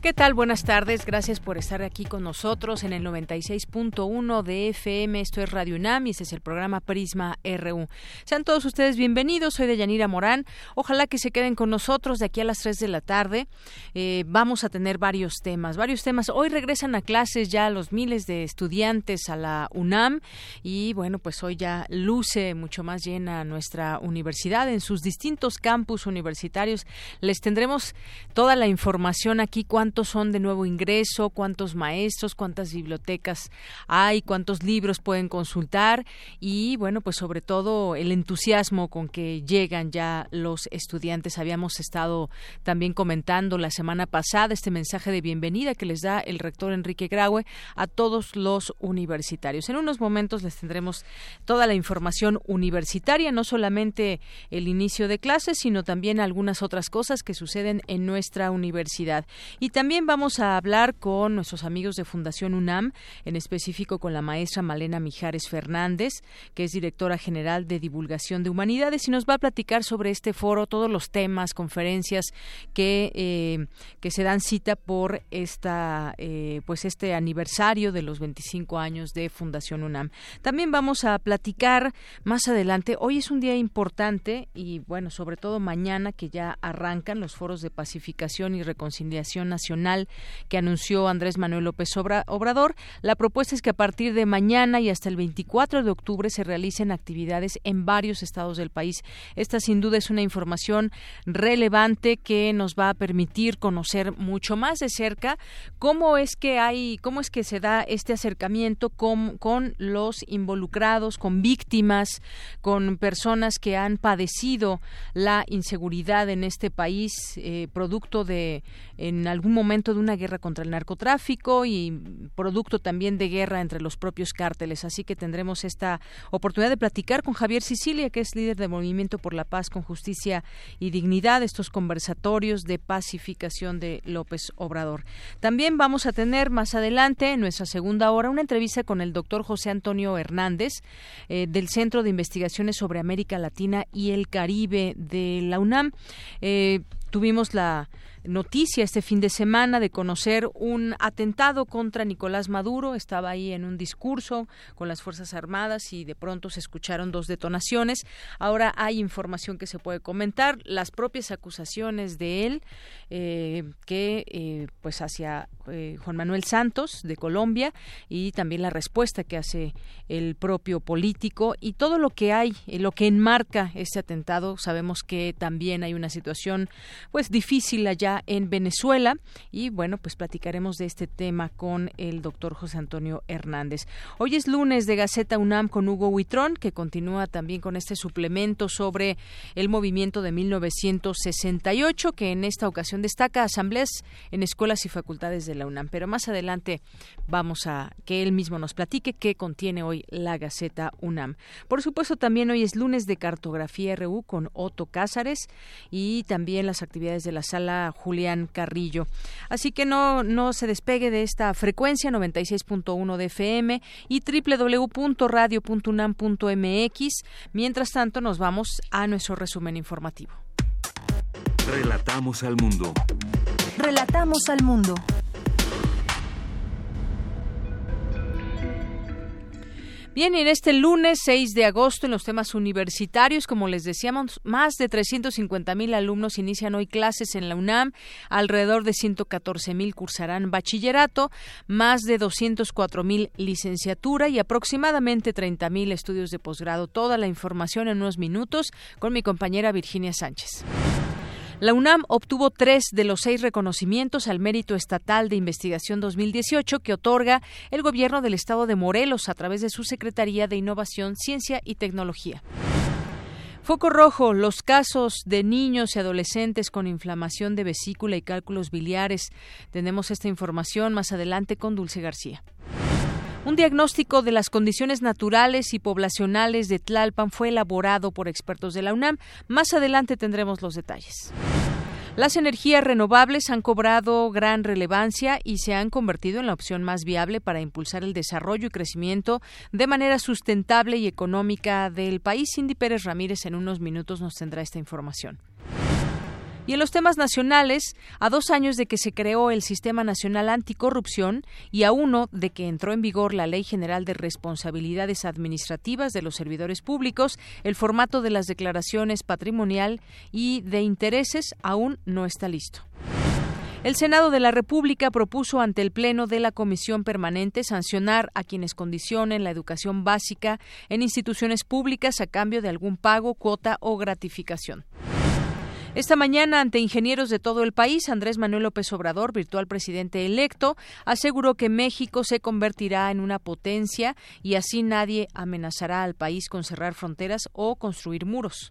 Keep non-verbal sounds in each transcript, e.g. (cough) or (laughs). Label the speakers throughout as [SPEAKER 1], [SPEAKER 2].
[SPEAKER 1] ¿Qué tal? Buenas tardes. Gracias por estar aquí con nosotros en el 96.1 de FM. Esto es Radio UNAM y este es el programa Prisma RU. Sean todos ustedes bienvenidos. Soy Deyanira Morán. Ojalá que se queden con nosotros de aquí a las 3 de la tarde. Eh, vamos a tener varios temas, varios temas. Hoy regresan a clases ya los miles de estudiantes a la UNAM y bueno, pues hoy ya luce mucho más llena nuestra universidad en sus distintos campus universitarios. Les tendremos toda la información aquí cuánto son de nuevo ingreso, cuántos maestros, cuántas bibliotecas hay, cuántos libros pueden consultar y bueno, pues sobre todo el entusiasmo con que llegan ya los estudiantes. Habíamos estado también comentando la semana pasada este mensaje de bienvenida que les da el rector Enrique Graue a todos los universitarios. En unos momentos les tendremos toda la información universitaria, no solamente el inicio de clases, sino también algunas otras cosas que suceden en nuestra universidad. También vamos a hablar con nuestros amigos de Fundación UNAM, en específico con la maestra Malena Mijares Fernández, que es directora general de Divulgación de Humanidades, y nos va a platicar sobre este foro, todos los temas, conferencias que, eh, que se dan cita por esta, eh, pues este aniversario de los 25 años de Fundación UNAM. También vamos a platicar más adelante. Hoy es un día importante y, bueno, sobre todo mañana que ya arrancan los foros de pacificación y reconciliación nacional que anunció Andrés Manuel López Obrador. La propuesta es que a partir de mañana y hasta el 24 de octubre se realicen actividades en varios estados del país. Esta sin duda es una información relevante que nos va a permitir conocer mucho más de cerca cómo es que hay, cómo es que se da este acercamiento con, con los involucrados, con víctimas, con personas que han padecido la inseguridad en este país, eh, producto de en algún momento de una guerra contra el narcotráfico y producto también de guerra entre los propios cárteles. Así que tendremos esta oportunidad de platicar con Javier Sicilia, que es líder del Movimiento por la Paz con Justicia y Dignidad, estos conversatorios de pacificación de López Obrador. También vamos a tener más adelante, en nuestra segunda hora, una entrevista con el doctor José Antonio Hernández eh, del Centro de Investigaciones sobre América Latina y el Caribe de la UNAM. Eh, tuvimos la noticia este fin de semana de conocer un atentado contra Nicolás Maduro. Estaba ahí en un discurso con las Fuerzas Armadas y de pronto se escucharon dos detonaciones. Ahora hay información que se puede comentar. Las propias acusaciones de él eh, que eh, pues hacia eh, Juan Manuel Santos de Colombia y también la respuesta que hace el propio político y todo lo que hay, lo que enmarca este atentado. Sabemos que también hay una situación pues difícil allá en Venezuela y bueno, pues platicaremos de este tema con el doctor José Antonio Hernández. Hoy es lunes de Gaceta UNAM con Hugo Huitrón, que continúa también con este suplemento sobre el movimiento de 1968, que en esta ocasión destaca asambleas en escuelas y facultades de la UNAM. Pero más adelante vamos a que él mismo nos platique qué contiene hoy la Gaceta UNAM. Por supuesto, también hoy es lunes de cartografía RU con Otto Cázares y también las actividades de la sala Julián Carrillo. Así que no, no se despegue de esta frecuencia 96.1 de FM y www.radio.unam.mx. Mientras tanto, nos vamos a nuestro resumen informativo.
[SPEAKER 2] Relatamos al mundo.
[SPEAKER 3] Relatamos al mundo.
[SPEAKER 1] Bien, en este lunes 6 de agosto en los temas universitarios, como les decíamos, más de 350 mil alumnos inician hoy clases en la UNAM, alrededor de 114 mil cursarán bachillerato, más de 204 mil licenciatura y aproximadamente 30 mil estudios de posgrado. Toda la información en unos minutos con mi compañera Virginia Sánchez. La UNAM obtuvo tres de los seis reconocimientos al mérito estatal de investigación 2018 que otorga el gobierno del estado de Morelos a través de su Secretaría de Innovación, Ciencia y Tecnología. Foco rojo, los casos de niños y adolescentes con inflamación de vesícula y cálculos biliares. Tenemos esta información más adelante con Dulce García. Un diagnóstico de las condiciones naturales y poblacionales de Tlalpan fue elaborado por expertos de la UNAM. Más adelante tendremos los detalles. Las energías renovables han cobrado gran relevancia y se han convertido en la opción más viable para impulsar el desarrollo y crecimiento de manera sustentable y económica del país. Cindy Pérez Ramírez en unos minutos nos tendrá esta información. Y en los temas nacionales, a dos años de que se creó el Sistema Nacional Anticorrupción y a uno de que entró en vigor la Ley General de Responsabilidades Administrativas de los Servidores Públicos, el formato de las declaraciones patrimonial y de intereses aún no está listo. El Senado de la República propuso ante el Pleno de la Comisión Permanente sancionar a quienes condicionen la educación básica en instituciones públicas a cambio de algún pago, cuota o gratificación. Esta mañana, ante ingenieros de todo el país, Andrés Manuel López Obrador, virtual presidente electo, aseguró que México se convertirá en una potencia y así nadie amenazará al país con cerrar fronteras o construir muros.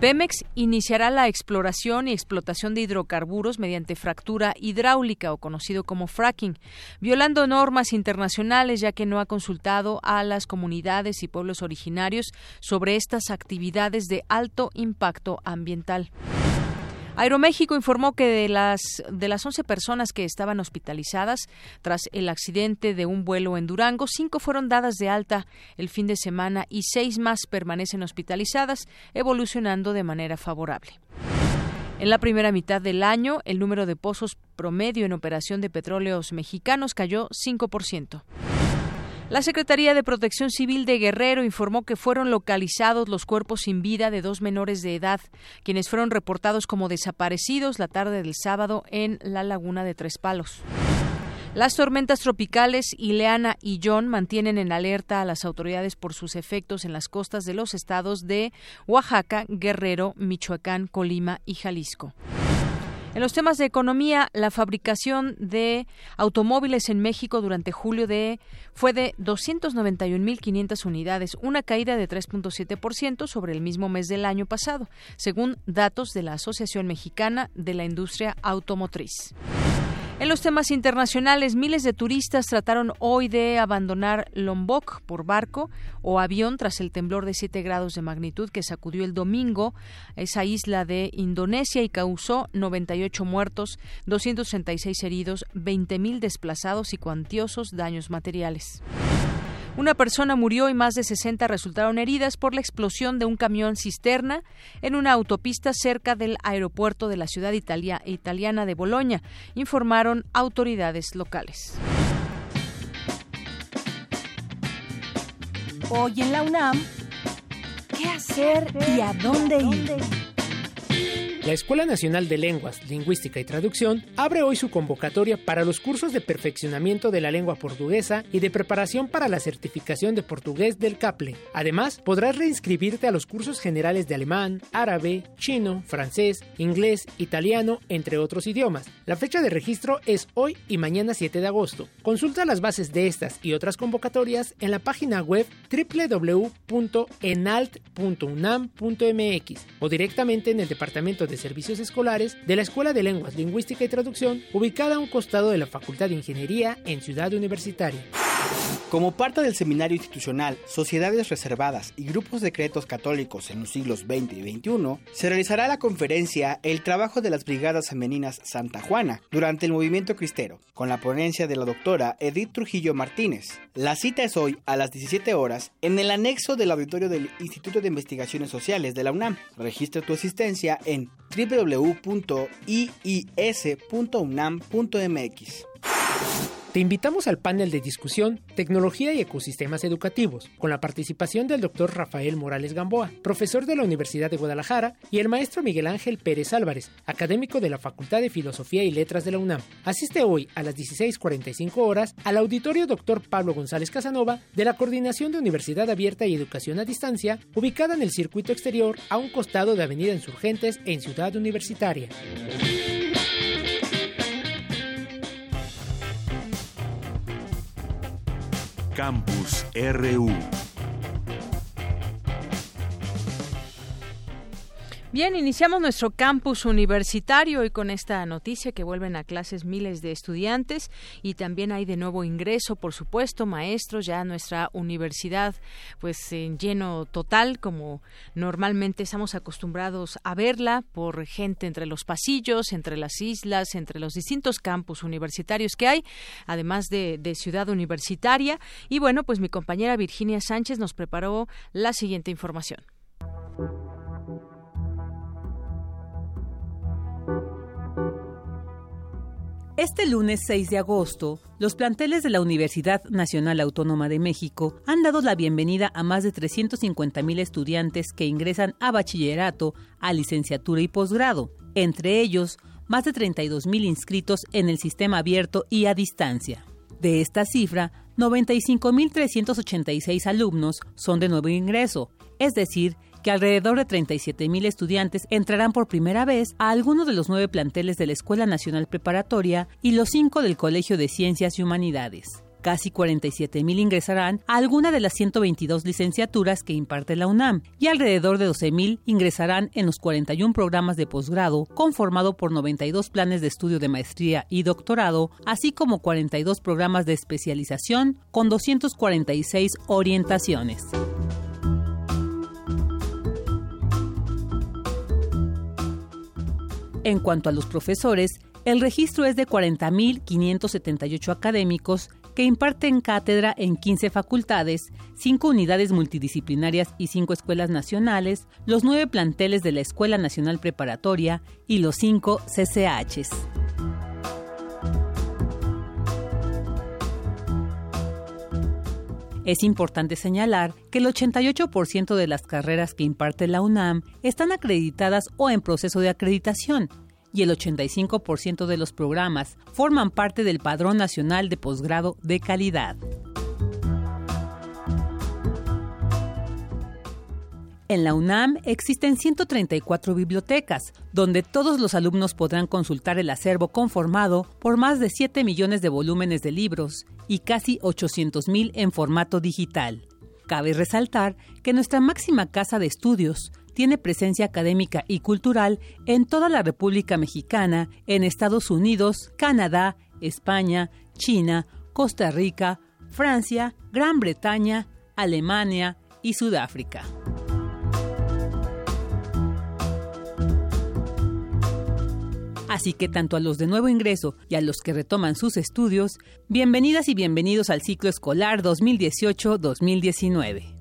[SPEAKER 1] Pemex iniciará la exploración y explotación de hidrocarburos mediante fractura hidráulica o conocido como fracking, violando normas internacionales ya que no ha consultado a las comunidades y pueblos originarios sobre estas actividades de alto impacto ambiental. Aeroméxico informó que de las de las 11 personas que estaban hospitalizadas tras el accidente de un vuelo en Durango, cinco fueron dadas de alta el fin de semana y seis más permanecen hospitalizadas, evolucionando de manera favorable. En la primera mitad del año, el número de pozos promedio en operación de petróleos mexicanos cayó 5%. La Secretaría de Protección Civil de Guerrero informó que fueron localizados los cuerpos sin vida de dos menores de edad, quienes fueron reportados como desaparecidos la tarde del sábado en la laguna de Tres Palos. Las tormentas tropicales Ileana y John mantienen en alerta a las autoridades por sus efectos en las costas de los estados de Oaxaca, Guerrero, Michoacán, Colima y Jalisco. En los temas de economía, la fabricación de automóviles en México durante julio de fue de 291.500 unidades, una caída de 3.7% sobre el mismo mes del año pasado, según datos de la Asociación Mexicana de la Industria Automotriz. En los temas internacionales, miles de turistas trataron hoy de abandonar Lombok por barco o avión tras el temblor de 7 grados de magnitud que sacudió el domingo esa isla de Indonesia y causó 98 muertos, 236 heridos, 20.000 desplazados y cuantiosos daños materiales. Una persona murió y más de 60 resultaron heridas por la explosión de un camión cisterna en una autopista cerca del aeropuerto de la ciudad italiana de Boloña, informaron autoridades locales.
[SPEAKER 3] Hoy en la UNAM, ¿qué hacer y a dónde ir?
[SPEAKER 2] La Escuela Nacional de Lenguas, Lingüística y Traducción abre hoy su convocatoria para los cursos de perfeccionamiento de la lengua portuguesa y de preparación para la certificación de portugués del CAPLE. Además, podrás reinscribirte a los cursos generales de alemán, árabe, chino, francés, inglés, italiano, entre otros idiomas. La fecha de registro es hoy y mañana 7 de agosto. Consulta las bases de estas y otras convocatorias en la página web www.enalt.unam.mx o directamente en el Departamento de Servicios Escolares de la Escuela de Lenguas, Lingüística y Traducción, ubicada a un costado de la Facultad de Ingeniería en Ciudad Universitaria.
[SPEAKER 4] Como parte del seminario institucional Sociedades Reservadas y Grupos Decretos Católicos en los siglos XX y XXI, se realizará la conferencia El trabajo de las Brigadas Femeninas Santa Juana durante el movimiento cristero, con la ponencia de la doctora Edith Trujillo Martínez. La cita es hoy a las 17 horas en el anexo del auditorio del Instituto de Investigaciones Sociales de la UNAM. Registra tu asistencia en www.iis.unam.mx.
[SPEAKER 2] Te invitamos al panel de discusión Tecnología y Ecosistemas Educativos, con la participación del doctor Rafael Morales Gamboa, profesor de la Universidad de Guadalajara, y el maestro Miguel Ángel Pérez Álvarez, académico de la Facultad de Filosofía y Letras de la UNAM. Asiste hoy a las 16.45 horas al auditorio doctor Pablo González Casanova de la Coordinación de Universidad Abierta y Educación a Distancia, ubicada en el circuito exterior a un costado de Avenida Insurgentes en Ciudad Universitaria.
[SPEAKER 5] Campus RU.
[SPEAKER 1] Bien, iniciamos nuestro campus universitario y con esta noticia que vuelven a clases miles de estudiantes y también hay de nuevo ingreso, por supuesto, maestros, ya nuestra universidad pues en lleno total como normalmente estamos acostumbrados a verla por gente entre los pasillos, entre las islas, entre los distintos campus universitarios que hay, además de, de ciudad universitaria. Y bueno, pues mi compañera Virginia Sánchez nos preparó la siguiente información.
[SPEAKER 6] Este lunes 6 de agosto, los planteles de la Universidad Nacional Autónoma de México han dado la bienvenida a más de 350.000 estudiantes que ingresan a bachillerato, a licenciatura y posgrado, entre ellos más de 32.000 inscritos en el sistema abierto y a distancia. De esta cifra, 95.386 alumnos son de nuevo ingreso, es decir, que alrededor de 37.000 estudiantes entrarán por primera vez a alguno de los nueve planteles de la Escuela Nacional Preparatoria y los cinco del Colegio de Ciencias y Humanidades. Casi 47.000 ingresarán a alguna de las 122 licenciaturas que imparte la UNAM y alrededor de 12.000 ingresarán en los 41 programas de posgrado conformado por 92 planes de estudio de maestría y doctorado, así como 42 programas de especialización con 246 orientaciones. En cuanto a los profesores, el registro es de 40.578 académicos que imparten cátedra en 15 facultades, 5 unidades multidisciplinarias y 5 escuelas nacionales, los 9 planteles de la Escuela Nacional Preparatoria y los 5 CCHs. Es importante señalar que el 88% de las carreras que imparte la UNAM están acreditadas o en proceso de acreditación, y el 85% de los programas forman parte del Padrón Nacional de Posgrado de Calidad. En la UNAM existen 134 bibliotecas, donde todos los alumnos podrán consultar el acervo conformado por más de 7 millones de volúmenes de libros y casi 800 mil en formato digital. Cabe resaltar que nuestra máxima casa de estudios tiene presencia académica y cultural en toda la República Mexicana, en Estados Unidos, Canadá, España, China, Costa Rica, Francia, Gran Bretaña, Alemania y Sudáfrica. Así que tanto a los de nuevo ingreso y a los que retoman sus estudios, bienvenidas y bienvenidos al ciclo escolar 2018-2019.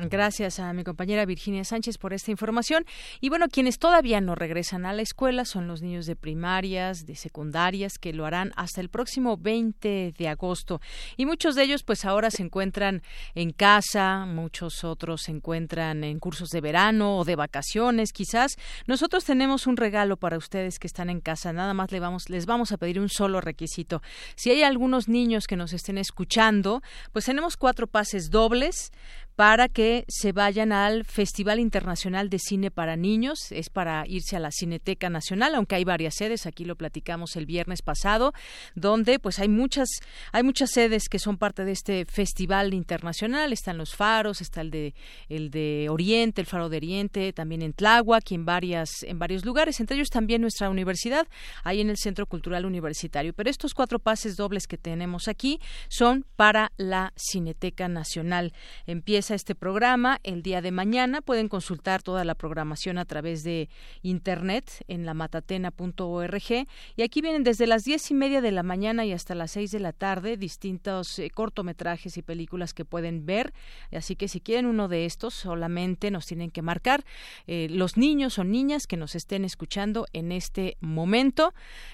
[SPEAKER 1] Gracias a mi compañera Virginia Sánchez por esta información. Y bueno, quienes todavía no regresan a la escuela son los niños de primarias, de secundarias, que lo harán hasta el próximo 20 de agosto. Y muchos de ellos pues ahora se encuentran en casa, muchos otros se encuentran en cursos de verano o de vacaciones quizás. Nosotros tenemos un regalo para ustedes que están en casa. Nada más les vamos, les vamos a pedir un solo requisito. Si hay algunos niños que nos estén escuchando, pues tenemos cuatro pases dobles para que se vayan al Festival Internacional de Cine para Niños. Es para irse a la Cineteca Nacional, aunque hay varias sedes. Aquí lo platicamos el viernes pasado, donde pues hay muchas hay muchas sedes que son parte de este Festival Internacional. Están los faros, está el de el de Oriente, el Faro de Oriente, también en Tláhuac y en varias en varios lugares. Entre ellos también nuestra universidad, ahí en el Centro Cultural Universitario. Pero estos cuatro pases dobles que tenemos aquí son para la Cineteca Nacional. Empieza comienza este programa el día de mañana. Pueden consultar toda la programación a través de internet en la matatena.org. Y aquí vienen desde las diez y media de la mañana y hasta las seis de la tarde distintos eh, cortometrajes y películas que pueden ver. Así que si quieren uno de estos, solamente nos tienen que marcar eh, los niños o niñas que nos estén escuchando en este momento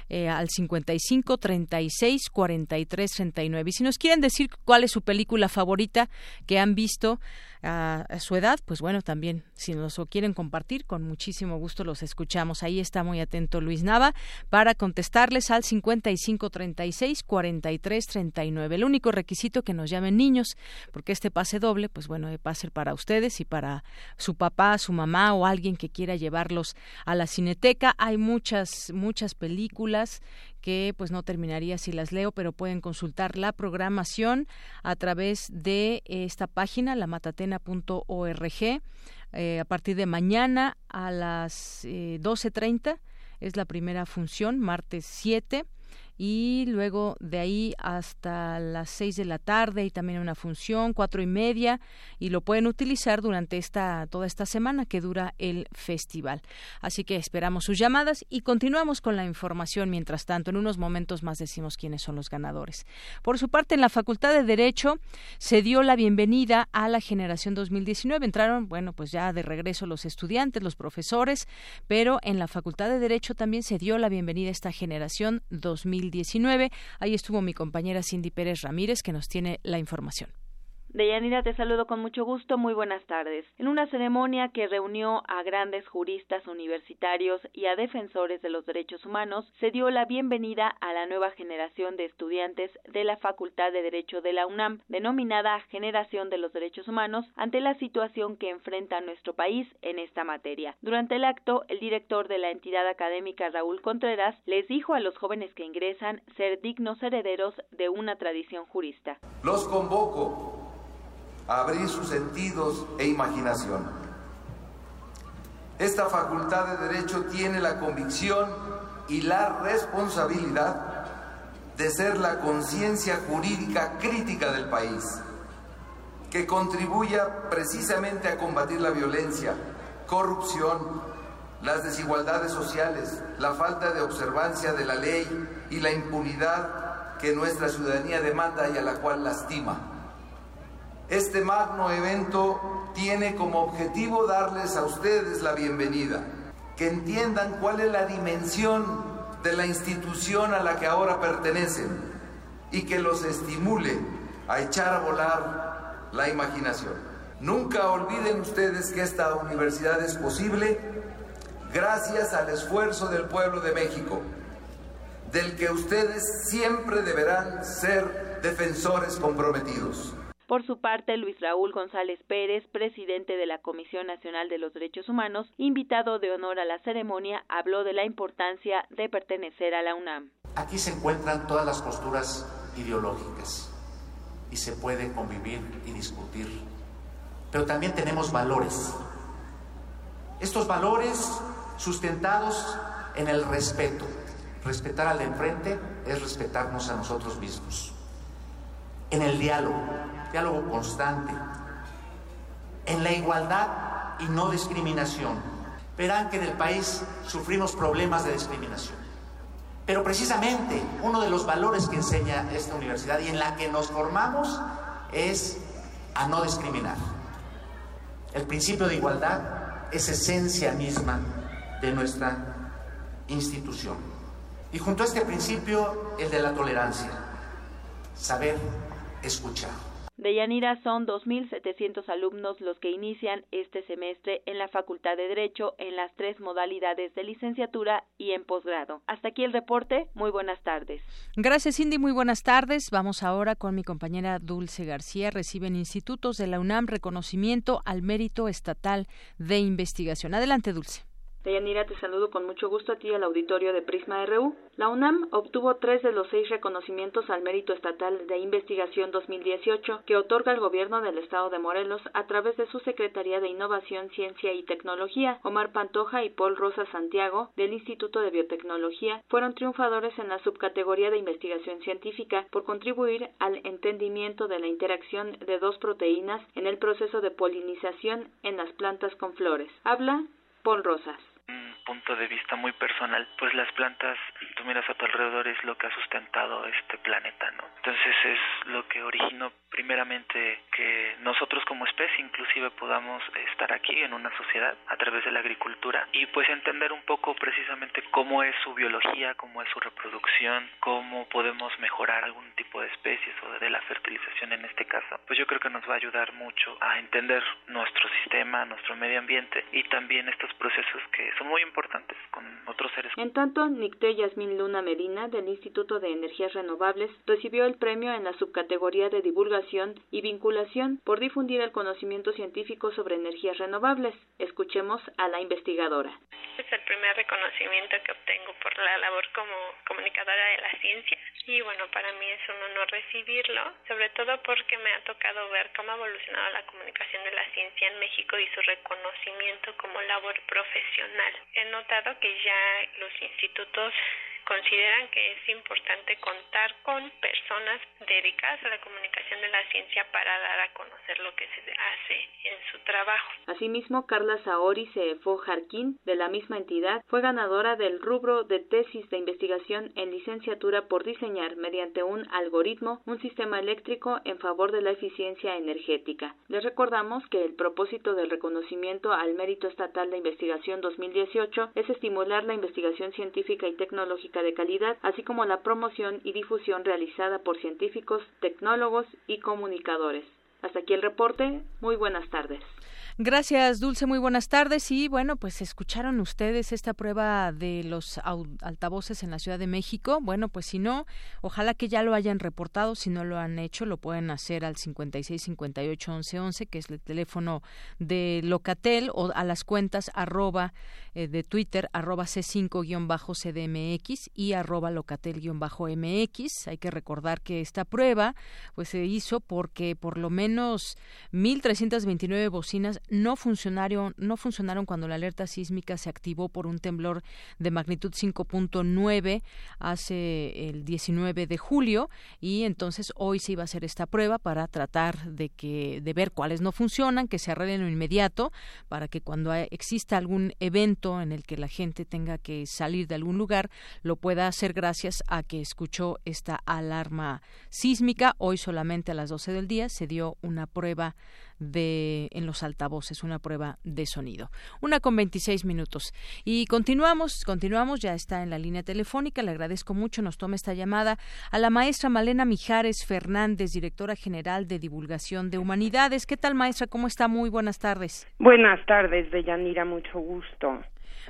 [SPEAKER 1] eh, al 55 36 43 39. Y si nos quieren decir cuál es su película favorita que han visto a, su edad, pues bueno, también si nos lo quieren compartir, con muchísimo gusto los escuchamos. Ahí está muy atento Luis Nava para contestarles al 55 36 43 39. El único requisito que nos llamen niños, porque este pase doble, pues bueno, de pase para ustedes y para su papá, su mamá o alguien que quiera llevarlos a la cineteca. Hay muchas, muchas películas que pues no terminaría si las leo, pero pueden consultar la programación a través de esta página, lamatatena.org. Eh, a partir de mañana a las eh, 12.30 es la primera función, martes 7 y luego de ahí hasta las seis de la tarde y también una función cuatro y media y lo pueden utilizar durante esta toda esta semana que dura el festival. Así que esperamos sus llamadas y continuamos con la información. Mientras tanto en unos momentos más decimos quiénes son los ganadores. Por su parte en la Facultad de Derecho se dio la bienvenida a la generación 2019 entraron bueno pues ya de regreso los estudiantes los profesores pero en la Facultad de Derecho también se dio la bienvenida a esta generación 2019 2019. Ahí estuvo mi compañera Cindy Pérez Ramírez que nos tiene la información.
[SPEAKER 7] Deyanira, te saludo con mucho gusto. Muy buenas tardes. En una ceremonia que reunió a grandes juristas universitarios y a defensores de los derechos humanos, se dio la bienvenida a la nueva generación de estudiantes de la Facultad de Derecho de la UNAM, denominada Generación de los Derechos Humanos, ante la situación que enfrenta nuestro país en esta materia. Durante el acto, el director de la entidad académica Raúl Contreras les dijo a los jóvenes que ingresan ser dignos herederos de una tradición jurista.
[SPEAKER 8] Los convoco abrir sus sentidos e imaginación. Esta facultad de derecho tiene la convicción y la responsabilidad de ser la conciencia jurídica crítica del país, que contribuya precisamente a combatir la violencia, corrupción, las desigualdades sociales, la falta de observancia de la ley y la impunidad que nuestra ciudadanía demanda y a la cual lastima. Este magno evento tiene como objetivo darles a ustedes la bienvenida, que entiendan cuál es la dimensión de la institución a la que ahora pertenecen y que los estimule a echar a volar la imaginación. Nunca olviden ustedes que esta universidad es posible gracias al esfuerzo del pueblo de México, del que ustedes siempre deberán ser defensores comprometidos.
[SPEAKER 7] Por su parte, Luis Raúl González Pérez, presidente de la Comisión Nacional de los Derechos Humanos, invitado de honor a la ceremonia, habló de la importancia de pertenecer a la UNAM.
[SPEAKER 9] Aquí se encuentran todas las posturas ideológicas y se puede convivir y discutir, pero también tenemos valores. Estos valores sustentados en el respeto. Respetar al de enfrente es respetarnos a nosotros mismos. En el diálogo diálogo constante, en la igualdad y no discriminación. Verán que en el país sufrimos problemas de discriminación. Pero precisamente uno de los valores que enseña esta universidad y en la que nos formamos es a no discriminar. El principio de igualdad es esencia misma de nuestra institución. Y junto a este principio, el de la tolerancia, saber escuchar.
[SPEAKER 7] De Yanira son 2.700 alumnos los que inician este semestre en la Facultad de Derecho en las tres modalidades de licenciatura y en posgrado. Hasta aquí el reporte. Muy buenas tardes.
[SPEAKER 1] Gracias, Cindy. Muy buenas tardes. Vamos ahora con mi compañera Dulce García. Reciben institutos de la UNAM reconocimiento al mérito estatal de investigación. Adelante, Dulce.
[SPEAKER 10] Deyanira, te saludo con mucho gusto a ti al auditorio de Prisma RU. La UNAM obtuvo tres de los seis reconocimientos al mérito estatal de investigación 2018 que otorga el gobierno del estado de Morelos a través de su Secretaría de Innovación, Ciencia y Tecnología. Omar Pantoja y Paul Rosa Santiago, del Instituto de Biotecnología, fueron triunfadores en la subcategoría de investigación científica por contribuir al entendimiento de la interacción de dos proteínas en el proceso de polinización en las plantas con flores. Habla Paul Rosas
[SPEAKER 11] punto de vista muy personal, pues las plantas, tú miras a tu alrededor, es lo que ha sustentado este planeta, ¿no? Entonces es lo que originó primeramente que nosotros como especie inclusive podamos estar aquí en una sociedad a través de la agricultura y pues entender un poco precisamente cómo es su biología, cómo es su reproducción, cómo podemos mejorar algún tipo de especies o de la fertilización en este caso, pues yo creo que nos va a ayudar mucho a entender nuestro sistema, nuestro medio ambiente y también estos procesos que son muy importantes con otros seres.
[SPEAKER 10] En tanto, Nicté Yasmin Luna Medina del Instituto de Energías Renovables recibió el premio en la subcategoría de divulgación y vinculación por difundir el conocimiento científico sobre energías renovables. Escuchemos a la investigadora.
[SPEAKER 12] Es el primer reconocimiento que obtengo por la labor como comunicadora de la ciencia y bueno, para mí es un honor recibirlo, sobre todo porque me ha tocado ver cómo ha evolucionado la comunicación de la ciencia en México y su reconocimiento como labor profesional. He notado que ya los institutos consideran que es importante contar con personas dedicadas a la comunicación de la ciencia para dar a conocer lo que se hace en su trabajo.
[SPEAKER 10] Asimismo, Carla Saori Sefo Jarquín, de la misma entidad, fue ganadora del rubro de tesis de investigación en licenciatura por diseñar, mediante un algoritmo, un sistema eléctrico en favor de la eficiencia energética. Les recordamos que el propósito del reconocimiento al mérito estatal de investigación 2018 es estimular la investigación científica y tecnológica de calidad, así como la promoción y difusión realizada por científicos, tecnólogos y comunicadores. Hasta aquí el reporte. Muy buenas tardes.
[SPEAKER 1] Gracias, Dulce. Muy buenas tardes. Y bueno, pues escucharon ustedes esta prueba de los altavoces en la Ciudad de México. Bueno, pues si no, ojalá que ya lo hayan reportado. Si no lo han hecho, lo pueden hacer al 56 58 11 11, que es el teléfono de Locatel, o a las cuentas arroba eh, de Twitter, arroba C5-CDMX y arroba Locatel-MX. Hay que recordar que esta prueba pues se hizo porque por lo menos 1.329 bocinas no funcionaron, no funcionaron cuando la alerta sísmica se activó por un temblor de magnitud 5.9 hace el 19 de julio y entonces hoy se iba a hacer esta prueba para tratar de que de ver cuáles no funcionan, que se arreglen inmediato para que cuando exista algún evento en el que la gente tenga que salir de algún lugar lo pueda hacer gracias a que escuchó esta alarma sísmica. Hoy solamente a las 12 del día se dio una prueba de en los altavoces, una prueba de sonido. Una con 26 minutos. Y continuamos, continuamos, ya está en la línea telefónica, le agradezco mucho, nos toma esta llamada a la maestra Malena Mijares Fernández, directora general de Divulgación de Humanidades. ¿Qué tal, maestra? ¿Cómo está? Muy buenas tardes.
[SPEAKER 13] Buenas tardes, Deyanira, mucho gusto.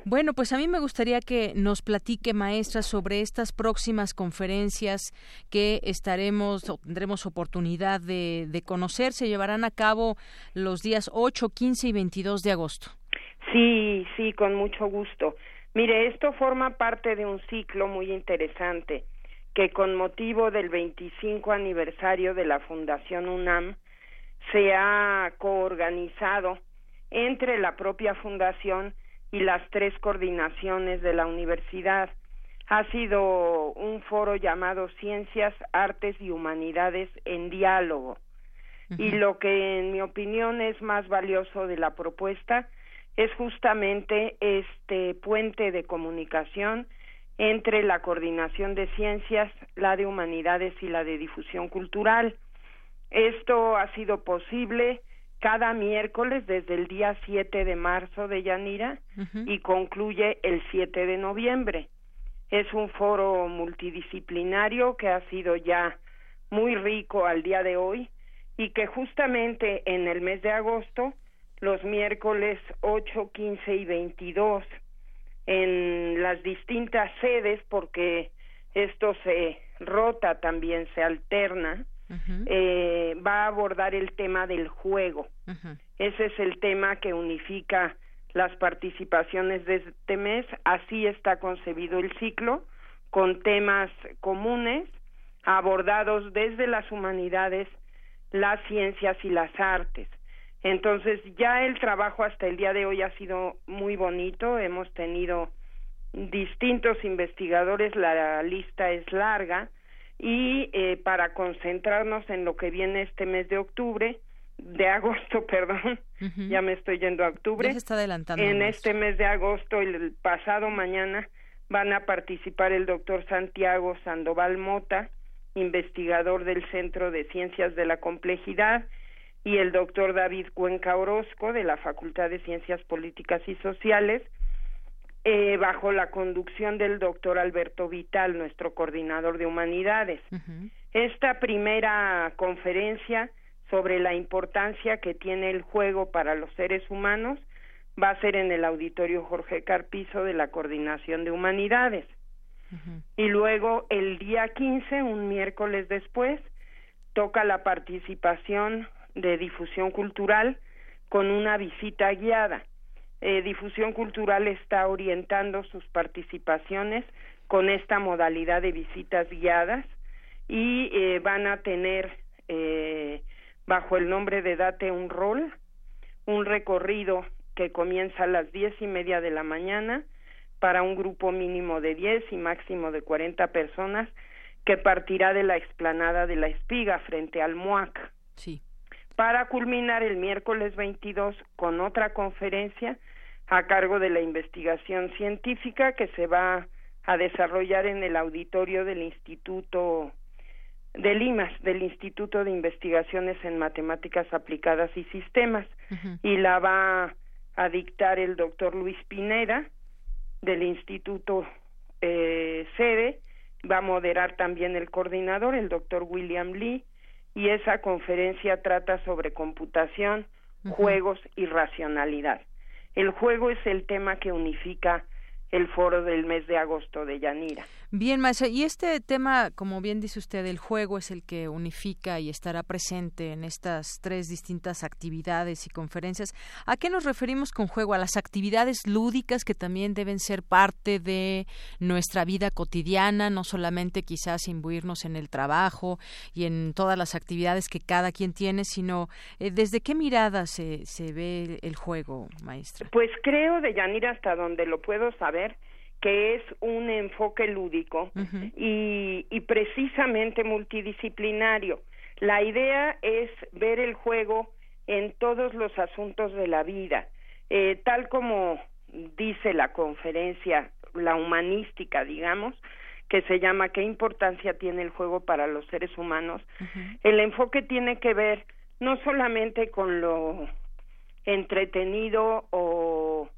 [SPEAKER 1] Bueno, pues a mí me gustaría que nos platique, maestra, sobre estas próximas conferencias que estaremos o tendremos oportunidad de, de conocer. Se llevarán a cabo los días 8, 15 y 22 de agosto.
[SPEAKER 13] Sí, sí, con mucho gusto. Mire, esto forma parte de un ciclo muy interesante que con motivo del 25 aniversario de la Fundación UNAM se ha coorganizado entre la propia fundación y las tres coordinaciones de la universidad. Ha sido un foro llamado Ciencias, Artes y Humanidades en Diálogo. Y lo que en mi opinión es más valioso de la propuesta es justamente este puente de comunicación entre la coordinación de ciencias, la de humanidades y la de difusión cultural. Esto ha sido posible cada miércoles desde el día 7 de marzo de Yanira y concluye el 7 de noviembre. Es un foro multidisciplinario que ha sido ya muy rico al día de hoy y que justamente en el mes de agosto, los miércoles 8, 15 y 22, en las distintas sedes, porque esto se rota también, se alterna, eh, va a abordar el tema del juego. Ese es el tema que unifica las participaciones de este mes. Así está concebido el ciclo, con temas comunes abordados desde las humanidades, las ciencias y las artes. Entonces ya el trabajo hasta el día de hoy ha sido muy bonito, hemos tenido distintos investigadores, la lista es larga y eh, para concentrarnos en lo que viene este mes de octubre, de agosto, (laughs) perdón, ya me estoy yendo a octubre.
[SPEAKER 1] está adelantando.
[SPEAKER 13] En este mes de agosto, el pasado mañana, van a participar el doctor Santiago Sandoval Mota, investigador del Centro de Ciencias de la Complejidad, y el doctor David Cuenca Orozco, de la Facultad de Ciencias Políticas y Sociales, eh, bajo la conducción del doctor Alberto Vital, nuestro coordinador de humanidades. Esta primera conferencia sobre la importancia que tiene el juego para los seres humanos va a ser en el auditorio Jorge Carpizo de la Coordinación de Humanidades. Y luego el día 15, un miércoles después, toca la participación de difusión cultural con una visita guiada. Eh, difusión cultural está orientando sus participaciones con esta modalidad de visitas guiadas y eh, van a tener eh, bajo el nombre de Date un Rol un recorrido que comienza a las diez y media de la mañana para un grupo mínimo de diez y máximo de cuarenta personas que partirá de la explanada de la Espiga frente al MUAC.
[SPEAKER 1] Sí.
[SPEAKER 13] Para culminar el miércoles 22 con otra conferencia a cargo de la investigación científica que se va a desarrollar en el auditorio del Instituto de Limas, del Instituto de Investigaciones en Matemáticas Aplicadas y Sistemas, y la va a dictar el doctor Luis Pineda del Instituto eh, Sede, va a moderar también el coordinador, el doctor William Lee, y esa conferencia trata sobre computación, juegos y racionalidad. El juego es el tema que unifica el foro del mes de agosto de Yanira.
[SPEAKER 1] Bien, maestra, y este tema, como bien dice usted, el juego es el que unifica y estará presente en estas tres distintas actividades y conferencias. ¿A qué nos referimos con juego? A las actividades lúdicas que también deben ser parte de nuestra vida cotidiana, no solamente quizás imbuirnos en el trabajo y en todas las actividades que cada quien tiene, sino eh, desde qué mirada se, se ve el juego, maestra.
[SPEAKER 13] Pues creo, de Yanira, hasta donde lo puedo saber, que es un enfoque lúdico y, y precisamente multidisciplinario. La idea es ver el juego en todos los asuntos de la vida, eh, tal como dice la conferencia, la humanística, digamos, que se llama ¿Qué importancia tiene el juego para los seres humanos? El enfoque tiene que ver no solamente con lo entretenido o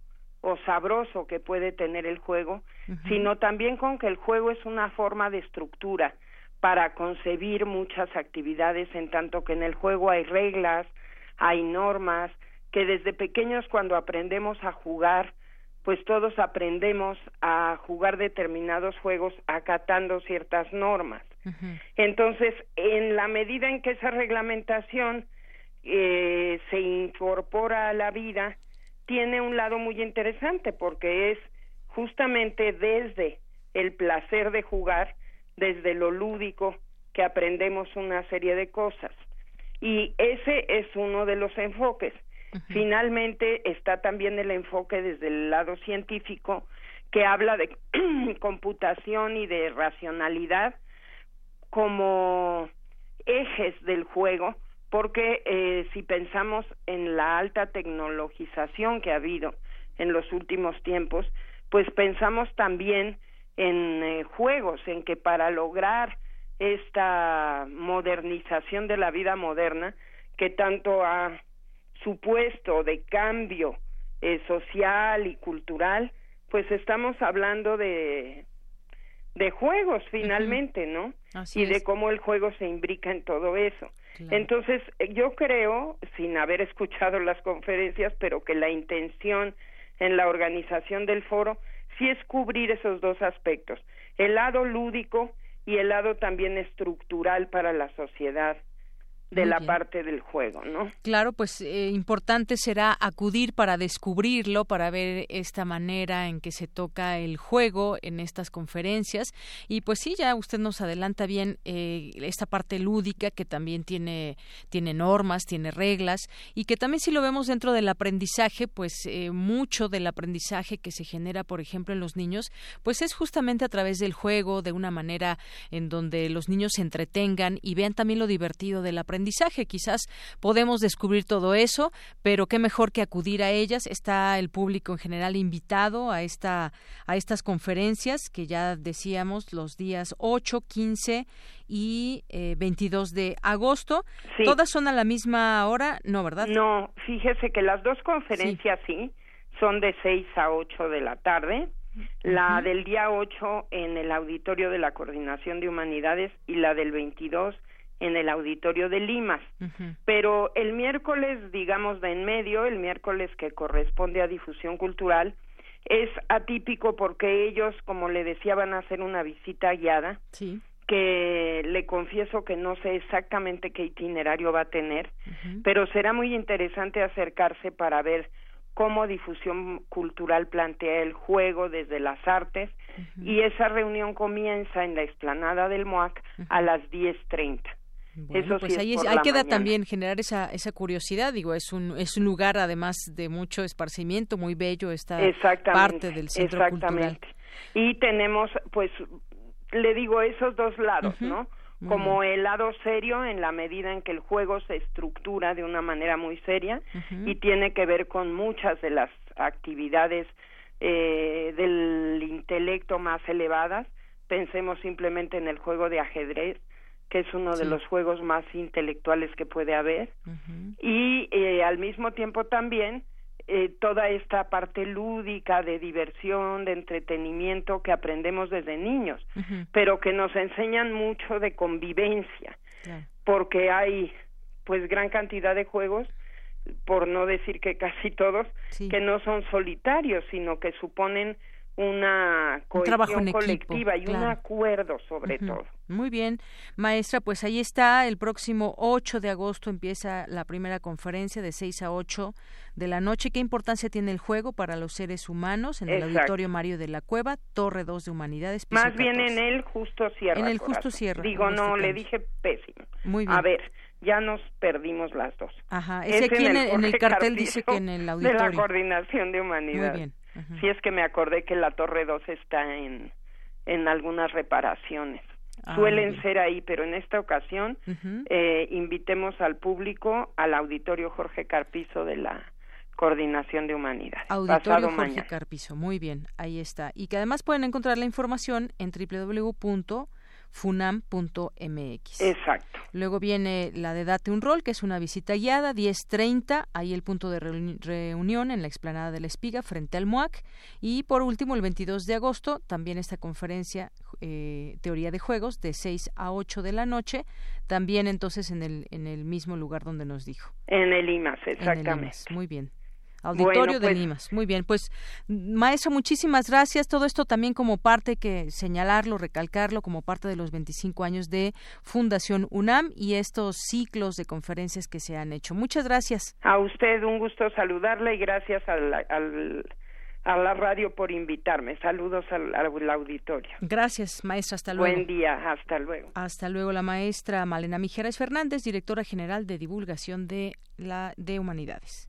[SPEAKER 13] o sabroso que puede tener el juego, sino también con que el juego es una forma de estructura para concebir muchas actividades, en tanto que en el juego hay reglas, hay normas, que desde pequeños cuando aprendemos a jugar, pues todos aprendemos a jugar determinados juegos acatando ciertas normas. Entonces, en la medida en que esa reglamentación eh, se incorpora a la vida, tiene un lado muy interesante porque es justamente desde el placer de jugar, desde lo lúdico, que aprendemos una serie de cosas. Y ese es uno de los enfoques. Finalmente está también el enfoque desde el lado científico que habla de (clears throat) computación y de racionalidad como ejes del juego porque eh, si pensamos en la alta tecnologización que ha habido en los últimos tiempos, pues pensamos también en eh, juegos, en que para lograr esta modernización de la vida moderna, que tanto ha supuesto de cambio eh, social y cultural, pues estamos hablando de de juegos finalmente, ¿no? y de cómo el juego se imbrica en todo eso. Entonces, eh, yo creo, sin haber escuchado las conferencias, pero que la intención en la organización del foro sí es cubrir esos dos aspectos, el lado lúdico y el lado también estructural para la sociedad de la parte del juego, ¿no?
[SPEAKER 1] Claro, pues eh, importante será acudir para descubrirlo, para ver esta manera en que se toca el juego en estas conferencias. Y pues sí, ya usted nos adelanta bien eh, esta parte lúdica que también tiene, tiene normas, tiene reglas y que también si lo vemos dentro del aprendizaje, pues eh, mucho del aprendizaje que se genera, por ejemplo, en los niños, pues es justamente a través del juego, de una manera en donde los niños se entretengan y vean también lo divertido del aprendizaje aprendizaje. Quizás podemos descubrir todo eso, pero qué mejor que acudir a ellas. Está el público en general invitado a esta a estas conferencias que ya decíamos los días 8, 15 y eh, 22 de agosto. ¿Todas son a la misma hora? No, ¿verdad?
[SPEAKER 13] No, fíjese que las dos conferencias sí, son de 6 a 8 de la tarde. La del día 8 en el auditorio de la Coordinación de Humanidades y la del 22 en el auditorio de Limas. Pero el miércoles, digamos, de en medio, el miércoles que corresponde a difusión cultural, es atípico porque ellos, como le decía, van a hacer una visita guiada.
[SPEAKER 1] Sí.
[SPEAKER 13] que le confieso que no sé exactamente qué itinerario va a tener, pero será muy interesante acercarse para ver cómo difusión cultural plantea el juego desde las artes y esa reunión comienza en la explanada del MOAC a las 10.30. Eso
[SPEAKER 1] pues ahí, queda también generar esa, esa curiosidad. Digo, es un, es un lugar además de mucho esparcimiento, muy bello esta parte del centro exactamente.
[SPEAKER 13] Y tenemos, pues, le digo, esos dos lados, ¿no? Como el lado serio en la medida en que el juego se estructura de una manera muy seria y tiene que ver con muchas de las actividades eh, del intelecto más elevadas. Pensemos simplemente en el juego de ajedrez, que es uno de los juegos más intelectuales que puede haber, y eh, al mismo tiempo también eh, toda esta parte lúdica de diversión, de entretenimiento que aprendemos desde niños, pero que nos enseñan mucho de convivencia, porque hay pues gran cantidad de juegos por no decir que casi todos, que no son solitarios, sino que suponen una cohesión colectiva y un acuerdo sobre todo.
[SPEAKER 1] Muy bien, maestra, pues ahí está, el próximo 8 de agosto empieza la primera conferencia de 6 a 8 de la noche. ¿Qué importancia tiene el juego para los seres humanos en el Auditorio Mario de la Cueva, Torre 2 de Humanidades?
[SPEAKER 13] Más bien en el Justo Sierra.
[SPEAKER 1] En el Justo Sierra.
[SPEAKER 13] Digo, no, este le dije pésimo.
[SPEAKER 1] Muy bien.
[SPEAKER 13] A ver, ya nos perdimos las dos.
[SPEAKER 1] Ajá, ese aquí en el, cartel dice que en el auditorio.
[SPEAKER 13] De la Coordinación de Humanidades. Muy bien. Si es que me acordé que la Torre 2 está en, en algunas reparaciones. Ah, Suelen ser ahí, pero en esta ocasión eh, invitemos al público al auditorio Jorge Carpizo de la Coordinación de Humanidad.
[SPEAKER 1] Auditorio Jorge Carpizo, muy bien, ahí está. Y que además pueden encontrar la información en www funam.mx.
[SPEAKER 13] Exacto.
[SPEAKER 1] Luego viene la de Date un Rol, que es una visita guiada, 10.30, ahí el punto de reunión en la explanada de la Espiga, frente al MUAC. Y por último, el 22 de agosto, también esta conferencia eh, Teoría de Juegos, de 6 a 8 de la noche, también entonces en el, en el mismo lugar donde nos dijo.
[SPEAKER 13] En el IMAS, exactamente.
[SPEAKER 1] Muy bien. Auditorio de pues Limas. Muy bien, pues maestro, muchísimas gracias. Todo esto también como parte que señalarlo, recalcarlo, como parte de los 25 años de Fundación UNAM y estos ciclos de conferencias que se han hecho. Muchas gracias.
[SPEAKER 13] A usted un gusto saludarle y gracias al, a la radio por invitarme. Saludos al, al, auditorio.
[SPEAKER 1] Gracias, maestra. Hasta luego.
[SPEAKER 13] Buen día. Hasta luego.
[SPEAKER 1] Hasta luego, la maestra Malena Mijeres Fernández, directora general de divulgación de la de Humanidades.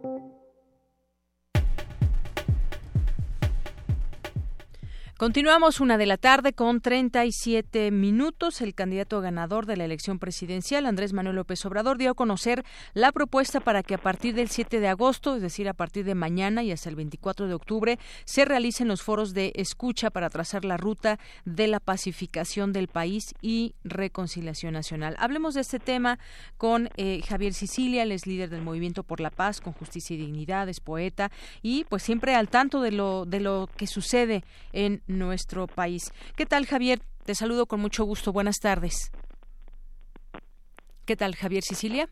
[SPEAKER 1] Continuamos una de la tarde con 37 minutos. El candidato ganador de la elección presidencial, Andrés Manuel López Obrador, dio a conocer la propuesta para que a partir del 7 de agosto, es decir, a partir de mañana y hasta el 24 de octubre, se realicen los foros de escucha para trazar la ruta de la pacificación del país y reconciliación nacional. Hablemos de este tema con eh, Javier Sicilia, él es líder del Movimiento por la Paz, con Justicia y Dignidad, es poeta y pues siempre al tanto de lo, de lo que sucede en nuestro país. ¿Qué tal, Javier? Te saludo con mucho gusto. Buenas tardes. ¿Qué tal, Javier Sicilia?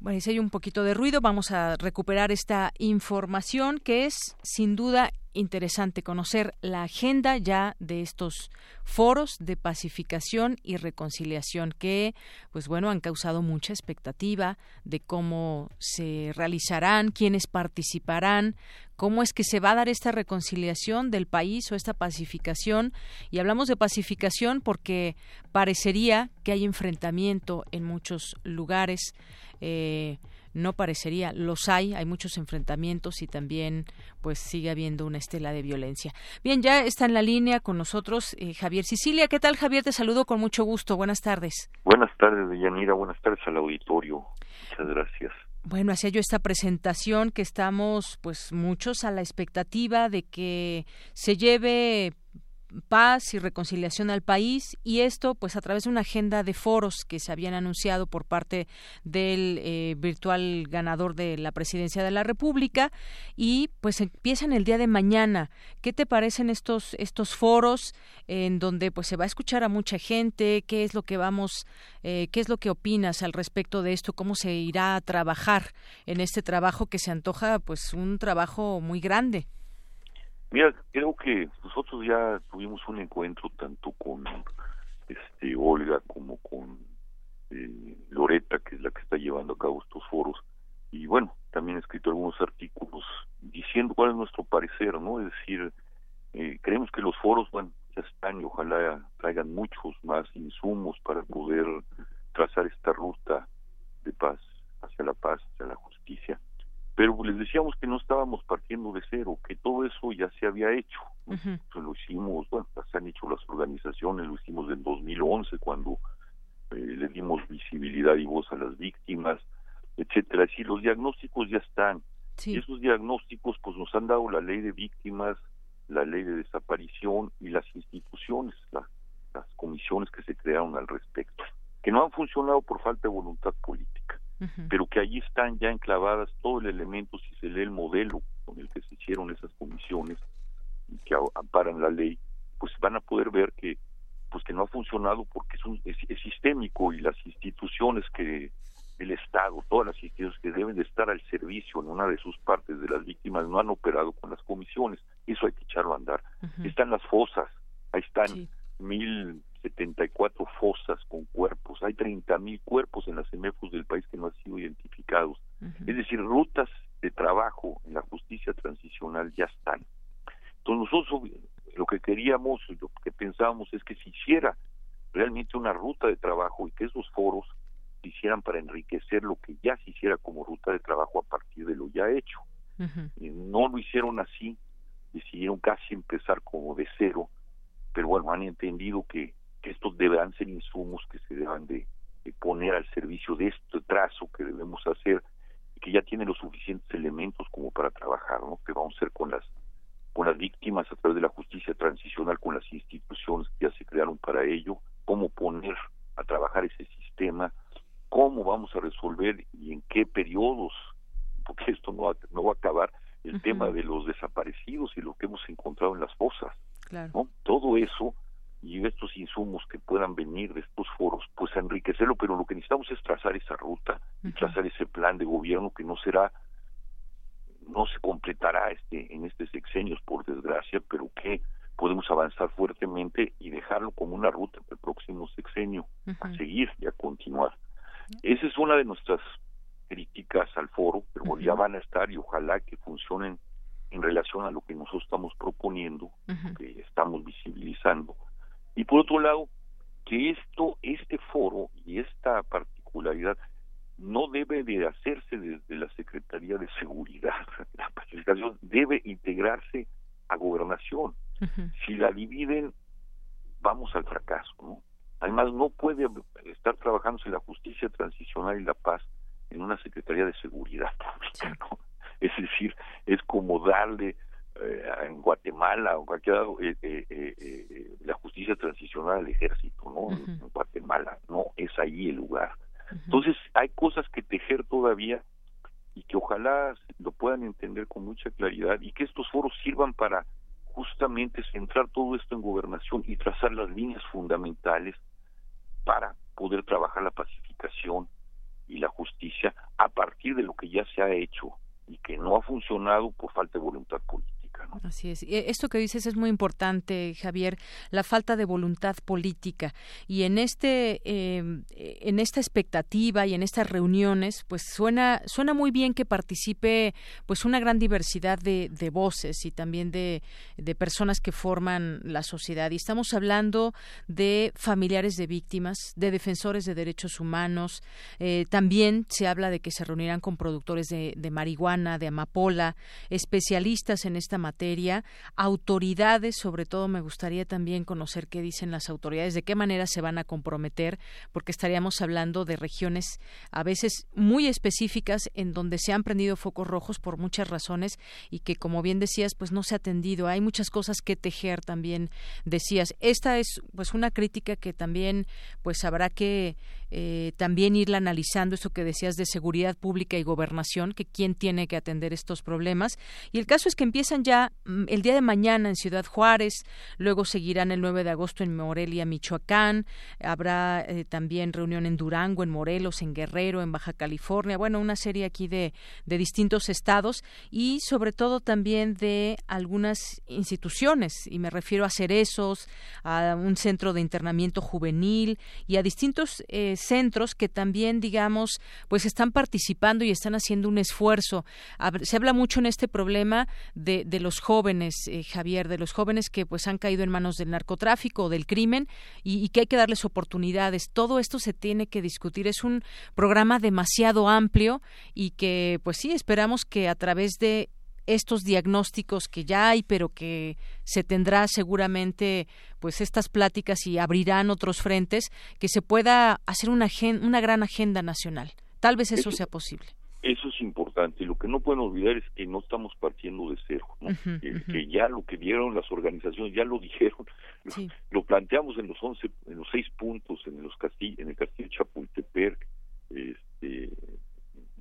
[SPEAKER 1] Bueno, si hay un poquito de ruido, vamos a recuperar esta información que es sin duda interesante conocer la agenda ya de estos foros de pacificación y reconciliación que, pues bueno, han causado mucha expectativa de cómo se realizarán, quiénes participarán, cómo es que se va a dar esta reconciliación del país o esta pacificación. Y hablamos de pacificación porque parecería que hay enfrentamiento en muchos lugares eh, no parecería, los hay, hay muchos enfrentamientos y también pues sigue habiendo una estela de violencia. Bien, ya está en la línea con nosotros eh, Javier Sicilia. ¿Qué tal Javier? Te saludo con mucho gusto. Buenas tardes.
[SPEAKER 14] Buenas tardes, Deyanira. Buenas tardes al auditorio. Muchas gracias.
[SPEAKER 1] Bueno, hacía yo esta presentación que estamos pues muchos a la expectativa de que se lleve paz y reconciliación al país y esto pues a través de una agenda de foros que se habían anunciado por parte del eh, virtual ganador de la presidencia de la República y pues empiezan el día de mañana. Qué te parecen estos estos foros en donde pues se va a escuchar a mucha gente qué es lo que vamos eh, qué es lo que opinas al respecto de esto cómo se irá a trabajar en este trabajo que se antoja pues un trabajo muy grande
[SPEAKER 14] Mira, creo que nosotros ya tuvimos un encuentro tanto con este Olga como con eh, Loreta, que es la que está llevando a cabo estos foros, y bueno, también he escrito algunos artículos diciendo cuál es nuestro parecer, ¿no? Es decir, eh, creemos que los foros, bueno, ya están y ojalá traigan muchos más insumos para poder trazar esta ruta de paz hacia la paz, hacia la justicia pero les decíamos que no estábamos partiendo de cero, que todo eso ya se había hecho. lo hicimos, bueno, se han hecho las organizaciones, lo hicimos en 2011 cuando eh, le dimos visibilidad y voz a las víctimas, etcétera. Así los diagnósticos ya están. Y esos diagnósticos pues nos han dado la ley de víctimas, la ley de desaparición y las instituciones, las comisiones que se crearon al respecto, que no han funcionado por falta de voluntad política pero que allí están ya enclavadas todo el elemento, si se lee el modelo con el que se hicieron esas comisiones y que amparan la ley, pues van a poder ver que pues que no ha funcionado porque es, un, es, sistémico y las instituciones que el Estado, todas las instituciones que deben de estar al servicio en una de sus partes de las víctimas no han operado con las comisiones, eso hay que echarlo a andar. Están las fosas, ahí están mil 74 fosas con cuerpos, hay 30 mil cuerpos en las CEMEFOS del país que no han sido identificados. Es decir, rutas de trabajo en la justicia transicional ya están. Entonces nosotros lo que queríamos, lo que pensábamos es que se hiciera realmente una ruta de trabajo y que esos foros se hicieran para enriquecer lo que ya se hiciera como ruta de trabajo a partir de lo ya hecho. no lo hicieron así, decidieron casi empezar como de cero, pero bueno, han entendido que que estos deberán ser insumos que se deban de, poner al servicio de este trazo que debemos hacer y que ya tiene los suficientes elementos como para trabajar, ¿no? Que vamos a hacer con las con las víctimas a través de la justicia transicional, con las instituciones que ya se crearon para ello, cómo poner a trabajar ese sistema, cómo vamos a resolver y en qué periodos, porque esto no va, no va a acabar, el tema de los desaparecidos y lo que hemos encontrado en las fosas. ¿No? Todo eso y estos insumos que puedan venir de estos foros, pues enriquecerlo, pero lo que necesitamos es trazar esa ruta y trazar ese plan de gobierno que no será, no se completará este en este sexenios por desgracia, pero que podemos avanzar fuertemente y dejarlo como una ruta para el próximo sexenio, a seguir y a continuar. Esa es una de nuestras críticas al foro, pero ya van a estar y ojalá que funcionen en relación a lo que nosotros estamos proponiendo, que estamos visibilizando y por otro lado, que esto, este foro y esta particularidad no debe de hacerse desde la Secretaría de Seguridad. (laughs) La pacificación debe integrarse a gobernación. Si la dividen, vamos al fracaso. ¿no? Además, no puede estar trabajándose la justicia transicional y la paz en una Secretaría de Seguridad (laughs) Es decir, es como darle eh, en Guatemala o cualquier eh, eh, eh, la justicia transicional al ejército, ¿no? En Guatemala, no, es ahí el lugar. Entonces, hay cosas que tejer todavía y que ojalá lo puedan entender con mucha claridad y que estos foros sirvan para justamente centrar todo esto en gobernación y trazar las líneas fundamentales para poder trabajar la pacificación y la justicia a partir de lo que ya se ha hecho y que no ha funcionado por falta de voluntad política.
[SPEAKER 1] Así es. Esto que dices es muy importante, Javier, la falta de voluntad política. Y en este, em, en esta expectativa y en estas reuniones, pues suena, suena muy bien que participe, pues una gran diversidad de, voces y también de, personas que forman la sociedad. Y estamos hablando de familiares de víctimas, de defensores de derechos humanos. Eh, también se habla de que se reunirán con productores de marihuana, de amapola, especialistas en esta materia materia, autoridades, sobre todo me gustaría también conocer qué dicen las autoridades, de qué manera se van a comprometer, porque estaríamos hablando de regiones a veces muy específicas en donde se han prendido focos rojos por muchas razones y que, como bien decías, pues no se ha atendido. Hay muchas cosas que tejer también, decías. Esta es pues una crítica que también pues habrá que eh, también irla analizando, eso que decías de seguridad pública y gobernación, que quién tiene que atender estos problemas. Y el caso es que empiezan ya mm, el día de mañana en Ciudad Juárez, luego seguirán el 9 de agosto en Morelia, Michoacán, habrá eh, también reunión en Durango, en Morelos, en Guerrero, en Baja California, bueno, una serie aquí de, de distintos estados y sobre todo también de algunas instituciones, y me refiero a Cerezos, a un centro de internamiento juvenil y a distintos eh, centros que también, digamos, pues están participando y están haciendo un esfuerzo. Se habla mucho en este problema de, de los jóvenes, eh, Javier, de los jóvenes que pues han caído en manos del narcotráfico o del crimen y, y que hay que darles oportunidades. Todo esto se tiene que discutir. Es un programa demasiado amplio y que, pues sí, esperamos que a través de estos diagnósticos que ya hay, pero que se tendrá seguramente pues estas pláticas y abrirán otros frentes, que se pueda hacer una, una gran agenda nacional. Tal vez eso, sea posible.
[SPEAKER 14] Eso es importante. Lo que no pueden olvidar es que no estamos partiendo de cero, que, ya lo que dieron las organizaciones ya lo dijeron, (laughs) lo, planteamos en los once, en los seis puntos, en los en el castillo Chapultepec, este,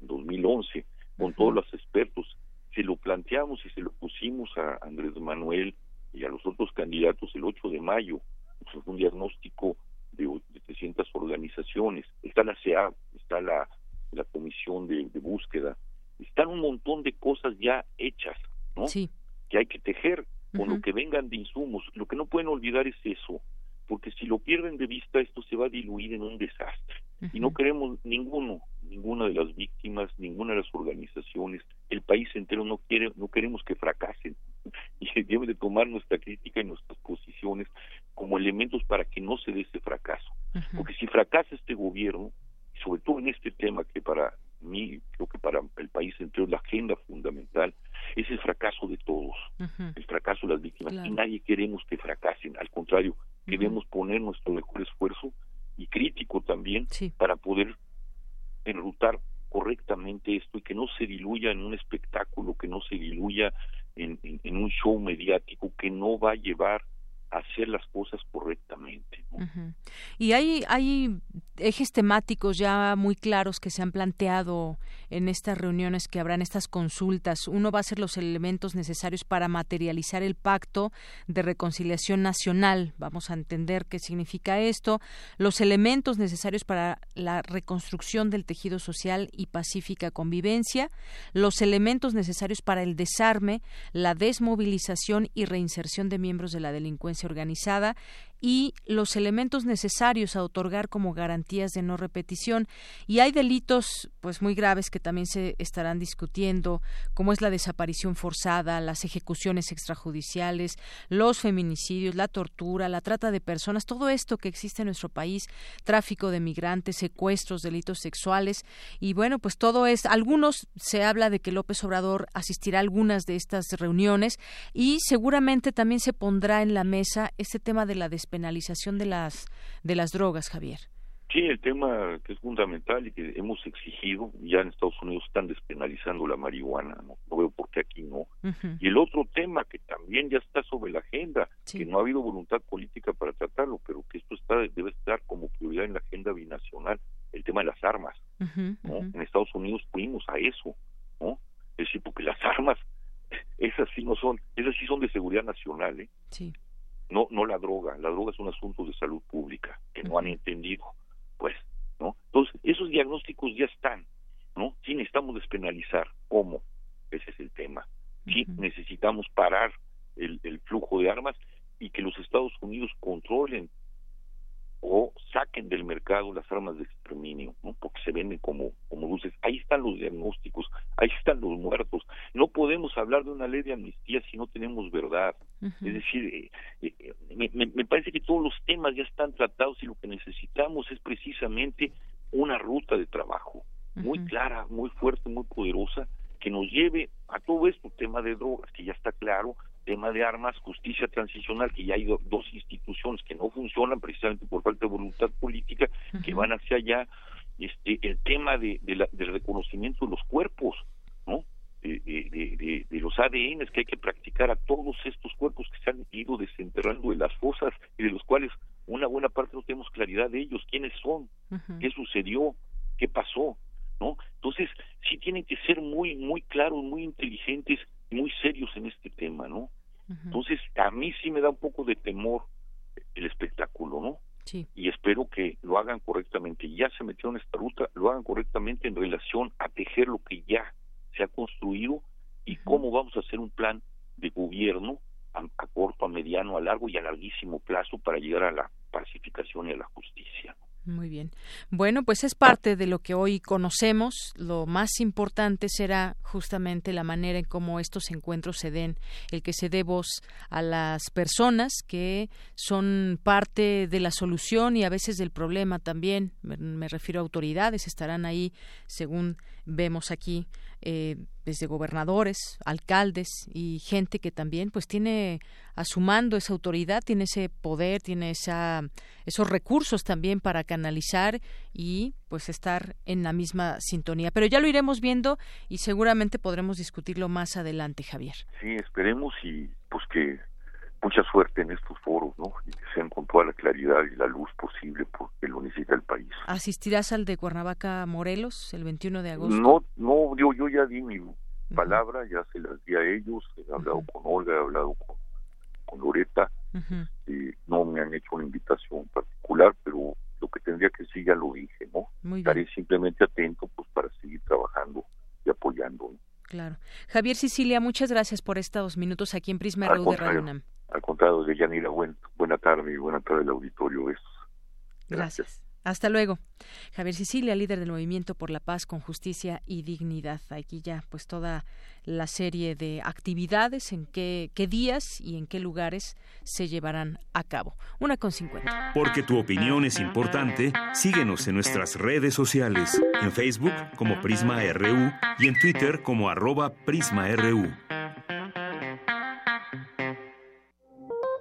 [SPEAKER 14] 2011, con todos los expertos se lo planteamos y se lo pusimos a Andrés Manuel y a los otros candidatos el 8 de mayo. Fue un diagnóstico de, 300 organizaciones. Está la CEA, está la, la Comisión de, Búsqueda. Están un montón de cosas ya hechas, ¿no?
[SPEAKER 1] Sí.
[SPEAKER 14] Que hay que tejer con lo que vengan de insumos. Lo que no pueden olvidar es eso, porque si lo pierden de vista, esto se va a diluir en un desastre. Y no queremos ninguno, ninguna de las víctimas, ninguna de las organizaciones, el país entero no quiere, no queremos que fracasen (laughs) y debe de tomar nuestra crítica y nuestras posiciones como elementos para que no se dé ese fracaso. Porque si fracasa este gobierno, sobre todo en este tema que para mí, creo que para el país entero la agenda fundamental, es el fracaso de todos, el fracaso de las víctimas. Y nadie queremos que fracasen, al contrario, queremos poner nuestro mejor esfuerzo y crítico también para poder enrutar correctamente esto y que no se diluya en un espectáculo, que no se diluya en, en, un show mediático que no va a llevar hacer las cosas correctamente.
[SPEAKER 1] Y hay, ejes temáticos ya muy claros que se han planteado en estas reuniones que habrán estas consultas. Uno va a ser los elementos necesarios para materializar el pacto de reconciliación nacional. Vamos a entender qué significa esto. Los elementos necesarios para la reconstrucción del tejido social y pacífica convivencia. Los elementos necesarios para el desarme, la desmovilización y reinserción de miembros de la delincuencia organizada y los elementos necesarios a otorgar como garantías de no repetición. Y hay delitos pues muy graves que también se estarán discutiendo como es la desaparición forzada, las ejecuciones extrajudiciales, los feminicidios, la tortura, la trata de personas, todo esto que existe en nuestro país, tráfico de migrantes, secuestros, delitos sexuales. Y bueno, pues todo es algunos se habla de que López Obrador asistirá a algunas de estas reuniones y seguramente también se pondrá en la mesa este tema de la penalización de las de las drogas, Javier.
[SPEAKER 14] Sí, el tema que es fundamental y que hemos exigido, ya en Estados Unidos están despenalizando la marihuana, no, veo por qué aquí no. Y el otro tema que también ya está sobre la agenda, que no ha habido voluntad política para tratarlo, pero que esto está debe estar como prioridad en la agenda binacional, el tema de las armas. ¿no? En Estados Unidos fuimos a eso, ¿no? Es decir, porque las (laughs) armas es esas sí no son, esas sí son de seguridad nacional, ¿eh?
[SPEAKER 1] Sí.
[SPEAKER 14] No, no la droga, la droga es un asunto de salud pública, que no han entendido, pues, ¿no? Entonces, esos diagnósticos ya están, ¿no? Sí necesitamos despenalizar, ¿cómo? Ese es el tema. Sí necesitamos parar el, el flujo de armas y que los Estados Unidos controlen o saquen del mercado las armas de exterminio, ¿no? porque se venden como, como luces. Ahí están los diagnósticos, ahí están los muertos. No podemos hablar de una ley de amnistía si no tenemos verdad. Es decir, eh, eh, me, me, parece que todos los temas ya están tratados y lo que necesitamos es precisamente una ruta de trabajo muy clara, muy fuerte, muy poderosa, que nos lleve a todo esto, tema de drogas, que ya está claro, tema de armas, justicia transicional, que ya hay dos instituciones que no funcionan precisamente por falta de voluntad política, que van hacia allá, este, el tema de, del reconocimiento de los cuerpos, ¿no? De, de, de, los ADNs que hay que practicar a todos estos cuerpos que se han ido desenterrando de las fosas y de los cuales una buena parte no tenemos claridad de ellos, quiénes son, qué sucedió, qué pasó, ¿no? Entonces, sí tienen que ser muy, muy claros, muy inteligentes, muy serios en este tema, ¿no? Entonces, a mí sí me da un poco de temor el espectáculo, ¿no?
[SPEAKER 1] Sí.
[SPEAKER 14] Y espero que lo hagan correctamente. Ya se metió en esta ruta, lo hagan correctamente en relación a tejer lo que ya se ha construido y cómo vamos a hacer un plan de gobierno a, a, corto, a mediano, a largo y a larguísimo plazo para llegar a la pacificación y a la justicia.
[SPEAKER 1] Muy bien. Bueno, pues es parte de lo que hoy conocemos. Lo más importante será justamente la manera en cómo estos encuentros se den, el que se dé voz a las personas que son parte de la solución y a veces del problema también. Me, refiero a autoridades, estarán ahí, según vemos aquí, eh, desde gobernadores, alcaldes y gente que también pues tiene a su mando esa autoridad, tiene ese poder, tiene esa, esos recursos también para canalizar y pues estar en la misma sintonía. Pero ya lo iremos viendo y seguramente podremos discutirlo más adelante, Javier.
[SPEAKER 14] Sí, esperemos y pues que mucha suerte en estos foros, ¿no? Y que sean con toda la claridad y la luz posible porque lo necesita el país.
[SPEAKER 1] ¿Asistirás al de Cuernavaca Morelos el 21 de agosto?
[SPEAKER 14] No, no, yo, yo ya di mi palabra, ya se las di a ellos, he hablado con Olga, he hablado con, con Loreta, y no me han hecho una invitación particular, pero lo que tendría que decir ya lo dije, ¿no? Estaré simplemente atento pues para seguir trabajando y apoyando.
[SPEAKER 1] Claro. Javier Sicilia, muchas gracias por estos minutos aquí en Prisma RU de Radio UNAM.
[SPEAKER 14] Al contrario, de Yanira, buen, buena tarde y buena tarde al auditorio.
[SPEAKER 1] Gracias. Hasta luego. Javier Sicilia, líder del Movimiento por la Paz con Justicia y Dignidad. Aquí ya pues toda la serie de actividades, en qué, qué días y en qué lugares se llevarán a cabo. Una con cincuenta.
[SPEAKER 5] Porque tu opinión es importante, síguenos en nuestras redes sociales, en Facebook como Prisma RU y en Twitter como arroba PrismaRU.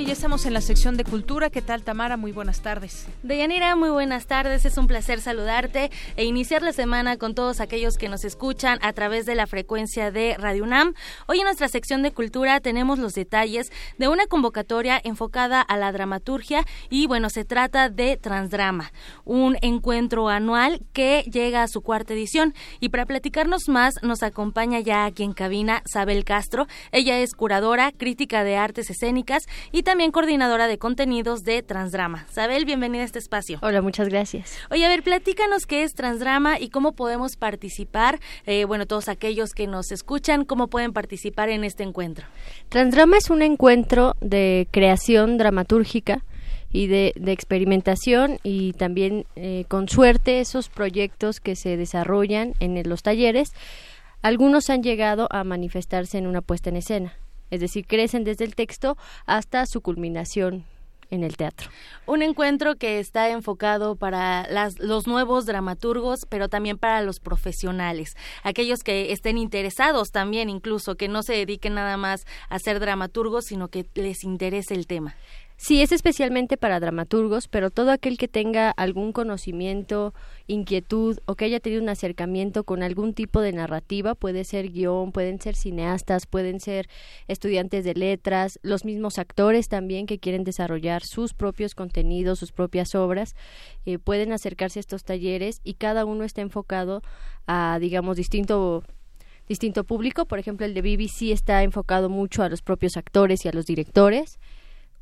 [SPEAKER 1] Y ya estamos en la sección de cultura. ¿Qué tal, Tamara? Muy buenas tardes.
[SPEAKER 15] Deyanira, muy buenas tardes. Es un placer saludarte e iniciar la semana con todos aquellos que nos escuchan a través de la frecuencia de Radio UNAM. Hoy en nuestra sección de cultura tenemos los detalles de una convocatoria enfocada a la dramaturgia y bueno, se trata de Transdrama, un encuentro anual que llega a su cuarta edición. Y para platicarnos más nos acompaña ya aquí en cabina Sabel Castro. Ella es curadora, crítica de artes escénicas y también coordinadora de contenidos de Transdrama. Sabel, bienvenida a este espacio.
[SPEAKER 16] Hola, muchas gracias.
[SPEAKER 15] Oye, a ver, platícanos qué es Transdrama y cómo podemos participar. Eh, bueno, todos aquellos que nos escuchan, cómo pueden participar en este encuentro.
[SPEAKER 16] Transdrama es un encuentro de creación dramatúrgica y de, experimentación y también eh, con suerte esos proyectos que se desarrollan en los talleres, algunos han llegado a manifestarse en una puesta en escena es decir, crecen desde el texto hasta su culminación en el teatro.
[SPEAKER 15] Un encuentro que está enfocado para los nuevos dramaturgos, pero también para los profesionales, aquellos que estén interesados también, incluso que no se dediquen nada más a ser dramaturgos, sino que les interese el tema.
[SPEAKER 16] Sí, es especialmente para dramaturgos, pero todo aquel que tenga algún conocimiento, inquietud o que haya tenido un acercamiento con algún tipo de narrativa, puede ser guion, pueden ser cineastas, pueden ser estudiantes de letras, los mismos actores también que quieren desarrollar sus propios contenidos, sus propias obras, eh, pueden acercarse a estos talleres y cada uno está enfocado a, digamos, distinto distinto público. Por ejemplo, el de BBC está enfocado mucho a los propios actores y a los directores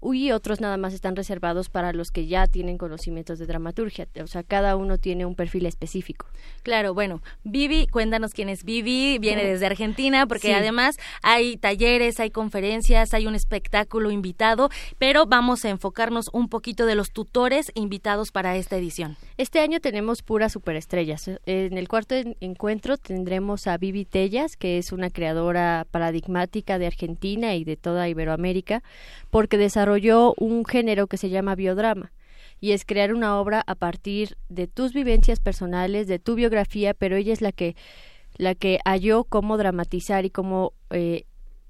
[SPEAKER 16] y otros nada más están reservados para los que ya tienen conocimientos de dramaturgia. O sea, cada uno tiene un perfil específico.
[SPEAKER 15] Claro, bueno, Vivi, cuéntanos quién es Vivi, viene desde Argentina, porque además hay talleres, hay conferencias, hay un espectáculo invitado, pero vamos a enfocarnos un poquito de los tutores invitados para esta edición.
[SPEAKER 16] Este año tenemos puras superestrellas. En el cuarto encuentro tendremos a Vivi Tellas, que es una creadora paradigmática de Argentina y de toda Iberoamérica, porque desarrolla desarrolló un género que se llama biodrama y es crear una obra a partir de tus vivencias personales, de tu biografía, pero ella es la que la que halló cómo dramatizar y cómo eh,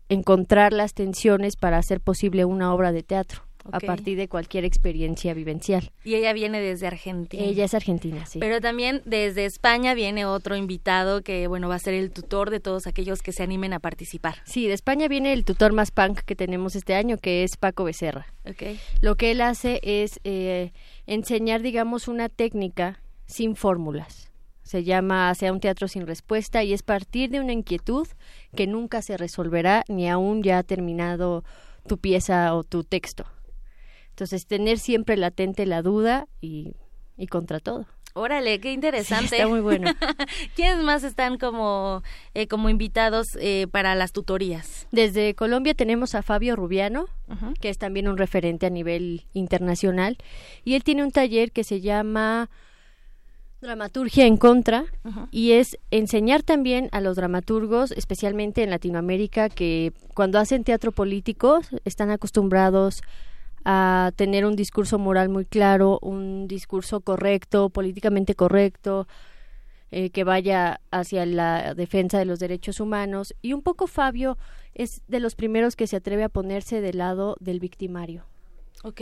[SPEAKER 16] encontrar las tensiones para hacer posible una obra de teatro a partir de cualquier experiencia vivencial.
[SPEAKER 15] Y ella viene desde Argentina.
[SPEAKER 16] Ella es argentina, sí.
[SPEAKER 15] Pero también desde España viene otro invitado que, bueno, va a ser el tutor de todos aquellos que se animen a participar.
[SPEAKER 16] Sí, de España viene el tutor más punk que tenemos este año, que es Paco Becerra.
[SPEAKER 15] Okay.
[SPEAKER 16] Lo que él hace es eh, enseñar, digamos, una técnica sin fórmulas. Se llama Sea un teatro sin respuesta y es partir de una inquietud que nunca se resolverá ni aún ya ha terminado tu pieza o tu texto. Entonces, tener siempre latente la duda y, y contra todo.
[SPEAKER 15] Órale, qué interesante.
[SPEAKER 16] está muy bueno. (laughs)
[SPEAKER 15] ¿Quiénes más están como, eh, como invitados eh, para las tutorías?
[SPEAKER 16] Desde Colombia tenemos a Fabio Rubiano, que es también un referente a nivel internacional, y él tiene un taller que se llama Dramaturgia en contra, y es enseñar también a los dramaturgos, especialmente en Latinoamérica, que cuando hacen teatro político están acostumbrados a tener un discurso moral muy claro, un discurso correcto, políticamente correcto, eh, que vaya hacia la defensa de los derechos humanos. Y un poco Fabio es de los primeros que se atreve a ponerse del lado del victimario,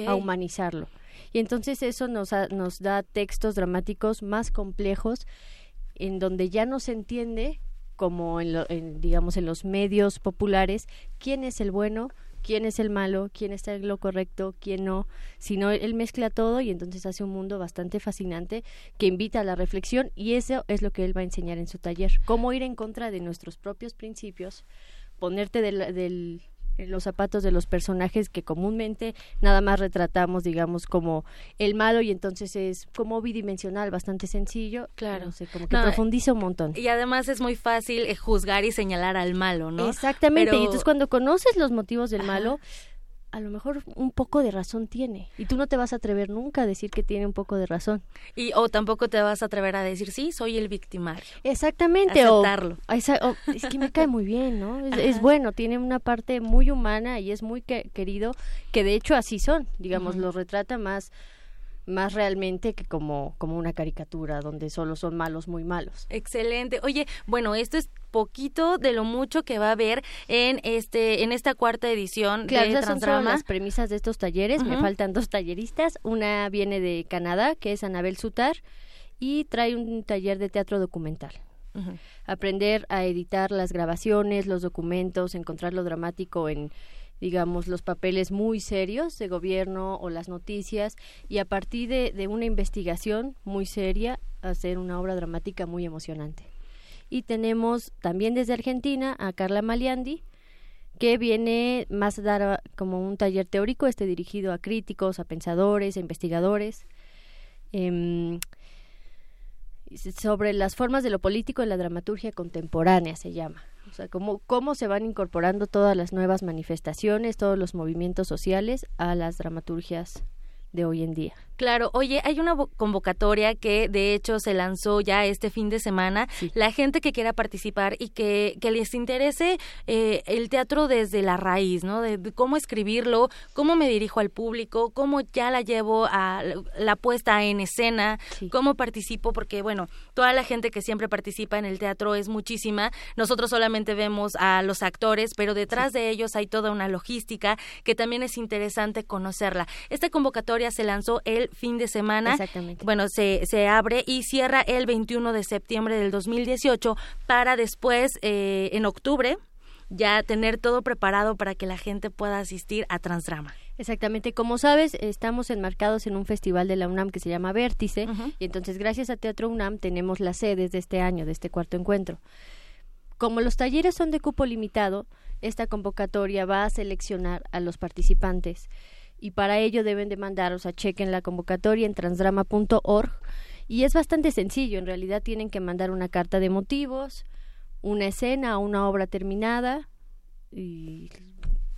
[SPEAKER 16] a humanizarlo. Y entonces eso nos, nos da textos dramáticos más complejos en donde ya no se entiende como en, digamos en los medios populares quién es el bueno quién es el malo, quién está en lo correcto, quién no, sino él mezcla todo y entonces hace un mundo bastante fascinante que invita a la reflexión y eso es lo que él va a enseñar en su taller, cómo ir en contra de nuestros propios principios, ponerte del, del en los zapatos de los personajes que comúnmente nada más retratamos, digamos, como el malo y entonces es como bidimensional, bastante sencillo.
[SPEAKER 15] Claro.
[SPEAKER 16] como que profundiza un montón.
[SPEAKER 15] Y además es muy fácil eh, juzgar y señalar al malo, ¿no?
[SPEAKER 16] Exactamente. Y entonces cuando conoces los motivos del malo, a lo mejor un poco de razón tiene. Y tú no te vas a atrever nunca a decir que tiene un poco de razón.
[SPEAKER 15] Y o tampoco te vas a atrever a decir sí soy el victimario
[SPEAKER 16] exactamente
[SPEAKER 15] aceptarlo.
[SPEAKER 16] o, es que me cae muy bien no es, bueno tiene una parte muy humana y es muy querido que de hecho así son digamos lo retrata más más realmente que como, como una caricatura donde solo son malos muy malos.
[SPEAKER 15] Excelente. Oye, bueno, esto es poquito de lo mucho que va a haber en este en esta cuarta edición
[SPEAKER 16] claro,
[SPEAKER 15] de
[SPEAKER 16] esas son las premisas de estos talleres. Me faltan dos talleristas. Una viene de Canadá, que es Anabel Sutar, y trae un taller de teatro documental. Aprender a editar las grabaciones, los documentos, encontrar lo dramático en digamos, los papeles muy serios de gobierno o las noticias y a partir de, una investigación muy seria hacer una obra dramática muy emocionante. Y tenemos también desde Argentina a Carla Maliandi, que viene más a dar como un taller teórico, este dirigido a críticos, a pensadores, a investigadores, em, sobre las formas de lo político en la dramaturgia contemporánea, se llama. O sea, cómo, cómo se van incorporando todas las nuevas manifestaciones, todos los movimientos sociales a las dramaturgias de hoy en día.
[SPEAKER 15] Claro, oye, hay una convocatoria que de hecho se lanzó ya este fin de semana. La gente que quiera participar y que, que les interese eh, el teatro desde la raíz, ¿no? De, cómo escribirlo, cómo me dirijo al público, cómo ya la llevo a la puesta en escena, cómo participo, porque bueno, toda la gente que siempre participa en el teatro es muchísima. Nosotros solamente vemos a los actores, pero detrás de ellos hay toda una logística que también es interesante conocerla. Esta convocatoria se lanzó el fin de semana.
[SPEAKER 16] Exactamente.
[SPEAKER 15] Bueno, se, se abre y cierra el 21 de septiembre del 2018 para después, eh, en octubre, ya tener todo preparado para que la gente pueda asistir a Transdrama.
[SPEAKER 16] Exactamente, como sabes, estamos enmarcados en un festival de la UNAM que se llama Vértice y entonces gracias a Teatro UNAM tenemos las sedes de este año, de este cuarto encuentro. Como los talleres son de cupo limitado, esta convocatoria va a seleccionar a los participantes y para ello deben de mandar, o sea, chequen la convocatoria en transdrama.org y es bastante sencillo, en realidad tienen que mandar una carta de motivos, una escena una obra terminada y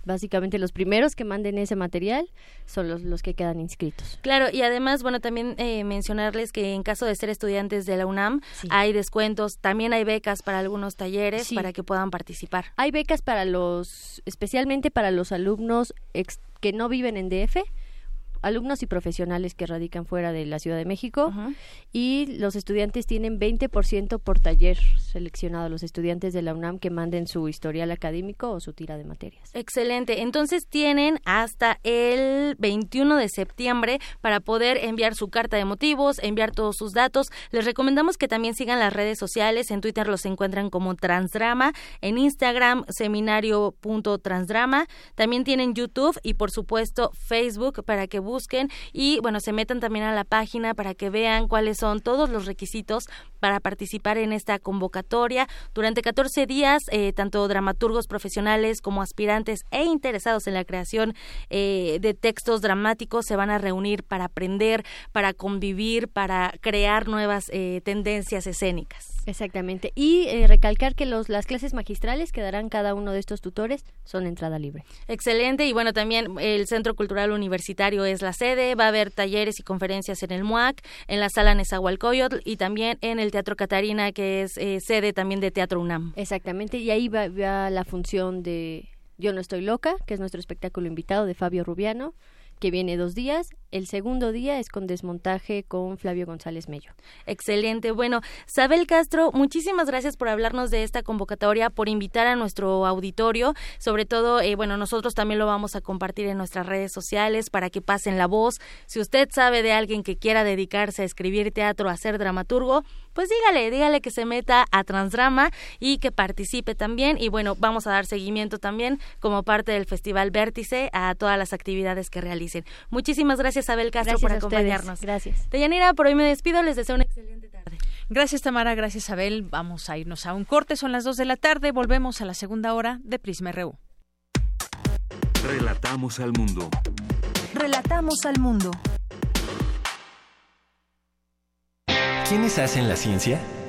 [SPEAKER 16] básicamente los primeros que manden ese material son los, los que quedan inscritos.
[SPEAKER 15] Claro, y además, bueno, también eh, mencionarles que en caso de ser estudiantes de la UNAM, hay descuentos, también hay becas para algunos talleres para que puedan participar.
[SPEAKER 16] Hay becas para los, especialmente para los alumnos que no viven en DF, alumnos y profesionales que radican fuera de la Ciudad de México. Y los estudiantes tienen 20% por taller seleccionado, los estudiantes de la UNAM que manden su historial académico o su tira de materias.
[SPEAKER 15] Excelente, entonces tienen hasta el 21 de septiembre para poder enviar su carta de motivos, enviar todos sus datos. Les recomendamos que también sigan las redes sociales, en Twitter los encuentran como Transdrama, en Instagram seminario.transdrama, también tienen YouTube y por supuesto Facebook para que busquen y bueno, se metan también a la página para que vean cuáles son todos los requisitos para participar en esta convocatoria. Durante 14 días, eh, tanto dramaturgos profesionales como aspirantes e interesados en la creación eh, de textos dramáticos se van a reunir para aprender, para convivir, para crear nuevas eh, tendencias escénicas.
[SPEAKER 16] Exactamente. Y recalcar que los, las clases magistrales que darán cada uno de estos tutores son entrada libre.
[SPEAKER 15] Excelente. Y bueno, también el Centro Cultural Universitario es la sede. Va a haber talleres y conferencias en el MUAC, en la sala Nezahualcóyotl y también en el Teatro Catarina, que es eh, sede también de Teatro UNAM.
[SPEAKER 16] Exactamente. Y ahí va, va la función de Yo no estoy loca, que es nuestro espectáculo invitado de Fabio Rubiano que viene dos días. El segundo día es con desmontaje con Flavio González Mello.
[SPEAKER 15] Excelente. Bueno, Sabel Castro, muchísimas gracias por hablarnos de esta convocatoria, por invitar a nuestro auditorio. Sobre todo, eh, bueno, nosotros también lo vamos a compartir en nuestras redes sociales para que pasen la voz. Si usted sabe de alguien que quiera dedicarse a escribir teatro, a ser dramaturgo, pues dígale, dígale que se meta a Transdrama y que participe también. Y bueno, vamos a dar seguimiento también como parte del Festival Vértice a todas las actividades que realicen. Muchísimas gracias, Abel Castro, por acompañarnos.
[SPEAKER 16] Gracias.
[SPEAKER 15] Deyanira, por hoy me despido, les deseo una excelente tarde.
[SPEAKER 1] Gracias, Tamara, gracias, Abel. Vamos a irnos a un corte, son las dos de la tarde, volvemos a la segunda hora de Prisma RU.
[SPEAKER 5] Relatamos al mundo.
[SPEAKER 3] Relatamos al mundo.
[SPEAKER 17] ¿Quiénes hacen la ciencia?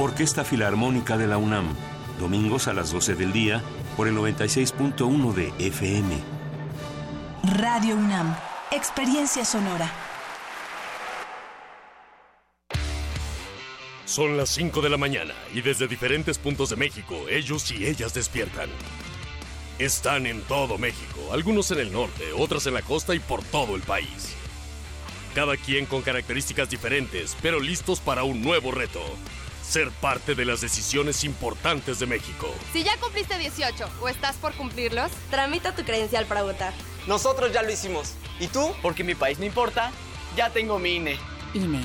[SPEAKER 18] Orquesta Filarmónica de la UNAM, domingos a las 12 del día por el 96.1 de FM.
[SPEAKER 3] Radio UNAM, experiencia sonora.
[SPEAKER 19] Son las 5 de la mañana y desde diferentes puntos de México ellos y ellas despiertan. Están en todo México, algunos en el norte, otros en la costa y por todo el país. Cada quien con características diferentes, pero listos para un nuevo reto. Ser parte de las decisiones importantes de México.
[SPEAKER 20] Si ya cumpliste 18 o estás por cumplirlos,
[SPEAKER 21] tramita tu credencial para votar.
[SPEAKER 22] Nosotros ya lo hicimos. ¿Y tú?
[SPEAKER 23] Porque mi país no importa, ya tengo mi INE.
[SPEAKER 15] INE.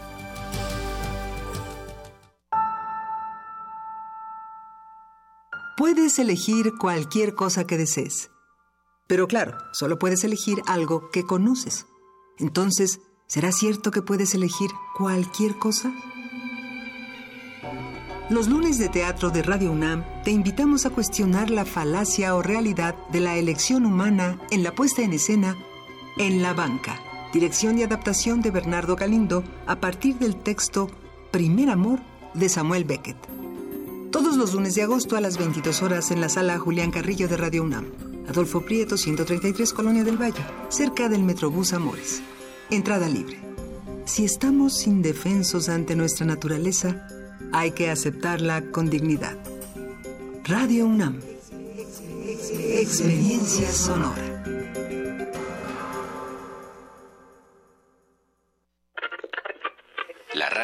[SPEAKER 24] Puedes elegir cualquier cosa que desees. Pero claro, solo puedes elegir algo que conoces. Entonces, ¿será cierto que puedes elegir cualquier cosa? Los lunes de teatro de Radio UNAM te invitamos a cuestionar la falacia o realidad de la elección humana en la puesta en escena En la banca. Dirección y adaptación de Bernardo Galindo a partir del texto Primer Amor de Samuel Beckett. Todos los lunes de agosto a las 22 horas en la sala Julián Carrillo de Radio UNAM. Adolfo Prieto, 133, Colonia del Valle, cerca del Metrobús Amores. Entrada libre. Si estamos indefensos ante nuestra naturaleza, hay que aceptarla con dignidad. Radio UNAM. Experiencia sonora.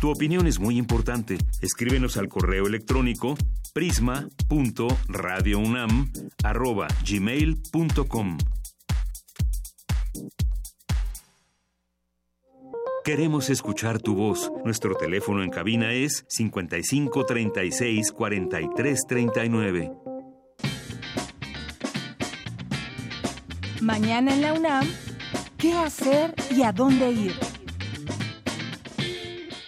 [SPEAKER 5] Tu opinión es muy importante. Escríbenos al correo electrónico prisma.radiounam@gmail.com. Queremos escuchar tu voz. Nuestro teléfono en cabina es 55 36 43 39.
[SPEAKER 3] Mañana en la UNAM, ¿qué hacer y a dónde ir?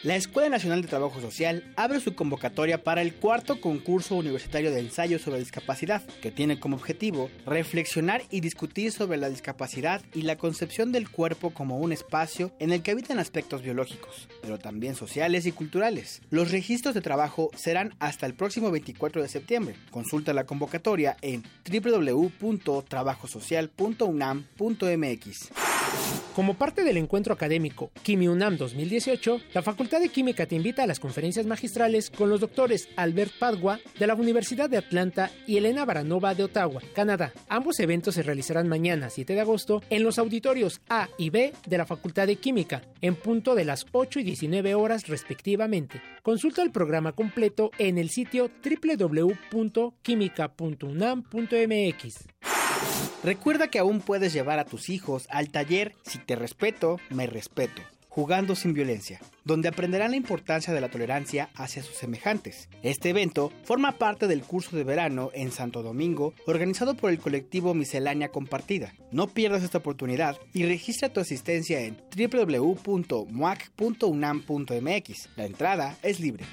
[SPEAKER 4] La Escuela Nacional de Trabajo Social abre su convocatoria para el cuarto concurso universitario de ensayo sobre discapacidad, que tiene como objetivo reflexionar y discutir sobre la discapacidad y la concepción del cuerpo como un espacio en el que habitan aspectos biológicos, pero también sociales y culturales. Los registros de trabajo serán hasta el próximo 24 de septiembre. Consulta la convocatoria en www.trabajosocial.unam.mx.
[SPEAKER 2] Como parte del encuentro académico Kimi UNAM 2018, la Facultad de Química te invita a las conferencias magistrales con los doctores Albert Padua de la Universidad de Atlanta y Elena Baranova de Ottawa, Canadá. Ambos eventos se realizarán mañana, 7 de agosto, en los auditorios A y B de la Facultad de Química, en punto de las 8 y 19 horas respectivamente. Consulta el programa completo en el sitio www.quimica.unam.mx.
[SPEAKER 4] Recuerda que aún puedes llevar a tus hijos al taller Si te respeto, me respeto, jugando sin violencia, donde aprenderán la importancia de la tolerancia hacia sus semejantes. Este evento forma parte del curso de verano en Santo Domingo, organizado por el colectivo Miscelánea Compartida. No pierdas esta oportunidad y registra tu asistencia en www.muac.unam.mx. La entrada es libre.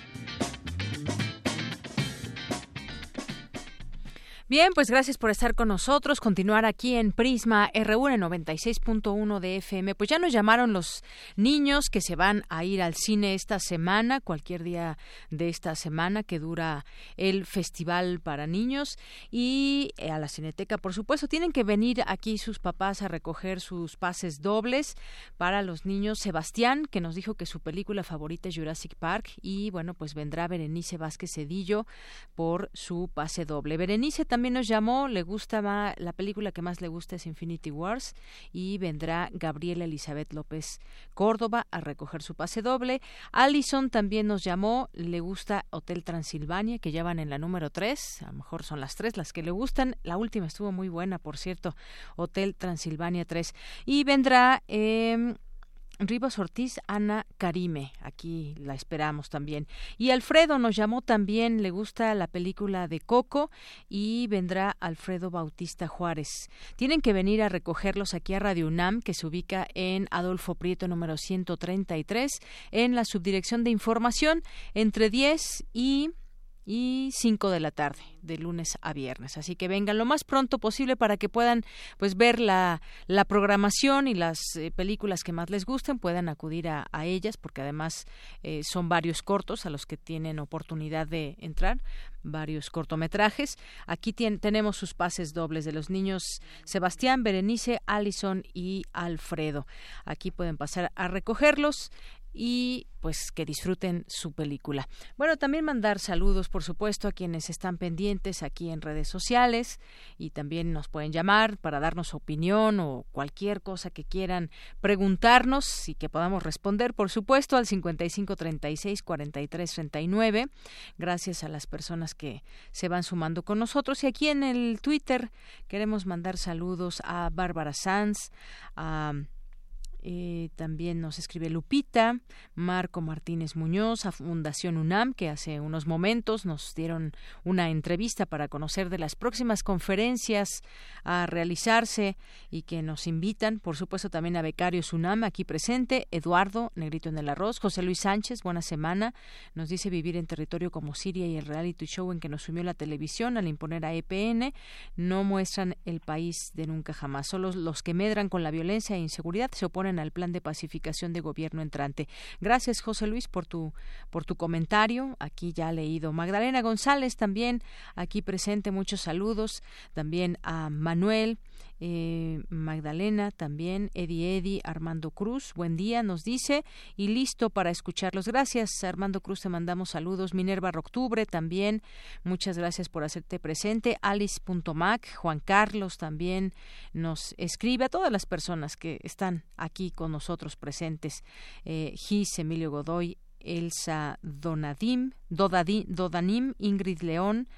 [SPEAKER 1] Bien, pues gracias por estar con nosotros, continuar aquí en Prisma RU en 96.1 de FM. Pues ya nos llamaron los niños que se van a ir al cine esta semana, cualquier día de esta semana que dura el Festival para Niños y eh, a la Cineteca, por supuesto, tienen que venir aquí sus papás a recoger sus pases dobles para los niños. Sebastián, que nos dijo que su película favorita es Jurassic Park y bueno, pues vendrá Berenice Vázquez Cedillo por su pase doble. Berenice también también nos llamó, le gusta más, la película que más le gusta es Infinity Wars y vendrá Gabriela Elizabeth López Córdoba a recoger su pase doble. Allison también nos llamó, le gusta Hotel Transilvania, que ya van en la número 3, a lo mejor son las tres las que le gustan. La última estuvo muy buena, por cierto, Hotel Transilvania 3. Y vendrá... Eh, Rivas Ortiz, Ana Karime, aquí la esperamos también. Y Alfredo nos llamó también, le gusta la película de Coco y vendrá Alfredo Bautista Juárez. Tienen que venir a recogerlos aquí a Radio UNAM, que se ubica en Adolfo Prieto número 133, en la subdirección de información, entre 10 y y 5 de la tarde, de lunes a viernes. Así que vengan lo más pronto posible para que puedan pues ver la, la programación y las eh, películas que más les gusten, puedan acudir a, ellas, porque además eh, son varios cortos a los que tienen oportunidad de entrar, varios cortometrajes. Aquí tenemos sus pases dobles de los niños Sebastián, Berenice, Alison y Alfredo. Aquí pueden pasar a recogerlos y pues que disfruten su película. Bueno, también mandar saludos, por supuesto, a quienes están pendientes aquí en redes sociales y también nos pueden llamar para darnos opinión o cualquier cosa que quieran preguntarnos y que podamos responder, por supuesto, al 5536 4339. Gracias a las personas que se van sumando con nosotros y aquí en el Twitter queremos mandar saludos a Bárbara Sanz, a eh, también nos escribe Lupita, Marco Martínez Muñoz, a Fundación UNAM, que hace unos momentos nos dieron una entrevista para conocer de las próximas conferencias a realizarse y que nos invitan, por supuesto, también a Becarios UNAM aquí presente, Eduardo, Negrito en el Arroz, José Luis Sánchez, buena semana, nos dice vivir en territorio como Siria y el reality show en que nos sumió la televisión al imponer a EPN no muestran el país de nunca jamás. Solo los que medran con la violencia e inseguridad se oponen al plan de pacificación de gobierno entrante. Gracias, José Luis, por tu, por tu comentario. Aquí ya leído. Magdalena González también aquí presente. Muchos saludos. También a Manuel. Eh, Magdalena también, Eddie Eddie, Armando Cruz, buen día, nos dice, y listo para escucharlos. Gracias, Armando Cruz, te mandamos saludos. Minerva Octubre también, muchas gracias por hacerte presente. Alice.mac, Juan Carlos también nos escribe a todas las personas que están aquí con nosotros presentes. Eh, Gis, Emilio Godoy, Elsa Donadim, Dodanim, Ingrid León,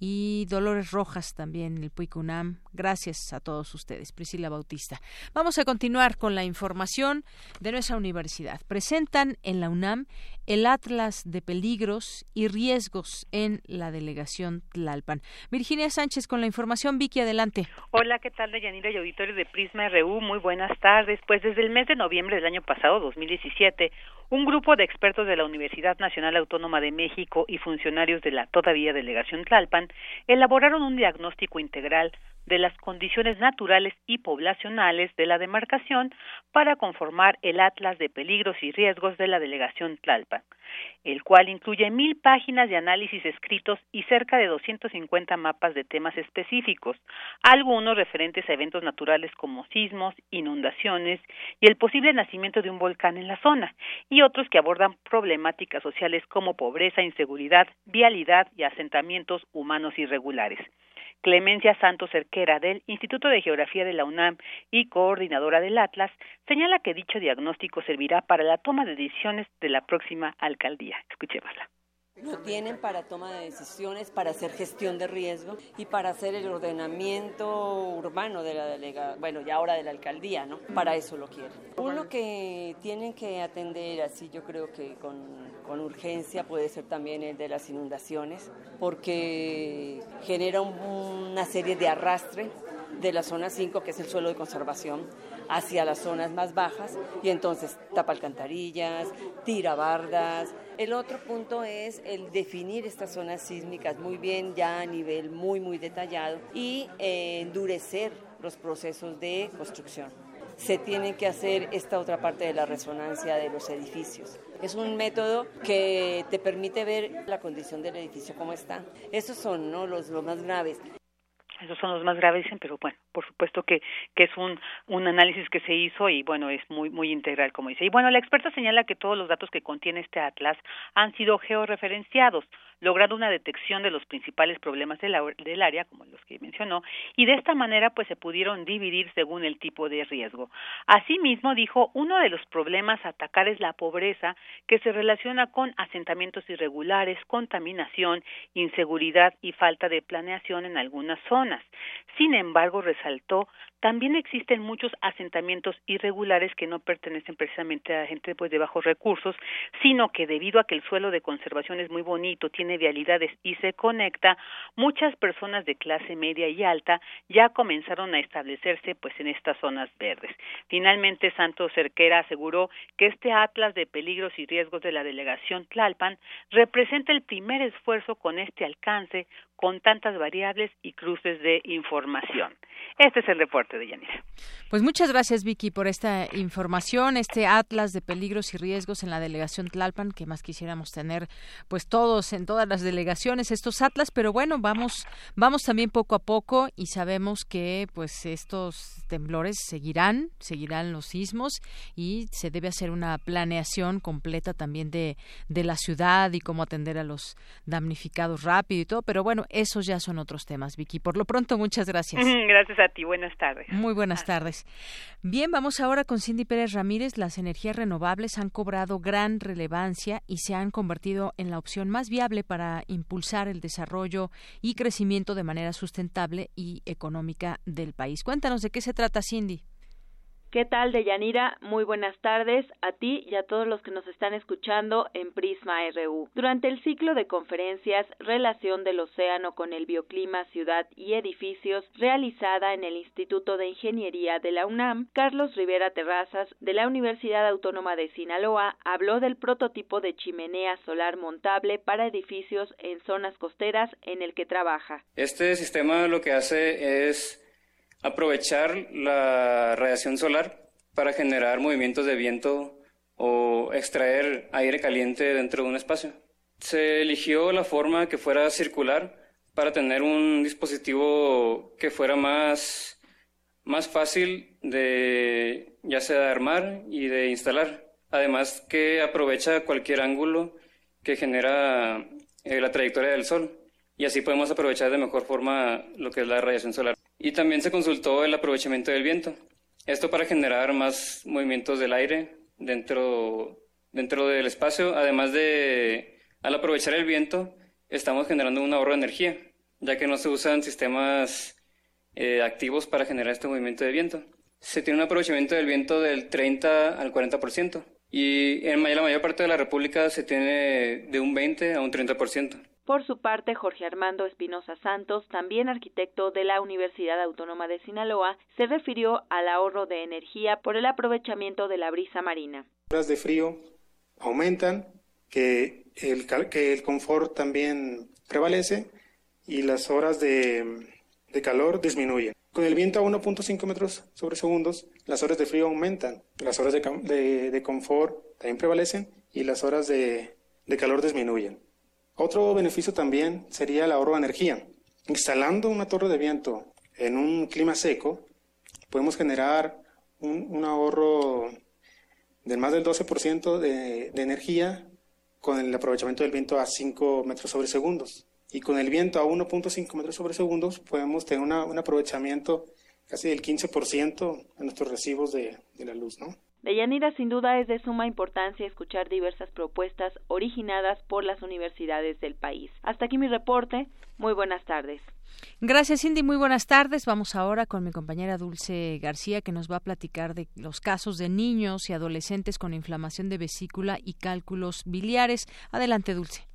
[SPEAKER 1] y Dolores Rojas también, el Puicunam. Gracias a todos ustedes. Priscila Bautista. Vamos a continuar con la información de nuestra universidad. Presentan en la UNAM el Atlas de Peligros y Riesgos en la delegación Tlalpan. Virginia Sánchez con la información. Vicky, adelante.
[SPEAKER 25] Hola, ¿qué tal, Deyanira y auditorio de Prisma RU? Muy buenas tardes. Pues desde el mes de noviembre del año pasado, 2017, un grupo de expertos de la Universidad Nacional Autónoma de México y funcionarios de la todavía delegación Tlalpan elaboraron un diagnóstico integral de las condiciones naturales y poblacionales de la demarcación para conformar el Atlas de Peligros y Riesgos de la Delegación Tlalpan, el cual incluye mil páginas de análisis escritos y cerca de 250 mapas de temas específicos, algunos referentes a eventos naturales como sismos, inundaciones y el posible nacimiento de un volcán en la zona, y otros que abordan problemáticas sociales como pobreza, inseguridad, vialidad y asentamientos humanos irregulares. Clemencia Santos Cerquera del Instituto de Geografía de la UNAM y coordinadora del Atlas señala que dicho diagnóstico servirá para la toma de decisiones de la próxima alcaldía. Escuchémosla.
[SPEAKER 26] Lo tienen para toma de decisiones, para hacer gestión de riesgo y para hacer el ordenamiento urbano de la delega, bueno, ya ahora de la alcaldía, ¿no? Para eso lo quieren. Uno que tienen que atender así, yo creo que con, con urgencia puede ser también el de las inundaciones, porque genera una serie de arrastre de la zona 5, que es el suelo de conservación, hacia las zonas más bajas y entonces tapa alcantarillas, tira bardas. El otro punto es el definir estas zonas sísmicas muy bien, ya a nivel muy, muy detallado y eh, endurecer los procesos de construcción se tiene que hacer esta otra parte de la resonancia de los edificios. Es un método que te permite ver la condición del edificio como está. Esos son ¿no? los, los más graves.
[SPEAKER 25] Esos son los más graves, pero bueno, por supuesto que, que es un, un análisis que se hizo y bueno, es muy, muy integral, como dice. Y bueno, la experta señala que todos los datos que contiene este atlas han sido georreferenciados, logrando una detección de los principales problemas del, del área, como los que mencionó, y de esta manera pues se pudieron dividir según el tipo de riesgo. Asimismo, dijo, uno de los problemas a atacar es la pobreza, que se relaciona con asentamientos irregulares, contaminación, inseguridad y falta de planeación en algunas zonas. Sin embargo, resaltó también existen muchos asentamientos irregulares que no pertenecen precisamente a gente pues de bajos recursos, sino que debido a que el suelo de conservación es muy bonito, tiene vialidades y se conecta, muchas personas de clase media y alta ya comenzaron a establecerse pues en estas zonas verdes. Finalmente Santos Cerquera aseguró que este atlas de peligros y riesgos de la delegación Tlalpan representa el primer esfuerzo con este alcance con tantas variables y cruces de información. Este es el reporte de Yanira.
[SPEAKER 1] Pues muchas gracias Vicky por esta información, este atlas de peligros y riesgos en la delegación Tlalpan, que más quisiéramos tener pues todos en todas las delegaciones estos atlas, pero bueno, vamos vamos también poco a poco y sabemos que pues estos temblores seguirán, seguirán los sismos y se debe hacer una planeación completa también de de la ciudad y cómo atender a los damnificados rápido y todo, pero bueno, esos ya son otros temas, Vicky. Por lo pronto, muchas gracias. (laughs)
[SPEAKER 25] Gracias a ti. Buenas tardes.
[SPEAKER 1] Muy buenas tardes. Bien, vamos ahora con Cindy Pérez Ramírez. Las energías renovables han cobrado gran relevancia y se han convertido en la opción más viable para impulsar el desarrollo y crecimiento de manera sustentable y económica del país. Cuéntanos de qué se trata, Cindy.
[SPEAKER 10] ¿Qué tal, Deyanira? Muy buenas tardes a ti y a todos los que nos están escuchando en Prisma RU. Durante el ciclo de conferencias Relación del Océano con el Bioclima, Ciudad y Edificios, realizada en el Instituto de Ingeniería de la UNAM, Carlos Rivera Terrazas, de la Universidad Autónoma de Sinaloa, habló del prototipo de chimenea solar montable para edificios en zonas costeras en el que trabaja.
[SPEAKER 27] Este sistema lo que hace es aprovechar la radiación solar para generar movimientos de viento o extraer aire caliente dentro de un espacio. Se eligió la forma que fuera circular para tener un dispositivo que fuera más, más fácil de ya sea de armar y de instalar. Además que aprovecha cualquier ángulo que genera eh, la trayectoria del Sol y así podemos aprovechar de mejor forma lo que es la radiación solar. Y también se consultó el aprovechamiento del viento. Esto para generar más movimientos del aire dentro, dentro del espacio. Además de, al aprovechar el viento, estamos generando un ahorro de energía, ya que no se usan sistemas eh, activos para generar este movimiento de viento. Se tiene un aprovechamiento del viento del 30 al 40%. Y en la mayor parte de la República se tiene de un 20 a un 30%.
[SPEAKER 10] Por su parte, Jorge Armando Espinosa Santos, también arquitecto de la Universidad Autónoma de Sinaloa, se refirió al ahorro de energía por el aprovechamiento de la brisa marina.
[SPEAKER 28] Horas de frío aumentan, que el, que el confort también prevalece y las horas de, de calor disminuyen. Con el viento a 1.5 metros sobre segundos, las horas de frío aumentan, las horas de, de, de confort también prevalecen y las horas de, de calor disminuyen. Otro beneficio también sería el ahorro de energía. Instalando una torre de viento en un clima seco, podemos generar un, ahorro de más del 12% de, de energía con el aprovechamiento del viento a 5 metros sobre segundos. Y con el viento a 1.5 metros sobre segundos podemos tener un aprovechamiento casi del 15% en nuestros recibos de, de la luz, ¿no?
[SPEAKER 10] Deyanira, sin duda es de suma importancia escuchar diversas propuestas originadas por las universidades del país. Hasta aquí mi reporte. Muy buenas tardes.
[SPEAKER 1] Gracias, Cindy. Muy buenas tardes. Vamos ahora con mi compañera Dulce García, que nos va a platicar de los casos de niños y adolescentes con inflamación de vesícula y cálculos biliares. Adelante, Dulce.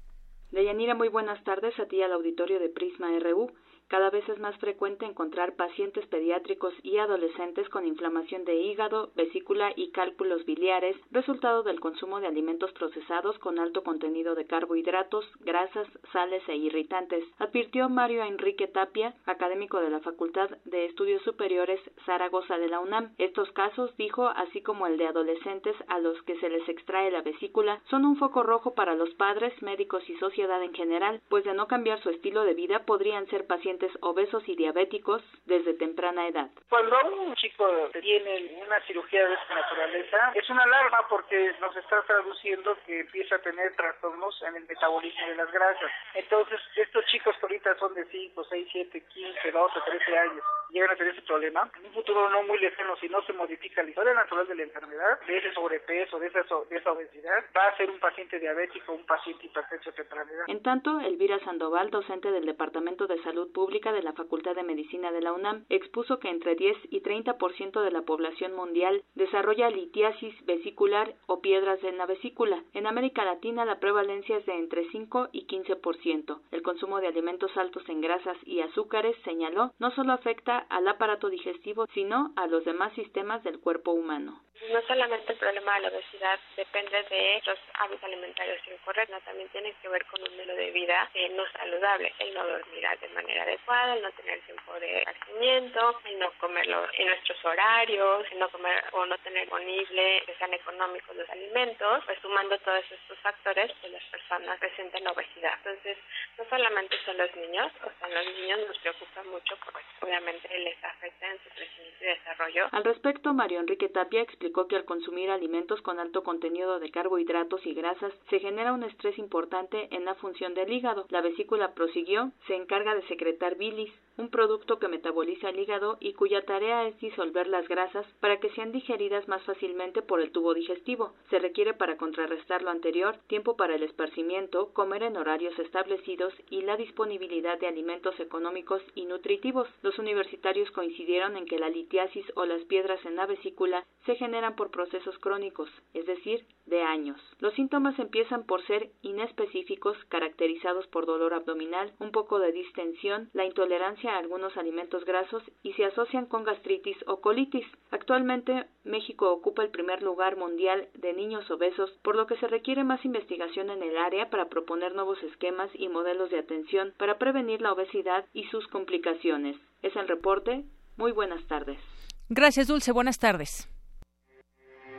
[SPEAKER 29] Deyanira, muy buenas tardes a ti al auditorio de Prisma RU.
[SPEAKER 10] Cada vez es más frecuente encontrar pacientes pediátricos y adolescentes con inflamación de hígado, vesícula y cálculos biliares, resultado del consumo de alimentos procesados con alto contenido de carbohidratos, grasas, sales e irritantes, advirtió Mario Enrique Tapia, académico de la Facultad de Estudios Superiores Zaragoza de la UNAM. Estos casos, dijo, así como el de adolescentes a los que se les extrae la vesícula, son un foco rojo para los padres, médicos y sociedad en general, pues de no cambiar su estilo de vida podrían ser pacientes obesos y diabéticos desde temprana edad.
[SPEAKER 29] Cuando un chico tiene una cirugía de esta naturaleza, es una alarma porque nos está traduciendo que empieza a tener trastornos en el metabolismo de las grasas. Entonces, estos chicos que ahorita son de 5, 6, 7, 15, 12, 13 años, llegan a tener ese problema, en un futuro no muy lejano, si no se modifica la historia natural de la enfermedad, de ese sobrepeso, de esa, de esa obesidad, va a ser un paciente diabético, un paciente hipertenso de temprana edad.
[SPEAKER 10] En tanto, Elvira Sandoval, docente del Departamento de Salud Pública de la Facultad de Medicina de la UNAM, expuso que entre 10 y 30% de la población mundial desarrolla litiasis vesicular o piedras en la vesícula. En América Latina la prevalencia es de entre 5 y 15%. El consumo de alimentos altos en grasas y azúcares, señaló, no solo afecta al aparato digestivo, sino a los demás sistemas del cuerpo humano.
[SPEAKER 12] No solamente el problema de la obesidad depende de los hábitos alimentarios incorrectos, también tiene que ver con un modelo de vida eh, no saludable, el no dormir de manera adecuada, el no tener tiempo de esparcimiento, el no comerlo en nuestros horarios, el no comer o no tener disponible que sean económicos los alimentos, pues sumando todos estos factores, pues las personas presentan obesidad. Entonces, no solamente son los niños, o sea, los niños nos preocupan mucho porque obviamente les afecta en su crecimiento y desarrollo.
[SPEAKER 10] Al respecto, Mario Enrique Tapia explicó que al consumir alimentos con alto contenido de carbohidratos y grasas se genera un estrés importante en la función del hígado. La vesícula prosiguió, se encarga de secretar bilis, un producto que metaboliza el hígado y cuya tarea es disolver las grasas para que sean digeridas más fácilmente por el tubo digestivo. Se requiere para contrarrestar lo anterior tiempo para el esparcimiento, comer en horarios establecidos y la disponibilidad de alimentos económicos y nutritivos. Los universitarios coincidieron en que la litiasis o las piedras en la vesícula se generan por procesos crónicos, es decir, de años. Los síntomas empiezan por ser inespecíficos, caracterizados por dolor abdominal, un poco de distensión, la intolerancia a algunos alimentos grasos y se asocian con gastritis o colitis. Actualmente, México ocupa el primer lugar mundial de niños obesos, por lo que se requiere más investigación en el área para proponer nuevos esquemas y modelos de atención para prevenir la obesidad y sus complicaciones. Es el reporte. Muy buenas tardes.
[SPEAKER 1] Gracias, Dulce. Buenas tardes.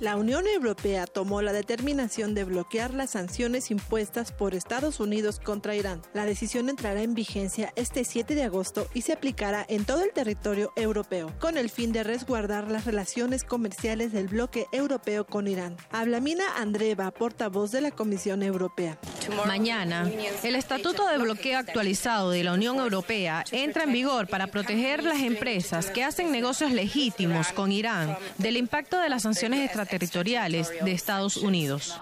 [SPEAKER 30] La Unión Europea tomó la determinación de bloquear las sanciones impuestas por Estados Unidos contra Irán. La decisión entrará en vigencia este 7 de agosto y se aplicará en todo el territorio europeo, con el fin de resguardar las relaciones comerciales del bloque europeo con Irán. Habla Mina Andreva, portavoz de la Comisión Europea.
[SPEAKER 31] Mañana, el Estatuto de Bloqueo actualizado de la Unión Europea entra en vigor para proteger las empresas que hacen negocios legítimos con Irán del impacto de las sanciones extraterritoriales territoriales de Estados Unidos.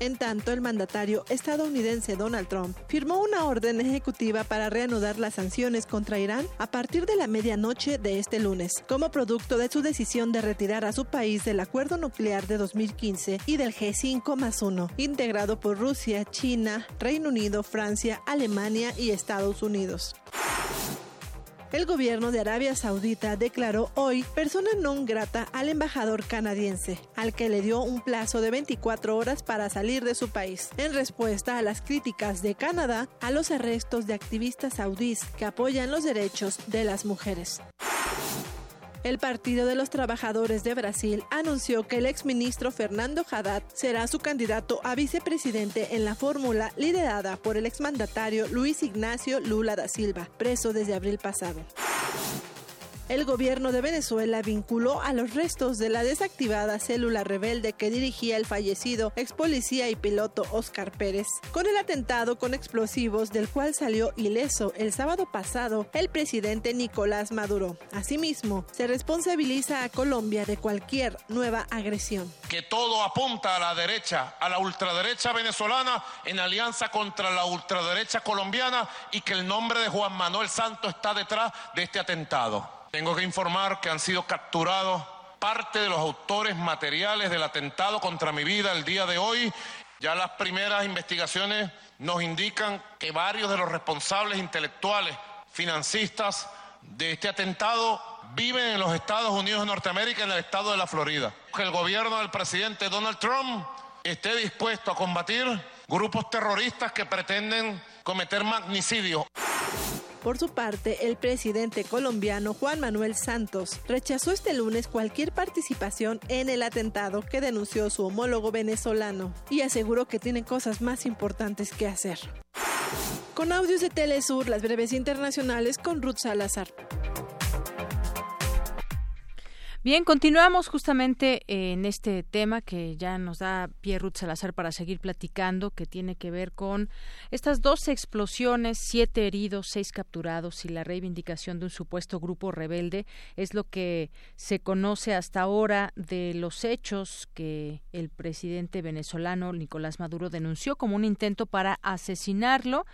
[SPEAKER 30] En tanto, el mandatario estadounidense Donald Trump firmó una orden ejecutiva para reanudar las sanciones contra Irán a partir de la medianoche de este lunes, como producto de su decisión de retirar a su país del acuerdo nuclear de 2015 y del G5 más 1, integrado por Rusia, China, Reino Unido, Francia, Alemania y Estados Unidos. El gobierno de Arabia Saudita declaró hoy persona non grata al embajador canadiense, al que le dio un plazo de 24 horas para salir de su país, en respuesta a las críticas de Canadá a los arrestos de activistas saudíes que apoyan los derechos de las mujeres. El Partido de los Trabajadores de Brasil anunció que el exministro Fernando Haddad será su candidato a vicepresidente en la fórmula liderada por el exmandatario Luis Ignacio Lula da Silva, preso desde abril pasado. El gobierno de Venezuela vinculó a los restos de la desactivada célula rebelde que dirigía el fallecido ex policía y piloto Oscar Pérez con el atentado con explosivos del cual salió ileso el sábado pasado el presidente Nicolás Maduro. Asimismo, se responsabiliza a Colombia de cualquier nueva agresión.
[SPEAKER 32] Que todo apunta a la derecha, a la ultraderecha venezolana en alianza contra la ultraderecha colombiana y que el nombre de Juan Manuel Santos está detrás de este atentado. Tengo que informar que han sido capturados parte de los autores materiales del atentado contra mi vida el día de hoy. Ya las primeras investigaciones nos indican que varios de los responsables intelectuales, financistas de este atentado viven en los Estados Unidos de Norteamérica, en el estado de la Florida. Que el gobierno del presidente Donald Trump esté dispuesto a combatir grupos terroristas que pretenden cometer magnicidio.
[SPEAKER 30] Por su parte, el presidente colombiano Juan Manuel Santos rechazó este lunes cualquier participación en el atentado que denunció su homólogo venezolano y aseguró que tiene cosas más importantes que hacer. Con audios de Telesur, las breves internacionales con Ruth Salazar.
[SPEAKER 1] Bien, continuamos justamente en este tema que ya nos da Pierre Ruth Salazar para seguir platicando, que tiene que ver con estas dos explosiones, siete heridos, seis capturados y la reivindicación de un supuesto grupo rebelde. Es lo que se conoce hasta ahora de los hechos que el presidente venezolano Nicolás Maduro denunció como un intento para asesinarlo.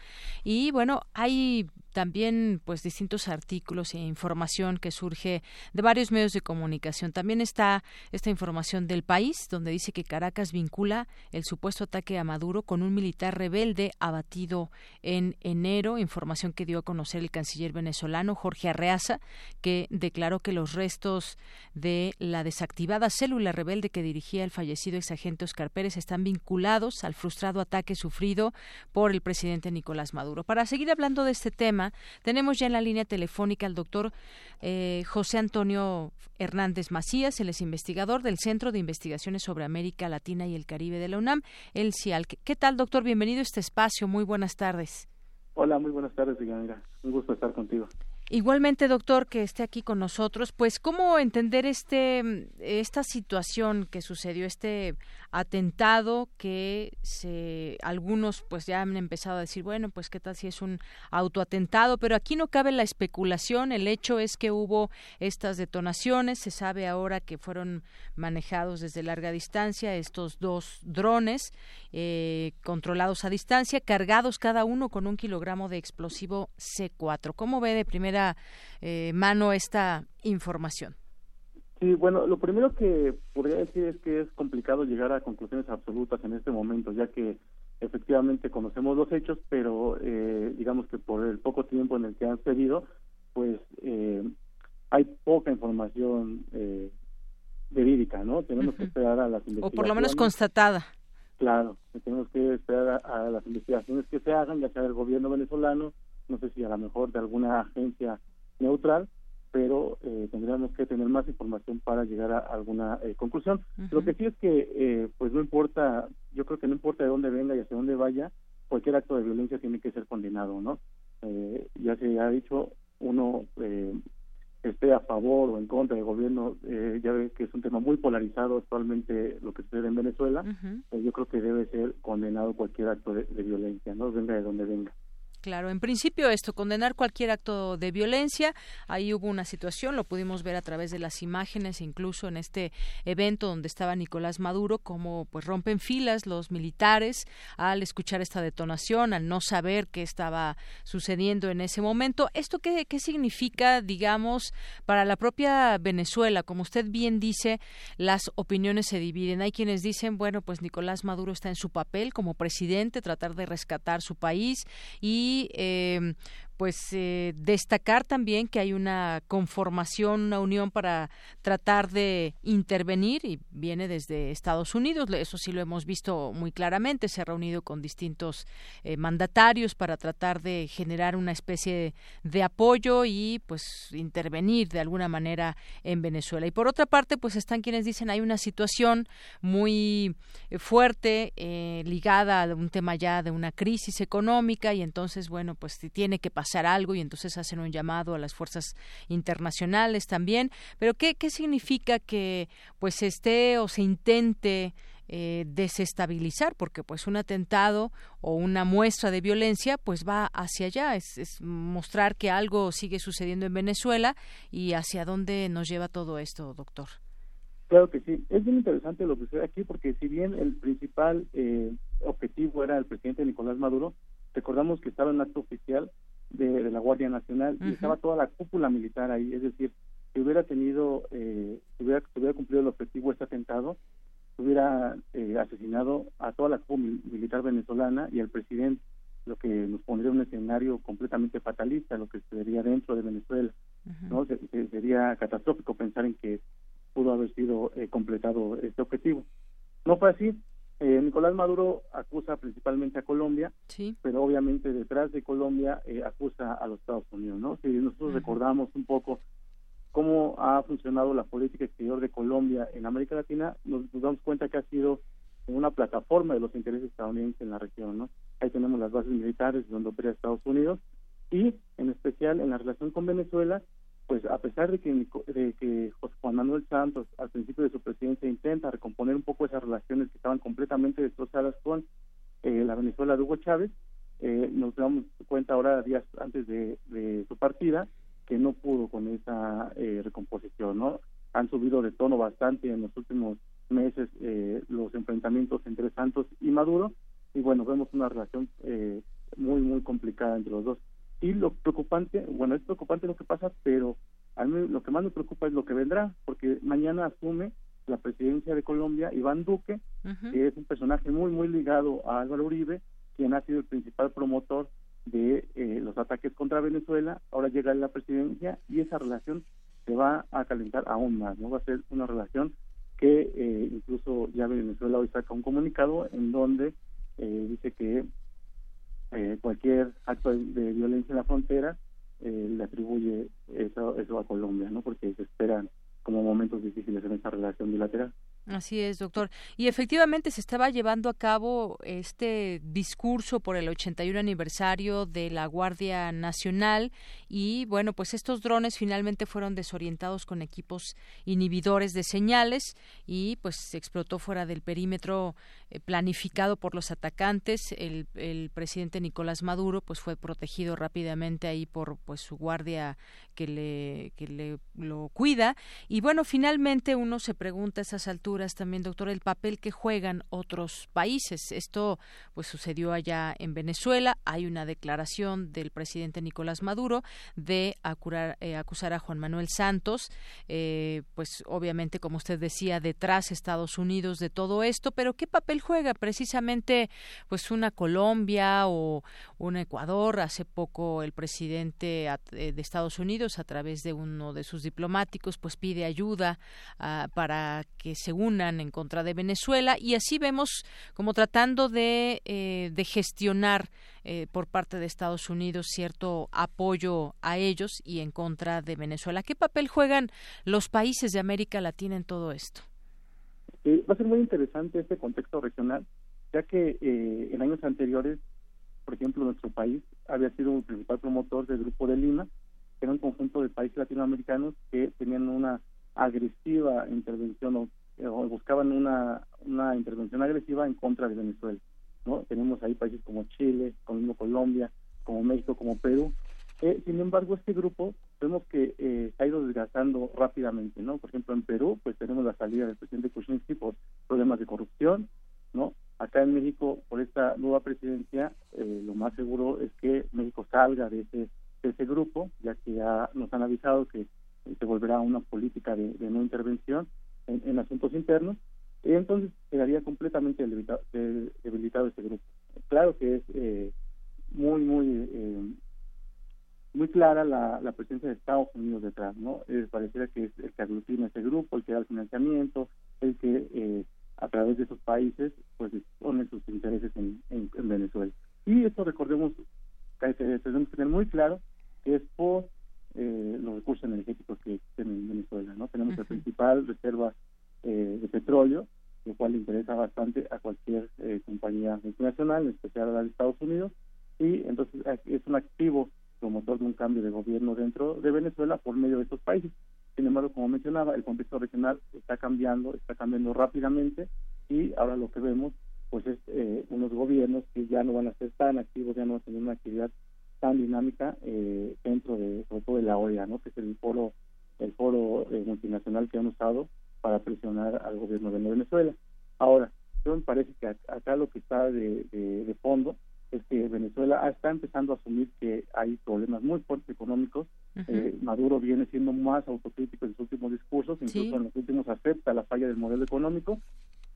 [SPEAKER 1] Y bueno, hay también pues distintos artículos e información que surge de varios medios de comunicación. También está esta información del país donde dice que Caracas vincula el supuesto ataque a Maduro con un militar rebelde abatido en enero, información que dio a conocer el canciller venezolano Jorge Arreaza, que declaró que los restos de la desactivada célula rebelde que dirigía el fallecido exagente Oscar Pérez están vinculados al frustrado ataque sufrido por el presidente Nicolás Maduro. Para seguir hablando de este tema, tenemos ya en la línea telefónica al doctor eh, José Antonio Hernández Macías, él es investigador del Centro de Investigaciones sobre América Latina y el Caribe de la UNAM, el CIAL. ¿Qué tal, doctor? Bienvenido a este espacio. Muy buenas tardes.
[SPEAKER 33] Hola, muy buenas tardes, Mira, Un gusto estar contigo.
[SPEAKER 1] Igualmente, doctor, que esté aquí con nosotros, pues cómo entender este esta situación que sucedió, este atentado que se algunos pues ya han empezado a decir, bueno, pues qué tal si es un autoatentado, pero aquí no cabe la especulación, el hecho es que hubo estas detonaciones, se sabe ahora que fueron manejados desde larga distancia estos dos drones eh, controlados a distancia, cargados cada uno con un kilogramo de explosivo C4. ¿Cómo ve de primera eh, mano esta información?
[SPEAKER 33] Sí, bueno, lo primero que podría decir es que es complicado llegar a conclusiones absolutas en este momento, ya que efectivamente conocemos los hechos, pero eh, digamos que por el poco tiempo en el que han cedido, pues eh, hay poca información eh, verídica, ¿no? Tenemos que esperar a las investigaciones.
[SPEAKER 1] O por lo menos constatada.
[SPEAKER 33] Claro, tenemos que esperar a, las investigaciones que se hagan, ya sea del gobierno venezolano, no sé si a lo mejor de alguna agencia neutral, pero eh, tendríamos que tener más información para llegar a alguna eh, conclusión. Lo que sí es que, eh, pues no importa, yo creo que no importa de dónde venga y hacia dónde vaya, cualquier acto de violencia tiene que ser condenado, ¿no? ya se ha dicho, uno esté a favor o en contra del gobierno, ya ve que es un tema muy polarizado actualmente lo que sucede en Venezuela, yo creo que debe ser condenado cualquier acto de, de violencia, ¿no? Venga de donde venga.
[SPEAKER 1] Claro, en principio esto, condenar cualquier acto de violencia. Ahí hubo una situación, lo pudimos ver a través de las imágenes, incluso en este evento donde estaba Nicolás Maduro, como pues rompen filas los militares al escuchar esta detonación, al no saber qué estaba sucediendo en ese momento. ¿Esto qué, qué significa, digamos, para la propia Venezuela? Como usted bien dice, las opiniones se dividen. Hay quienes dicen, bueno, pues Nicolás Maduro está en su papel como presidente, tratar de rescatar su país y y eh, pues eh, destacar también que hay una conformación, una unión para tratar de intervenir y viene desde Estados Unidos, eso sí lo hemos visto muy claramente, se ha reunido con distintos eh, mandatarios para tratar de generar una especie de, apoyo y pues intervenir de alguna manera en Venezuela. Y por otra parte, pues están quienes dicen hay una situación muy eh, fuerte ligada a un tema ya de una crisis económica y entonces, bueno, pues tiene que pasar pasar algo y entonces hacen un llamado a las fuerzas internacionales también. Pero ¿qué, qué significa que pues se esté o se intente eh, desestabilizar, porque pues un atentado o una muestra de violencia pues va hacia allá, es, mostrar que algo sigue sucediendo en Venezuela y hacia dónde nos lleva todo esto, doctor.
[SPEAKER 33] Claro que sí, es bien interesante lo que sucede aquí porque si bien el principal eh, objetivo era el presidente Nicolás Maduro, recordamos que estaba en acto oficial de, la Guardia Nacional y estaba toda la cúpula militar ahí, es decir, si hubiera tenido, eh, si hubiera, si hubiera cumplido el objetivo este atentado, hubiera eh, asesinado a toda la militar venezolana y al presidente, lo que nos pondría un escenario completamente fatalista, lo que sucedería dentro de Venezuela. no sería catastrófico pensar en que pudo haber sido eh, completado este objetivo. No fue así. Eh, Nicolás Maduro acusa principalmente a Colombia, pero obviamente detrás de Colombia acusa a los Estados Unidos. ¿no? Si nosotros recordamos un poco cómo ha funcionado la política exterior de Colombia en América Latina, nos, damos cuenta que ha sido una plataforma de los intereses estadounidenses en la región, ¿no? Ahí tenemos las bases militares donde opera Estados Unidos y en especial en la relación con Venezuela, pues a pesar de que, de que José Juan Manuel Santos al principio de su presidencia intenta recomponer un poco esas relaciones que estaban completamente destrozadas con eh, la Venezuela de Hugo Chávez, eh, nos damos cuenta ahora días antes de su partida que no pudo con esa eh, recomposición, ¿no? Han subido de tono bastante en los últimos meses eh, los enfrentamientos entre Santos y Maduro y bueno, vemos una relación eh, muy, muy complicada entre los dos. Y lo preocupante, bueno, es preocupante lo que pasa, pero a mí lo que más me preocupa es lo que vendrá, porque mañana asume la presidencia de Colombia Iván Duque, que es un personaje muy, muy ligado a Álvaro Uribe, quien ha sido el principal promotor de eh, los ataques contra Venezuela, ahora llega la presidencia y esa relación se va a calentar aún más, ¿no? Va a ser una relación que eh, incluso ya Venezuela hoy saca un comunicado en donde eh, dice que cualquier acto de, violencia en la frontera le atribuye eso, eso a Colombia, ¿no? Porque se esperan como momentos difíciles en esta relación bilateral.
[SPEAKER 1] Así es, doctor. Y efectivamente se estaba llevando a cabo este discurso por el 81 aniversario de la Guardia Nacional y bueno, pues estos drones finalmente fueron desorientados con equipos inhibidores de señales y pues se explotó fuera del perímetro eh, planificado por los atacantes. El, el presidente Nicolás Maduro pues fue protegido rápidamente ahí por pues su guardia que le que le lo cuida y bueno, finalmente uno se pregunta a esas alturas también, doctor, el papel que juegan otros países. Esto pues sucedió allá en Venezuela. Hay una declaración del presidente Nicolás Maduro de eh, acusar a Juan Manuel Santos. Eh, pues obviamente, como usted decía, detrás Estados Unidos de todo esto, pero ¿qué papel juega precisamente pues una Colombia o un Ecuador? Hace poco el presidente eh, de Estados Unidos, a través de uno de sus diplomáticos, pues pide ayuda ah, para que según en contra de Venezuela y así vemos como tratando de, eh, de gestionar eh, por parte de Estados Unidos cierto apoyo a ellos y en contra de Venezuela. ¿Qué papel juegan los países de América Latina en todo esto?
[SPEAKER 33] va a ser muy interesante este contexto regional, ya que eh, en años anteriores, por ejemplo, nuestro país había sido el principal promotor del Grupo de Lima, que era un conjunto de países latinoamericanos que tenían una agresiva intervención buscaban una, una intervención agresiva en contra de Venezuela. ¿no? Tenemos ahí países como Chile, como Colombia, como México, como Perú. Eh, sin embargo, este grupo vemos que eh, se ha ido desgastando rápidamente, ¿no? Por ejemplo, en Perú, pues tenemos la salida del presidente Kuczynski por problemas de corrupción, ¿no? Acá en México, por esta nueva presidencia, lo más seguro es que México salga de ese, de ese grupo, ya que ya nos han avisado que se volverá una política de no intervención en, asuntos internos, y entonces quedaría completamente debilitado, debilitado este grupo. Claro que es eh, muy, muy, eh, muy clara la, presencia de Estados Unidos detrás, ¿no? Eh, pareciera que es el que aglutina este grupo, el que da el financiamiento, el que a través de esos países pues pone sus intereses en, en, Venezuela. Y esto recordemos tenemos que tener muy claro que es por eh, los recursos energéticos que existen en Venezuela. no Tenemos la principal reserva eh, de petróleo, lo cual interesa bastante a cualquier eh, compañía internacional, en especial a la de Estados Unidos, y entonces es un activo promotor de un cambio de gobierno dentro de Venezuela por medio de estos países. Sin embargo, como mencionaba, el contexto regional está cambiando, está cambiando rápidamente y ahora lo que vemos pues es eh, unos gobiernos que ya no van a ser tan activos, ya no van a tener una actividad tan dinámica eh, dentro de, sobre todo de la OEA, ¿no? que es el foro, el foro eh, multinacional que han usado para presionar al gobierno de Venezuela. Ahora, yo me parece que acá lo que está de, de, fondo es que Venezuela está empezando a asumir que hay problemas muy fuertes económicos. Maduro viene siendo más autocrítico en sus últimos discursos, incluso en los últimos acepta la falla del modelo económico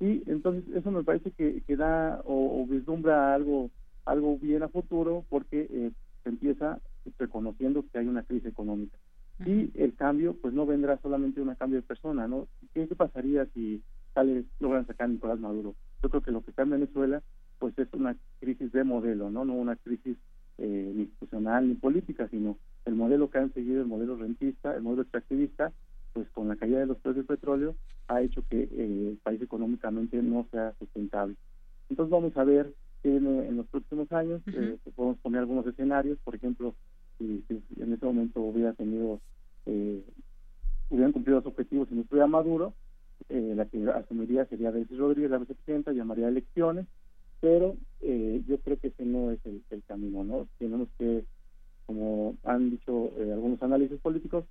[SPEAKER 33] y entonces eso me parece que, que da o, vislumbra algo algo bien a futuro porque eh, se empieza reconociendo que hay una crisis económica. Y el cambio pues no vendrá solamente de un cambio de persona no qué, pasaría si sale logran sacar a Nicolás Maduro yo creo que lo que está en Venezuela pues es una crisis de modelo no no una crisis eh, ni institucional ni política sino el modelo que han seguido el modelo rentista el modelo extractivista pues con la caída de los precios del petróleo ha hecho que eh, el país económicamente no sea sustentable. Entonces vamos a ver en, en los próximos años, eh, podemos poner algunos escenarios, por ejemplo, si, en ese momento hubiera tenido, eh, hubieran cumplido los objetivos y no estuviera Maduro, eh, la que asumiría sería Delcy Rodríguez, la vicepresidenta, llamaría elecciones, pero yo creo que ese no es el, el camino, ¿no? Tenemos que, como han dicho algunos análisis políticos,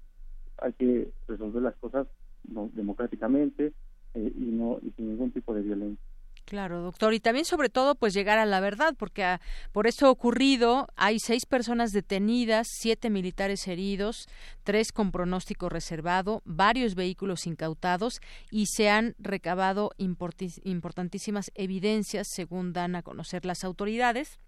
[SPEAKER 33] hay que resolver las cosas democráticamente eh, y no y sin ningún tipo de violencia.
[SPEAKER 1] Claro, doctor. Y también, sobre todo, pues llegar a la verdad, porque ah, por esto ocurrido hay seis personas detenidas, siete militares heridos, tres con pronóstico reservado, varios vehículos incautados y se han recabado importantísimas evidencias, según dan a conocer las autoridades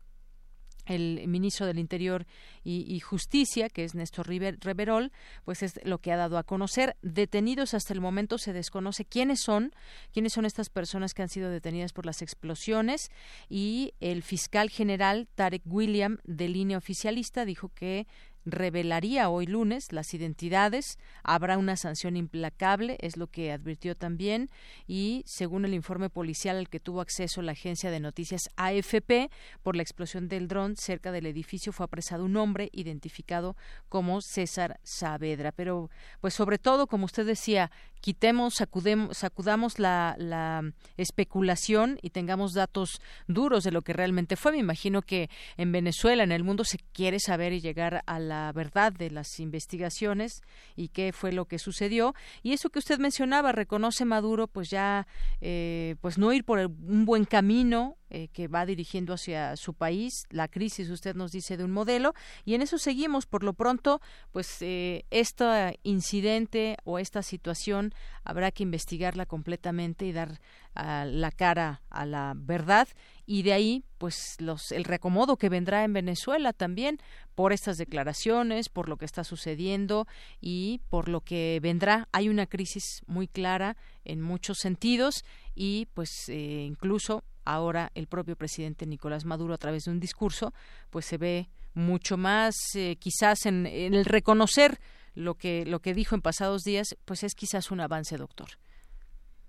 [SPEAKER 1] el ministro del Interior y, Justicia, que es Néstor Reverol, pues es lo que ha dado a conocer. Detenidos hasta el momento se desconoce quiénes son, quiénes son estas personas que han sido detenidas por las explosiones y el fiscal general Tarek William de línea oficialista dijo que revelaría hoy lunes las identidades, habrá una sanción implacable, es lo que advirtió también, y según el informe policial al que tuvo acceso la agencia de noticias AFP, por la explosión del dron cerca del edificio fue apresado un hombre identificado como César Saavedra. Pero, pues sobre todo, como usted decía, quitemos, sacudamos la, la especulación y tengamos datos duros de lo que realmente fue. Me imagino que en Venezuela, en el mundo, se quiere saber y llegar a la verdad de las investigaciones y qué fue lo que sucedió. Y eso que usted mencionaba, reconoce Maduro, pues ya, eh, pues no ir por un buen camino, eh, que va dirigiendo hacia su país, la crisis, usted nos dice, de un modelo, y en eso seguimos. Por lo pronto, pues eh, este incidente o esta situación habrá que investigarla completamente y dar la cara a la verdad y de ahí pues los el reacomodo que vendrá en Venezuela también por estas declaraciones por lo que está sucediendo y por lo que vendrá hay una crisis muy clara en muchos sentidos y pues eh, incluso ahora el propio presidente Nicolás Maduro a través de un discurso pues se ve mucho más eh, quizás en, el reconocer lo que lo que dijo en pasados días pues es quizás un avance doctor.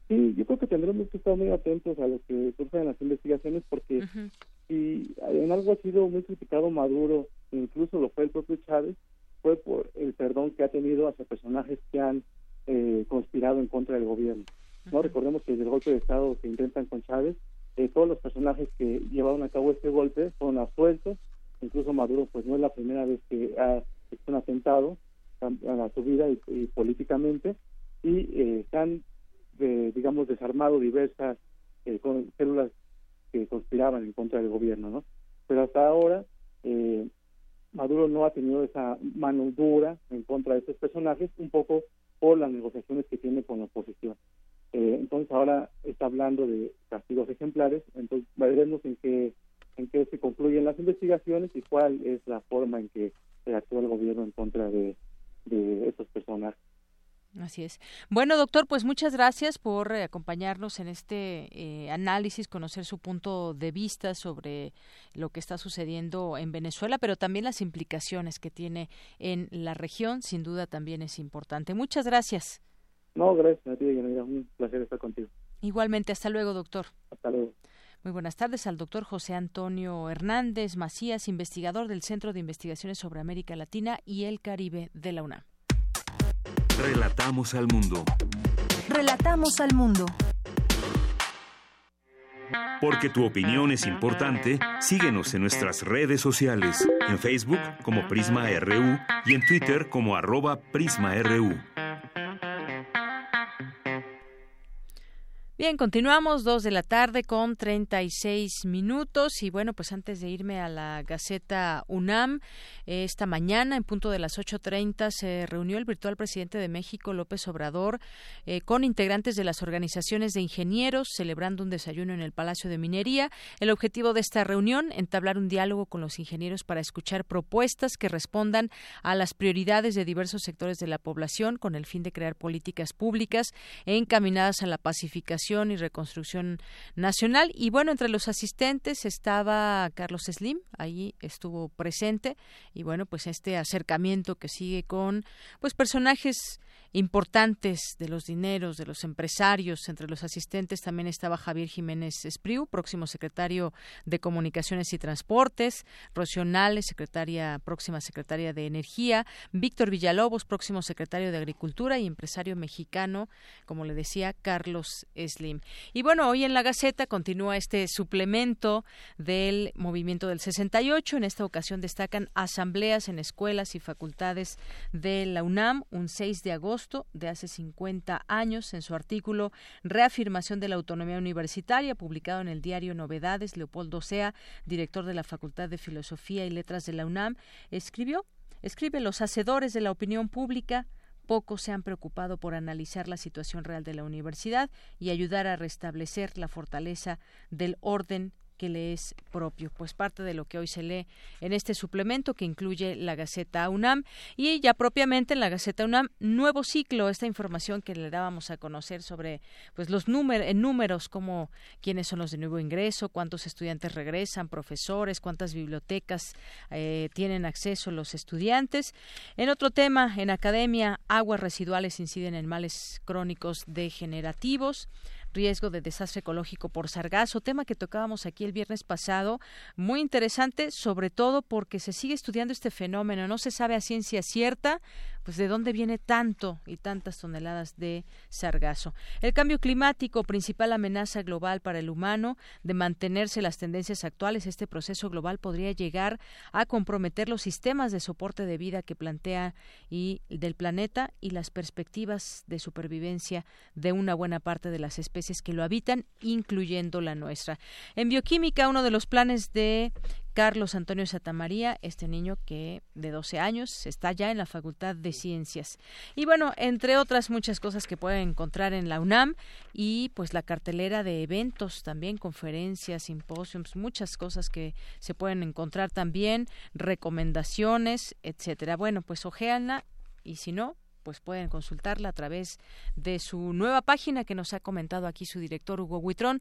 [SPEAKER 33] Sí yo creo que tendremos que estar muy atentos a lo que surge en las investigaciones porque si en algo ha sido muy criticado Maduro incluso lo fue el propio Chávez fue por el perdón que ha tenido hacia personajes que han eh, conspirado en contra del gobierno no recordemos que desde el golpe de estado que intentan con Chávez eh, todos los personajes que llevaron a cabo este golpe fueron absueltos, incluso Maduro pues no es la primera vez que ha hecho un atentado a su vida y, políticamente, y eh, eh, digamos, desarmado diversas células que conspiraban en contra del gobierno, ¿no? Pero hasta ahora Maduro no ha tenido esa mano dura en contra de estos personajes, un poco por las negociaciones que tiene con la oposición. Eh, entonces ahora está hablando de castigos ejemplares, entonces veremos en qué, en qué se concluyen las investigaciones y cuál es la forma en que se actúa el gobierno en contra de, de estos personajes.
[SPEAKER 1] Así es. Bueno, doctor, pues muchas gracias por eh, acompañarnos en este eh, análisis, conocer su punto de vista sobre lo que está sucediendo en Venezuela, pero también las implicaciones que tiene en la región. Sin duda también es importante. Muchas gracias.
[SPEAKER 33] No, gracias a ti, Un placer estar contigo.
[SPEAKER 1] Igualmente, hasta luego, doctor.
[SPEAKER 33] Hasta luego.
[SPEAKER 1] Muy buenas tardes al doctor José Antonio Hernández Macías, investigador del Centro de Investigaciones sobre América Latina y el Caribe de la UNAM.
[SPEAKER 5] Relatamos al mundo.
[SPEAKER 3] Relatamos al mundo.
[SPEAKER 5] Porque tu opinión es importante, síguenos en nuestras redes sociales, en Facebook como Prisma RU y en Twitter como arroba PrismaRU.
[SPEAKER 1] Bien, continuamos dos de la tarde con 36 minutos y bueno, pues antes de irme a la Gaceta UNAM, esta mañana en punto de las 8.30 se reunió el virtual presidente de México, López Obrador, eh, con integrantes de las organizaciones de ingenieros, celebrando un desayuno en el Palacio de Minería. El objetivo de esta reunión, entablar un diálogo con los ingenieros para escuchar propuestas que respondan a las prioridades de diversos sectores de la población con el fin de crear políticas públicas encaminadas a la pacificación y Reconstrucción Nacional. Y bueno, entre los asistentes estaba Carlos Slim, ahí estuvo presente. Y bueno, pues este acercamiento que sigue con pues personajes importantes de los dineros, de los empresarios. Entre los asistentes también estaba Javier Jiménez Espriu, próximo secretario de Comunicaciones y Transportes, Rocío secretaria, próxima secretaria de Energía, Víctor Villalobos, próximo secretario de Agricultura y empresario mexicano, como le decía, Carlos Slim. Y bueno, hoy en la Gaceta continúa este suplemento del movimiento del 68. En esta ocasión destacan asambleas en escuelas y facultades de la UNAM, un 6 de agosto de hace 50 años en su artículo Reafirmación de la Autonomía Universitaria, publicado en el diario Novedades, Leopoldo Sea, director de la Facultad de Filosofía y Letras de la UNAM, escribió, escribe los hacedores de la opinión pública poco se han preocupado por analizar la situación real de la universidad y ayudar a restablecer la fortaleza del orden que le es propio. Pues parte de lo que hoy se lee en este suplemento que incluye la Gaceta UNAM y ya propiamente en la Gaceta UNAM nuevo ciclo, esta información que le dábamos a conocer sobre pues los números en números como quiénes son los de nuevo ingreso, cuántos estudiantes regresan, profesores, cuántas bibliotecas eh, tienen acceso los estudiantes. En otro tema, en academia, aguas residuales inciden en males crónicos degenerativos riesgo de desastre ecológico por sargazo, tema que tocábamos aquí el viernes pasado, muy interesante, sobre todo porque se sigue estudiando este fenómeno, no se sabe a ciencia cierta pues de dónde viene tanto y tantas toneladas de sargazo. El cambio climático, principal amenaza global para el humano, de mantenerse las tendencias actuales, este proceso global podría llegar a comprometer los sistemas de soporte de vida que plantea y del planeta y las perspectivas de supervivencia de una buena parte de las especies que lo habitan, incluyendo la nuestra. En bioquímica, uno de los planes de Carlos Antonio Satamaría, este niño que de 12 años está ya en la Facultad de Ciencias. Y bueno, entre otras muchas cosas que pueden encontrar en la UNAM y pues la cartelera de eventos también, conferencias, simposios, muchas cosas que se pueden encontrar también, recomendaciones, etcétera. Bueno, pues ojeanla y si no, pues pueden consultarla a través de su nueva página que nos ha comentado aquí su director Hugo Huitrón,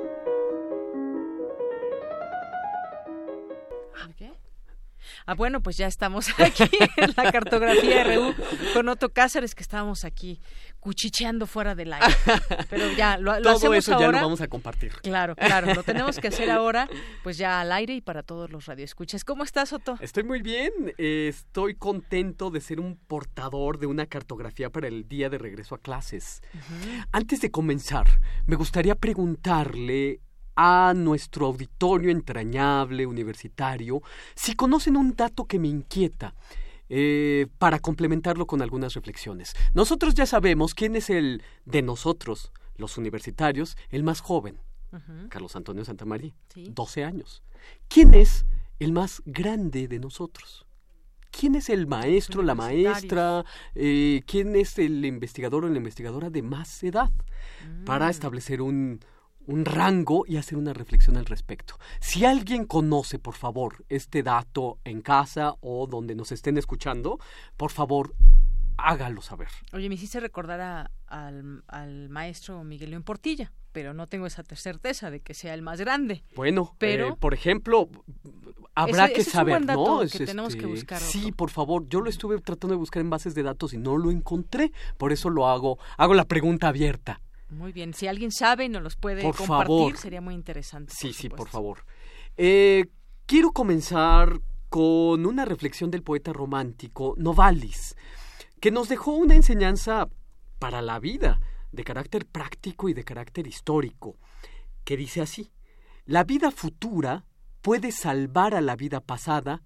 [SPEAKER 1] Ah, bueno, pues ya estamos (laughs) aquí en la cartografía RU con Otto Cáceres, que estábamos aquí cuchicheando fuera del aire. Pero ya lo, lo
[SPEAKER 34] Todo
[SPEAKER 1] eso
[SPEAKER 34] ya
[SPEAKER 1] ahora.
[SPEAKER 34] lo vamos a compartir.
[SPEAKER 1] Claro, claro, lo tenemos que hacer (laughs) ahora, pues ya al aire y para todos los radioescuchas. ¿Cómo estás, Otto?
[SPEAKER 34] Estoy muy bien. eh, estoy contento de ser un portador de una cartografía para el día de regreso a clases. Antes de comenzar, me gustaría preguntarle a nuestro auditorio entrañable universitario si conocen un dato que me inquieta. eh, para complementarlo con algunas reflexiones. Nosotros ya sabemos quién es el de nosotros, los universitarios, el más joven. Carlos Antonio Santamaría, 12 años. ¿Quién es el más grande de nosotros? quién es el maestro, la maestra, eh, quién es el investigador o la investigadora de más edad, para mm. establecer un, un rango y hacer una reflexión al respecto. Si alguien conoce, por favor, este dato en casa o donde nos estén escuchando, por favor, hágalo saber.
[SPEAKER 1] Oye, me hiciste recordar al, al, maestro Miguel León Portilla, pero no tengo esa certeza de que sea el más grande.
[SPEAKER 34] Bueno, pero eh, por ejemplo, habrá que saber, ¿no?
[SPEAKER 1] que tenemos que buscar.
[SPEAKER 34] Sí, por favor, yo lo estuve tratando de buscar en bases de datos y no lo encontré, por eso lo hago, hago la pregunta abierta.
[SPEAKER 1] Muy bien, si alguien sabe y nos los puede compartir, sería muy interesante.
[SPEAKER 34] Sí, sí, por favor. Eh, quiero comenzar con una reflexión del poeta romántico Novalis que nos dejó una enseñanza para la vida, de carácter práctico y de carácter histórico, que dice así, la vida futura puede salvar a la vida pasada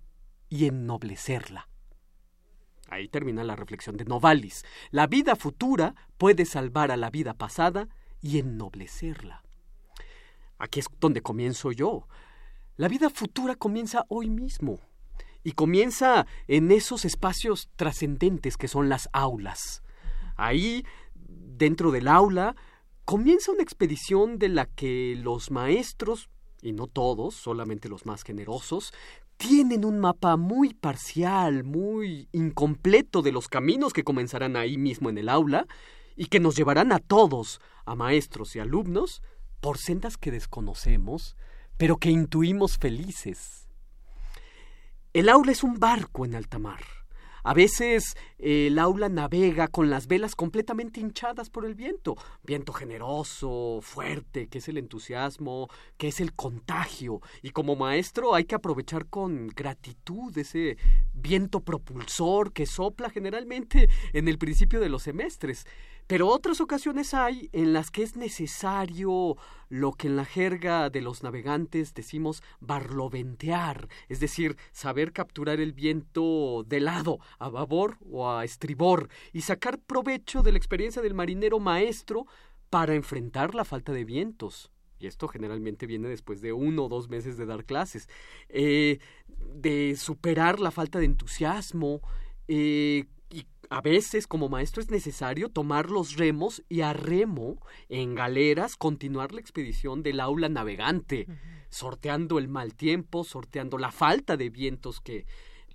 [SPEAKER 34] y ennoblecerla. Ahí termina la reflexión de Novalis. La vida futura puede salvar a la vida pasada y ennoblecerla. Aquí es donde comienzo yo. La vida futura comienza hoy mismo y comienza en esos espacios trascendentes que son las aulas. Ahí, dentro del aula, comienza una expedición de la que los maestros, y no todos, solamente los más generosos, tienen un mapa muy parcial, muy incompleto de los caminos que comenzarán ahí mismo en el aula y que nos llevarán a todos, a maestros y alumnos, por sendas que desconocemos, pero que intuimos felices el aula es un barco en alta mar. A veces eh, el aula navega con las velas completamente hinchadas por el viento. Viento generoso, fuerte, que es el entusiasmo, que es el contagio. Y como maestro hay que aprovechar con gratitud ese viento propulsor que sopla generalmente en el principio de los semestres. Pero otras ocasiones hay en las que es necesario lo que en la jerga de los navegantes decimos barloventear, es decir, saber capturar el viento de lado, a babor o a estribor, y sacar provecho de la experiencia del marinero maestro para enfrentar la falta de vientos. Y esto generalmente viene después de uno o dos meses de dar clases. Eh, de superar la falta de entusiasmo, eh, a veces como maestro es necesario tomar los remos y a remo en galeras continuar la expedición del aula navegante, sorteando el mal tiempo, sorteando la falta de vientos que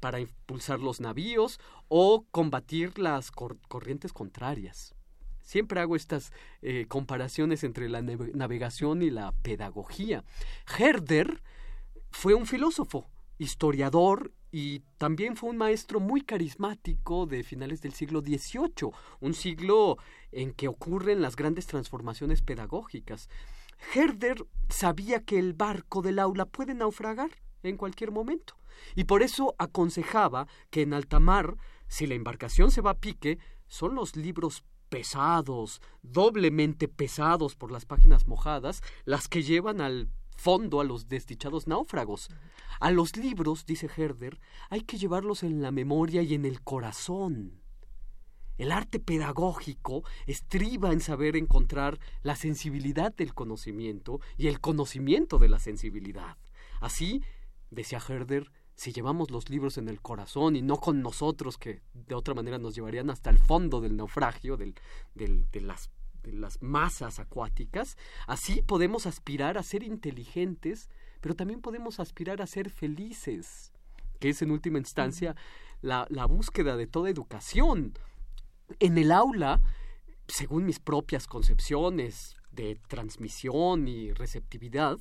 [SPEAKER 34] para impulsar los navíos o combatir las corrientes contrarias. Siempre hago estas eh, comparaciones entre la navegación y la pedagogía. Herder fue un filósofo, historiador y también fue un maestro muy carismático de finales del siglo XVIII, un siglo en que ocurren las grandes transformaciones pedagógicas. Herder sabía que el barco del aula puede naufragar en cualquier momento, y por eso aconsejaba que en alta mar, si la embarcación se va a pique, son los libros pesados, doblemente pesados por las páginas mojadas, las que llevan al fondo a los desdichados náufragos. A los libros, dice Herder, hay que llevarlos en la memoria y en el corazón. El arte pedagógico estriba en saber encontrar la sensibilidad del conocimiento y el conocimiento de la sensibilidad. Así, decía Herder, si llevamos los libros en el corazón y no con nosotros, que de otra manera nos llevarían hasta el fondo del naufragio, del, de las de las masas acuáticas, así podemos aspirar a ser inteligentes, pero también podemos aspirar a ser felices, que es en última instancia la, la búsqueda de toda educación. En el aula, según mis propias concepciones de transmisión y receptividad,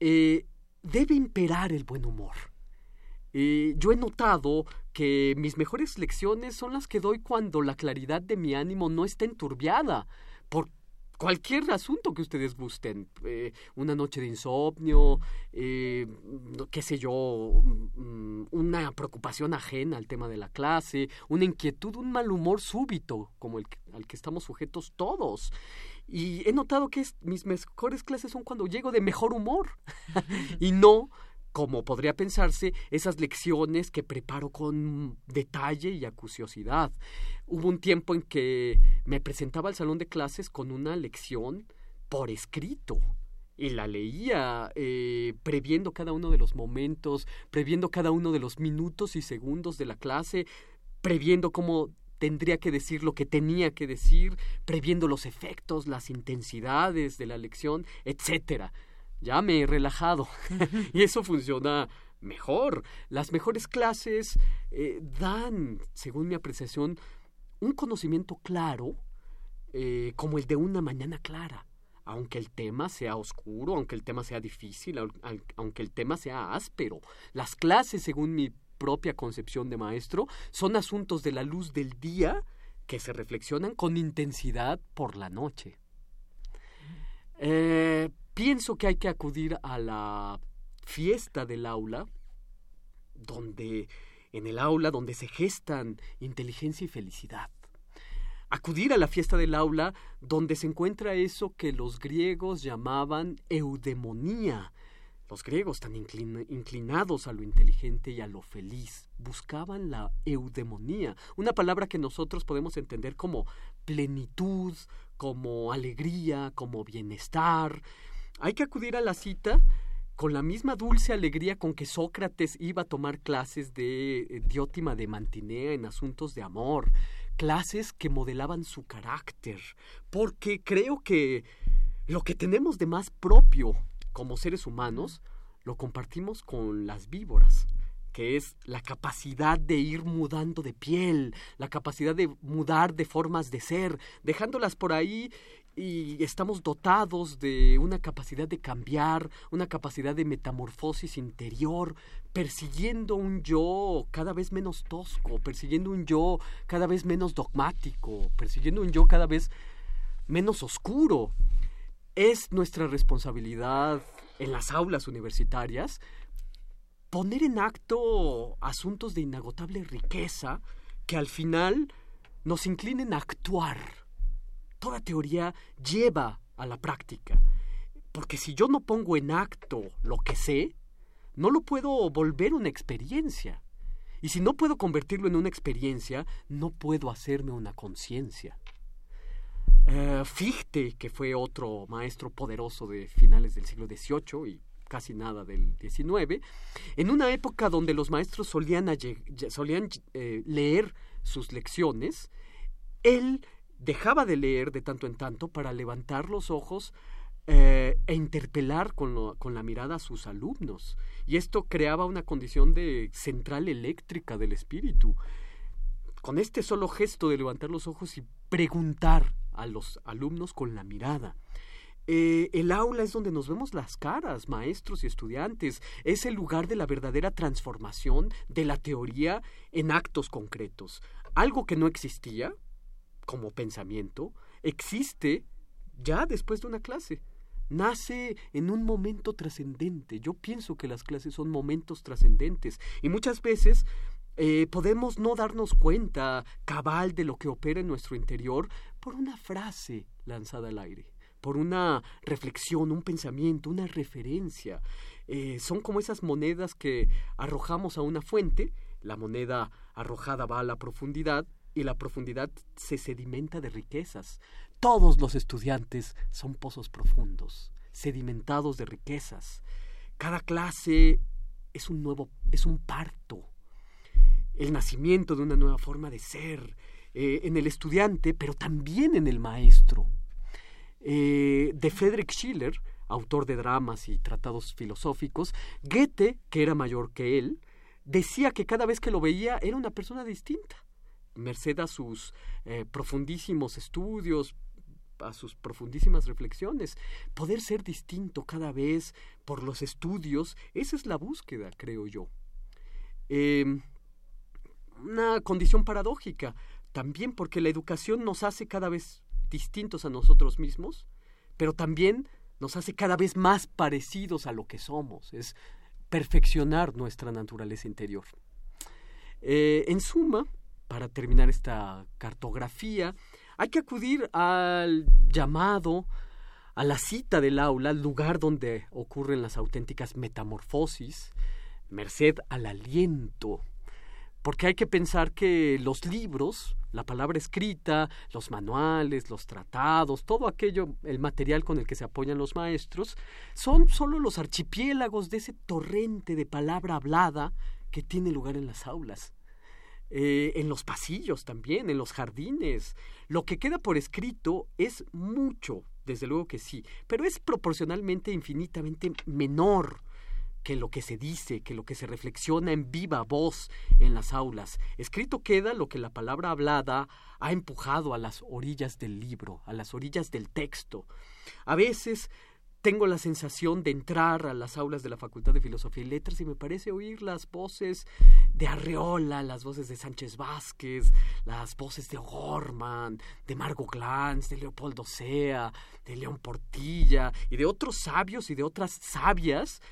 [SPEAKER 34] eh, debe imperar el buen humor. Eh, yo he notado que mis mejores lecciones son las que doy cuando la claridad de mi ánimo no está enturbiada, por cualquier asunto que ustedes gusten. Eh, una noche de insomnio, eh, qué sé yo, mm, una preocupación ajena al tema de la clase, una inquietud, un mal humor súbito, como el al que estamos sujetos todos. Y he notado que mis mejores clases son cuando llego de mejor humor (laughs) y no como podría pensarse, esas lecciones que preparo con detalle y acuciosidad. Hubo un tiempo en que me presentaba al salón de clases con una lección por escrito. y la leía eh, previendo cada uno de los momentos, previendo cada uno de los minutos y segundos de la clase, previendo cómo tendría que decir lo que tenía que decir, previendo los efectos, las intensidades de la lección, etcétera. Ya me he relajado (laughs) y eso funciona mejor. Las mejores clases eh, dan, según mi apreciación, un conocimiento claro eh, como el de una mañana clara aunque el tema sea oscuro, aunque el tema sea difícil, aunque el tema sea áspero. Las clases, según mi propia concepción de maestro, son asuntos de la luz del día que se reflexionan con intensidad por la noche. Eh, pienso que hay que acudir a la fiesta del aula, donde en el aula donde se gestan inteligencia y felicidad acudir a la fiesta del aula donde se encuentra eso que los griegos llamaban eudemonía. Los griegos, tan inclinados a lo inteligente y a lo feliz, buscaban la eudemonía, una palabra que nosotros podemos entender como plenitud, como alegría, como bienestar. Hay que acudir a la cita con la misma dulce alegría con que Sócrates iba a tomar clases de eh, Diótima de Mantinea en asuntos de amor, clases que modelaban su carácter, porque creo que lo que tenemos de más propio como seres humanos lo compartimos con las víboras que es la capacidad de ir mudando de piel, la capacidad de mudar de formas de ser, dejándolas por ahí y estamos dotados de una capacidad de cambiar, una capacidad de metamorfosis interior, persiguiendo un yo cada vez menos tosco, persiguiendo un yo cada vez menos dogmático, persiguiendo un yo cada vez menos oscuro. Es nuestra responsabilidad en las aulas universitarias poner en acto asuntos de inagotable riqueza que al final nos inclinen a actuar toda teoría lleva a la práctica. Porque si yo no pongo en acto lo que sé, no lo puedo volver una experiencia. Y si no puedo convertirlo en una experiencia, no puedo hacerme una conciencia. Eh, Fichte, que fue otro maestro poderoso de finales del siglo XVIII y casi nada del XIX, en una época donde los maestros solían, solían eh, leer sus lecciones, él dejaba de leer de tanto en tanto para levantar los ojos eh, e interpelar con, con, la mirada a sus alumnos. Y esto creaba una condición de central eléctrica del espíritu. Con este solo gesto de levantar los ojos y preguntar a los alumnos con la mirada. Eh, el aula es donde nos vemos las caras, maestros y estudiantes. Es el lugar de la verdadera transformación de la teoría en actos concretos. Algo que no existía, como pensamiento existe ya después de una clase. Nace en un momento trascendente. Yo pienso que las clases son momentos trascendentes y muchas veces eh, podemos no darnos cuenta cabal de lo que opera en nuestro interior por una frase lanzada al aire, por una reflexión, un pensamiento, una referencia. Eh, son como esas monedas que arrojamos a una fuente, la moneda arrojada va a la profundidad y la profundidad se sedimenta de riquezas. Todos los estudiantes son pozos profundos, sedimentados de riquezas. Cada clase es un nuevo, es un parto, el nacimiento de una nueva forma de ser eh, en el estudiante, pero también en el maestro. Eh, de Friedrich Schiller, autor de dramas y tratados filosóficos, Goethe, que era mayor que él, decía que cada vez que lo veía era una persona distinta merced a sus eh, profundísimos estudios, a sus profundísimas reflexiones. Poder ser distinto cada vez por los estudios, esa es la búsqueda, creo yo. Em, una condición paradójica, también porque la educación nos hace cada vez distintos a nosotros mismos, pero también nos hace cada vez más parecidos a lo que somos, es perfeccionar nuestra naturaleza interior. Eh, en suma, para terminar esta cartografía, hay que acudir al llamado, a la cita del aula, al lugar donde ocurren las auténticas metamorfosis, merced al aliento, porque hay que pensar que los libros, la palabra escrita, los manuales, los tratados, todo aquello, el material con el que se apoyan los maestros, son solo los archipiélagos de ese torrente de palabra hablada que tiene lugar en las aulas. Eh, en los pasillos también, en los jardines. Lo que queda por escrito es mucho, desde luego que sí, pero es proporcionalmente infinitamente menor que lo que se dice, que lo que se reflexiona en viva voz en las aulas. Escrito queda lo que la palabra hablada ha empujado a las orillas del libro, a las orillas del texto. A veces tengo la sensación de entrar a las aulas de la Facultad de Filosofía y Letras y me parece oír las voces de Arreola, las voces de Sánchez Vázquez, las voces de O'Gorman, de Margot Glantz, de Leopoldo Sea, de León Portilla y de otros sabios y de otras sabias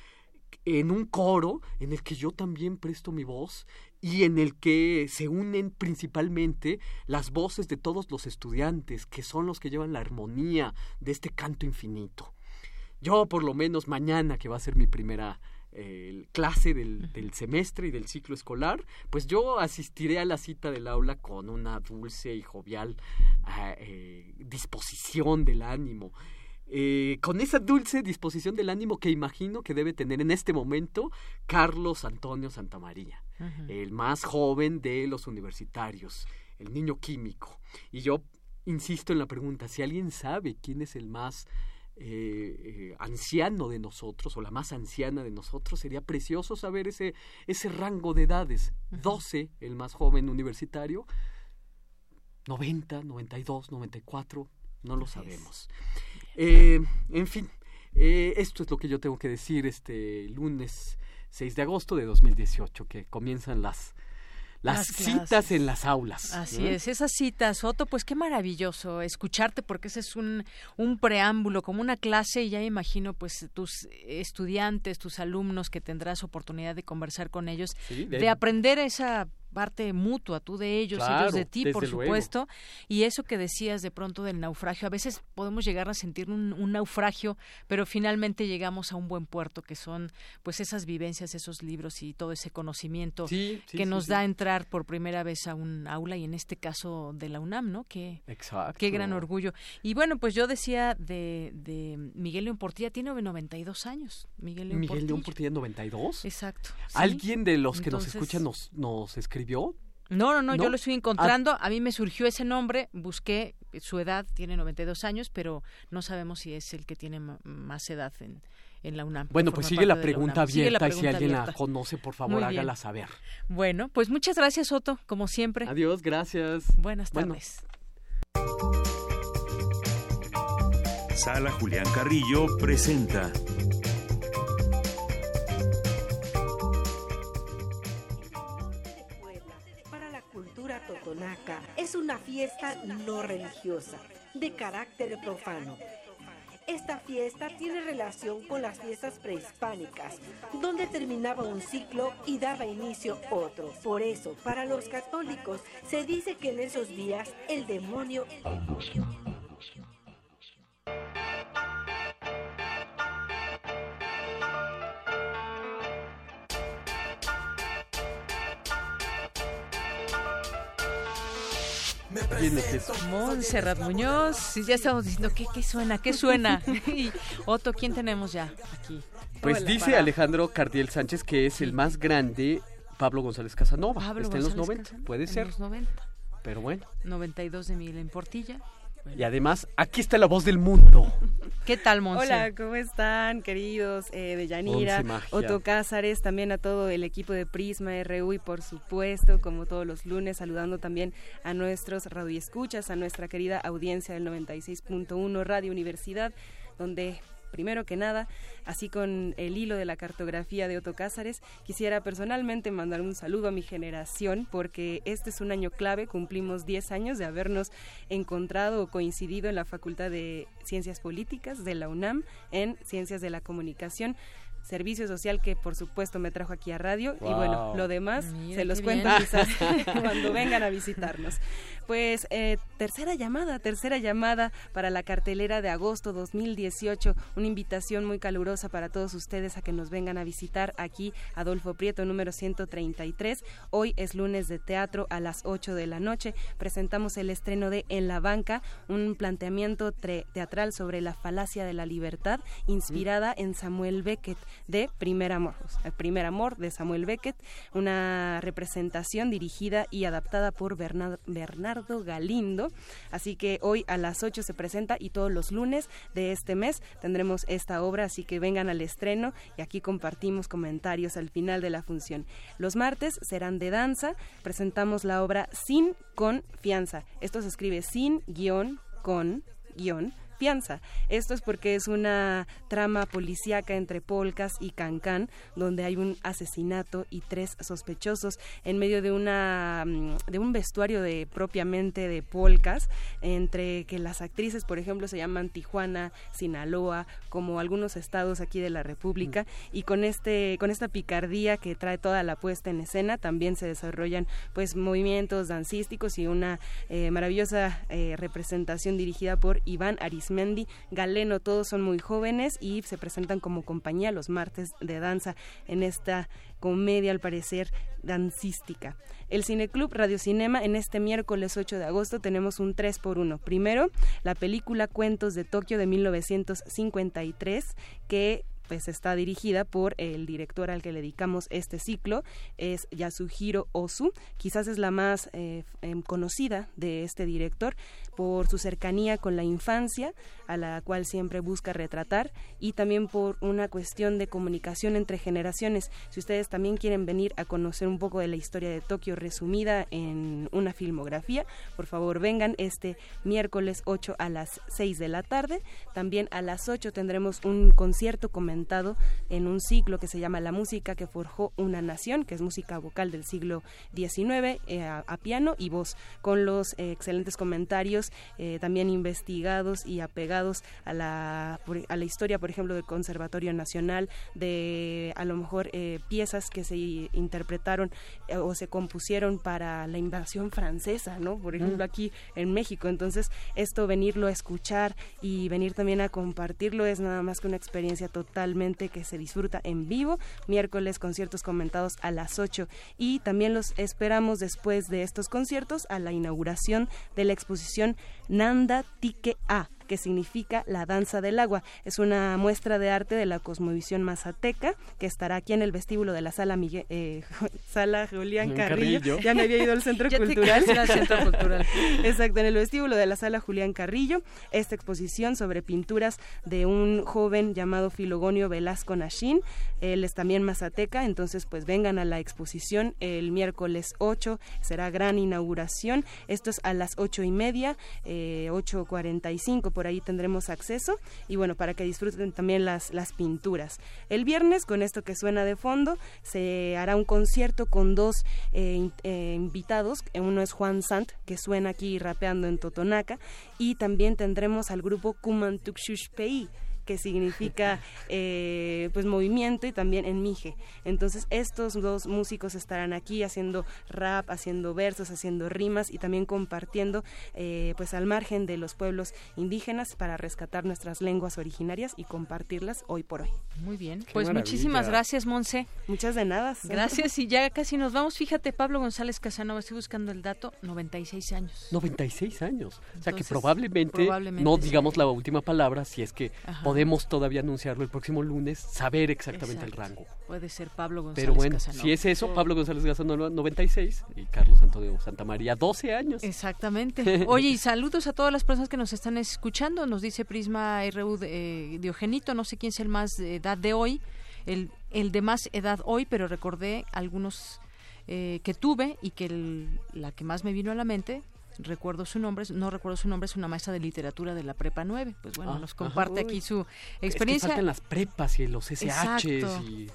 [SPEAKER 34] en un coro en el que yo también presto mi voz y en el que se unen principalmente las voces de todos los estudiantes, que son los que llevan la armonía de este canto infinito. Yo, por lo menos mañana, que va a ser mi primera eh, clase del, semestre y del ciclo escolar, pues yo asistiré a la cita del aula con una dulce y jovial ah, eh, disposición del ánimo. Eh, con esa dulce disposición del ánimo que imagino que debe tener en este momento Carlos Antonio Santamaría, el más joven de los universitarios, el niño químico. Y yo insisto en la pregunta, si alguien sabe quién es el más eh, eh, anciano de nosotros o la más anciana de nosotros, sería precioso saber ese, ese rango de edades. 12, el más joven universitario, 90, 92, 94, no lo sabemos. Eh, en fin, eh, esto es lo que yo tengo que decir este lunes 6 de agosto de 2018, que comienzan las las, citas en las aulas.
[SPEAKER 1] Así es, esas citas, Otto, pues qué maravilloso escucharte porque ese es un, un preámbulo, como una clase y ya imagino pues tus estudiantes, tus alumnos que tendrás oportunidad de conversar con ellos, de aprender esa parte mutua, tú de ellos, ellos de ti, por supuesto. Y eso que decías de pronto del naufragio, a veces podemos llegar a sentir un, naufragio, pero finalmente llegamos a un buen puerto, que son pues esas vivencias, esos libros y todo ese conocimiento que nos da entrar por primera vez a un aula y en este caso de la UNAM, ¿no? Qué, qué gran orgullo. Y bueno, pues yo decía de, de Miguel León Portilla, tiene 92 años. Miguel León
[SPEAKER 34] Miguel León Portilla, 92.
[SPEAKER 1] Exacto.
[SPEAKER 34] ¿Alguien de los que nos escuchan nos, nos escribe no,
[SPEAKER 1] no, no, yo lo estoy encontrando. Ah. A mí me surgió ese nombre, busqué su edad, tiene 92 años, pero no sabemos si es el que tiene más edad en, en la UNAM.
[SPEAKER 34] Bueno, pues sigue la, pregunta abierta y si alguien la conoce, por favor, hágala saber.
[SPEAKER 1] Bueno, pues muchas gracias, Otto, como siempre.
[SPEAKER 34] Adiós, gracias.
[SPEAKER 1] Buenas tardes.
[SPEAKER 5] Sala Julián Carrillo presenta
[SPEAKER 35] es una fiesta no religiosa, de carácter profano. Esta fiesta tiene relación con las fiestas prehispánicas, donde terminaba un ciclo y daba inicio otro. Por eso, para los católicos, se dice que en esos días el demonio...
[SPEAKER 1] Montserrat Muñoz, ya estamos diciendo, ¿qué, qué suena? ¿Qué suena? (laughs) (laughs) y Otto, ¿quién tenemos ya aquí?
[SPEAKER 34] Pues dice Alejandro Cardiel Sánchez que es el más grande Pablo González Casanova. Está en los 90, puede ser. En los 90. Pero bueno.
[SPEAKER 1] 92 de Miguel en Portilla.
[SPEAKER 34] Y además, aquí está la voz del mundo.
[SPEAKER 1] ¿Qué tal, Monse?
[SPEAKER 36] Hola, ¿cómo están, queridos? Eh, de Yanira, Otto Cázares, también a todo el equipo de Prisma RU y, por supuesto, como todos los lunes, saludando también a nuestros radioescuchas, a nuestra querida audiencia del 96.1 Radio Universidad, donde Primero que nada, así con el hilo de la cartografía de Otto Cázares, quisiera personalmente mandar un saludo a mi generación porque este es un año clave, cumplimos 10 años de habernos encontrado o coincidido en la Facultad de Ciencias Políticas de la UNAM en Ciencias de la Comunicación servicio social que por supuesto me trajo aquí a radio. Y bueno, lo demás se los cuento quizás (laughs) cuando vengan a visitarnos. Pues eh, tercera llamada, tercera llamada para la cartelera de agosto 2018. Una invitación muy calurosa para todos ustedes a que nos vengan a visitar aquí Adolfo Prieto número 133. Hoy es lunes de teatro a las 8 de la noche. Presentamos el estreno de En la banca, un planteamiento teatral sobre la falacia de la libertad inspirada en Samuel Beckett de Primer Amor. el primer Amor de Samuel Beckett, una representación dirigida y adaptada por Bernardo Galindo. Así que hoy a las 8 se presenta y todos los lunes de este mes tendremos esta obra, así que vengan al estreno y aquí compartimos comentarios al final de la función. Los martes serán de danza, presentamos la obra Sin Confianza. Esto se escribe sin guion con guion fianza. Esto es porque es una trama policíaca entre Polcas y Cancán, donde hay un asesinato y tres sospechosos en medio de una mm, de un vestuario de propiamente de Polcas, entre que las actrices, por ejemplo, se llaman Tijuana, Sinaloa, como algunos estados aquí de la República, y con este con esta picardía que trae toda la puesta en escena, también se desarrollan pues movimientos dancísticos y una eh, maravillosa eh, representación dirigida por Iván Aris Mendy, Galeno, todos son muy jóvenes y se presentan como compañía los martes de danza en esta comedia al parecer dancística. El Cineclub Radio Cinema en este miércoles 8 de agosto tenemos un 3 por 1. Primero, la película Cuentos de Tokio de 1953 que pues está dirigida por el director al que le dedicamos este ciclo, es Yasuhiro Ozu. Quizás es la más eh, em, conocida de este director por su cercanía con la infancia, a la cual siempre busca retratar, y también por una cuestión de comunicación entre generaciones. Si ustedes también quieren venir a conocer un poco de la historia de Tokio resumida en una filmografía, por favor vengan este miércoles 8 a las 6 de la tarde. También a las 8 tendremos un concierto comentado en un ciclo que se llama La música que forjó una nación, que es música vocal del siglo XIX eh, a, piano y voz, con los eh, excelentes comentarios eh, también investigados y apegados a la, a la historia, por ejemplo, del Conservatorio Nacional, de a lo mejor piezas que se interpretaron o se compusieron para la invasión francesa, ¿no? Por ejemplo, mm. aquí en México. Entonces, esto venirlo a escuchar y venir también a compartirlo es nada más que una experiencia que se disfruta en vivo. Miércoles conciertos comentados a las 8 y también los esperamos después de estos conciertos a la inauguración de la exposición Nanda Tike A que significa la danza del agua. Es una muestra de arte de la cosmovisión mazateca que estará aquí en el vestíbulo de la sala Miguel, eh, (laughs) sala Julián Carrillo. Ya me había ido al centro (laughs) cultural.
[SPEAKER 1] centro cultural. (laughs)
[SPEAKER 36] Exacto, en el vestíbulo de la sala Julián Carrillo, esta exposición sobre pinturas de un joven llamado Filogonio Velasco Nashin. Él es también mazateca, entonces pues vengan a la exposición el miércoles 8, será gran inauguración. Esto es a las ocho y media, eh, 8.45 por ahí tendremos acceso y bueno, para que disfruten también las, las pinturas. El viernes, con esto que suena de fondo, se hará un concierto con dos eh, eh, invitados, uno es Juan Sant, que suena aquí rapeando en Totonaca, y también tendremos al grupo Kumantukshushpei, que significa eh, pues movimiento y también en Mije. Entonces estos dos músicos estarán aquí haciendo rap, haciendo versos, haciendo rimas y también compartiendo eh, pues al margen de los pueblos indígenas para rescatar nuestras lenguas originarias y compartirlas hoy por hoy.
[SPEAKER 1] Muy bien, pues muchísimas gracias Monse.
[SPEAKER 36] Muchas de nada.
[SPEAKER 1] Gracias y ya casi nos vamos. Fíjate, Pablo González Casanova, estoy buscando el dato, 96 años.
[SPEAKER 34] 96 años. o sea que probablemente, no digamos la última palabra si es que podemos todavía anunciarlo el próximo lunes, saber exactamente el rango.
[SPEAKER 1] Puede ser Pablo González
[SPEAKER 34] Pero bueno, si es eso, Pablo González Casanova 96 y Carlos Antonio Santa María 12 años.
[SPEAKER 1] Exactamente. (laughs) Oye, y saludos a todas las personas que nos están escuchando. Nos dice Prisma RU eh, Diogenito, no sé quién es el más de edad de hoy, el, el de más edad hoy, pero recordé algunos eh, que tuve y que la que más me vino a la mente recuerdo su nombre, no recuerdo su nombre, es una maestra de literatura de la Prepa 9. Pues bueno, ah, nos comparte aquí su experiencia.
[SPEAKER 34] Es que las prepas y los SH y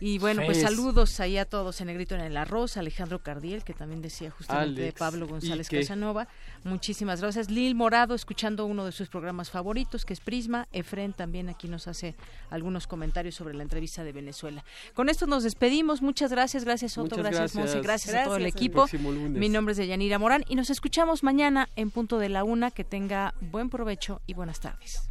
[SPEAKER 1] Y bueno, pues saludos ahí a todos en Negrito en el Arroz, Alejandro Cardiel, que también decía justamente de Pablo González Casanova. Muchísimas gracias. Lil Morado, escuchando uno de sus programas favoritos, que es Prisma. Efren también aquí nos hace algunos comentarios sobre la entrevista de Venezuela. Con esto nos despedimos. Muchas gracias, gracias Otto, gracias, gracias gracias, a todo el equipo. Mi nombre es Deyanira Morán y nos escuchamos mañana en punto de la una. Que tenga buen provecho y buenas tardes.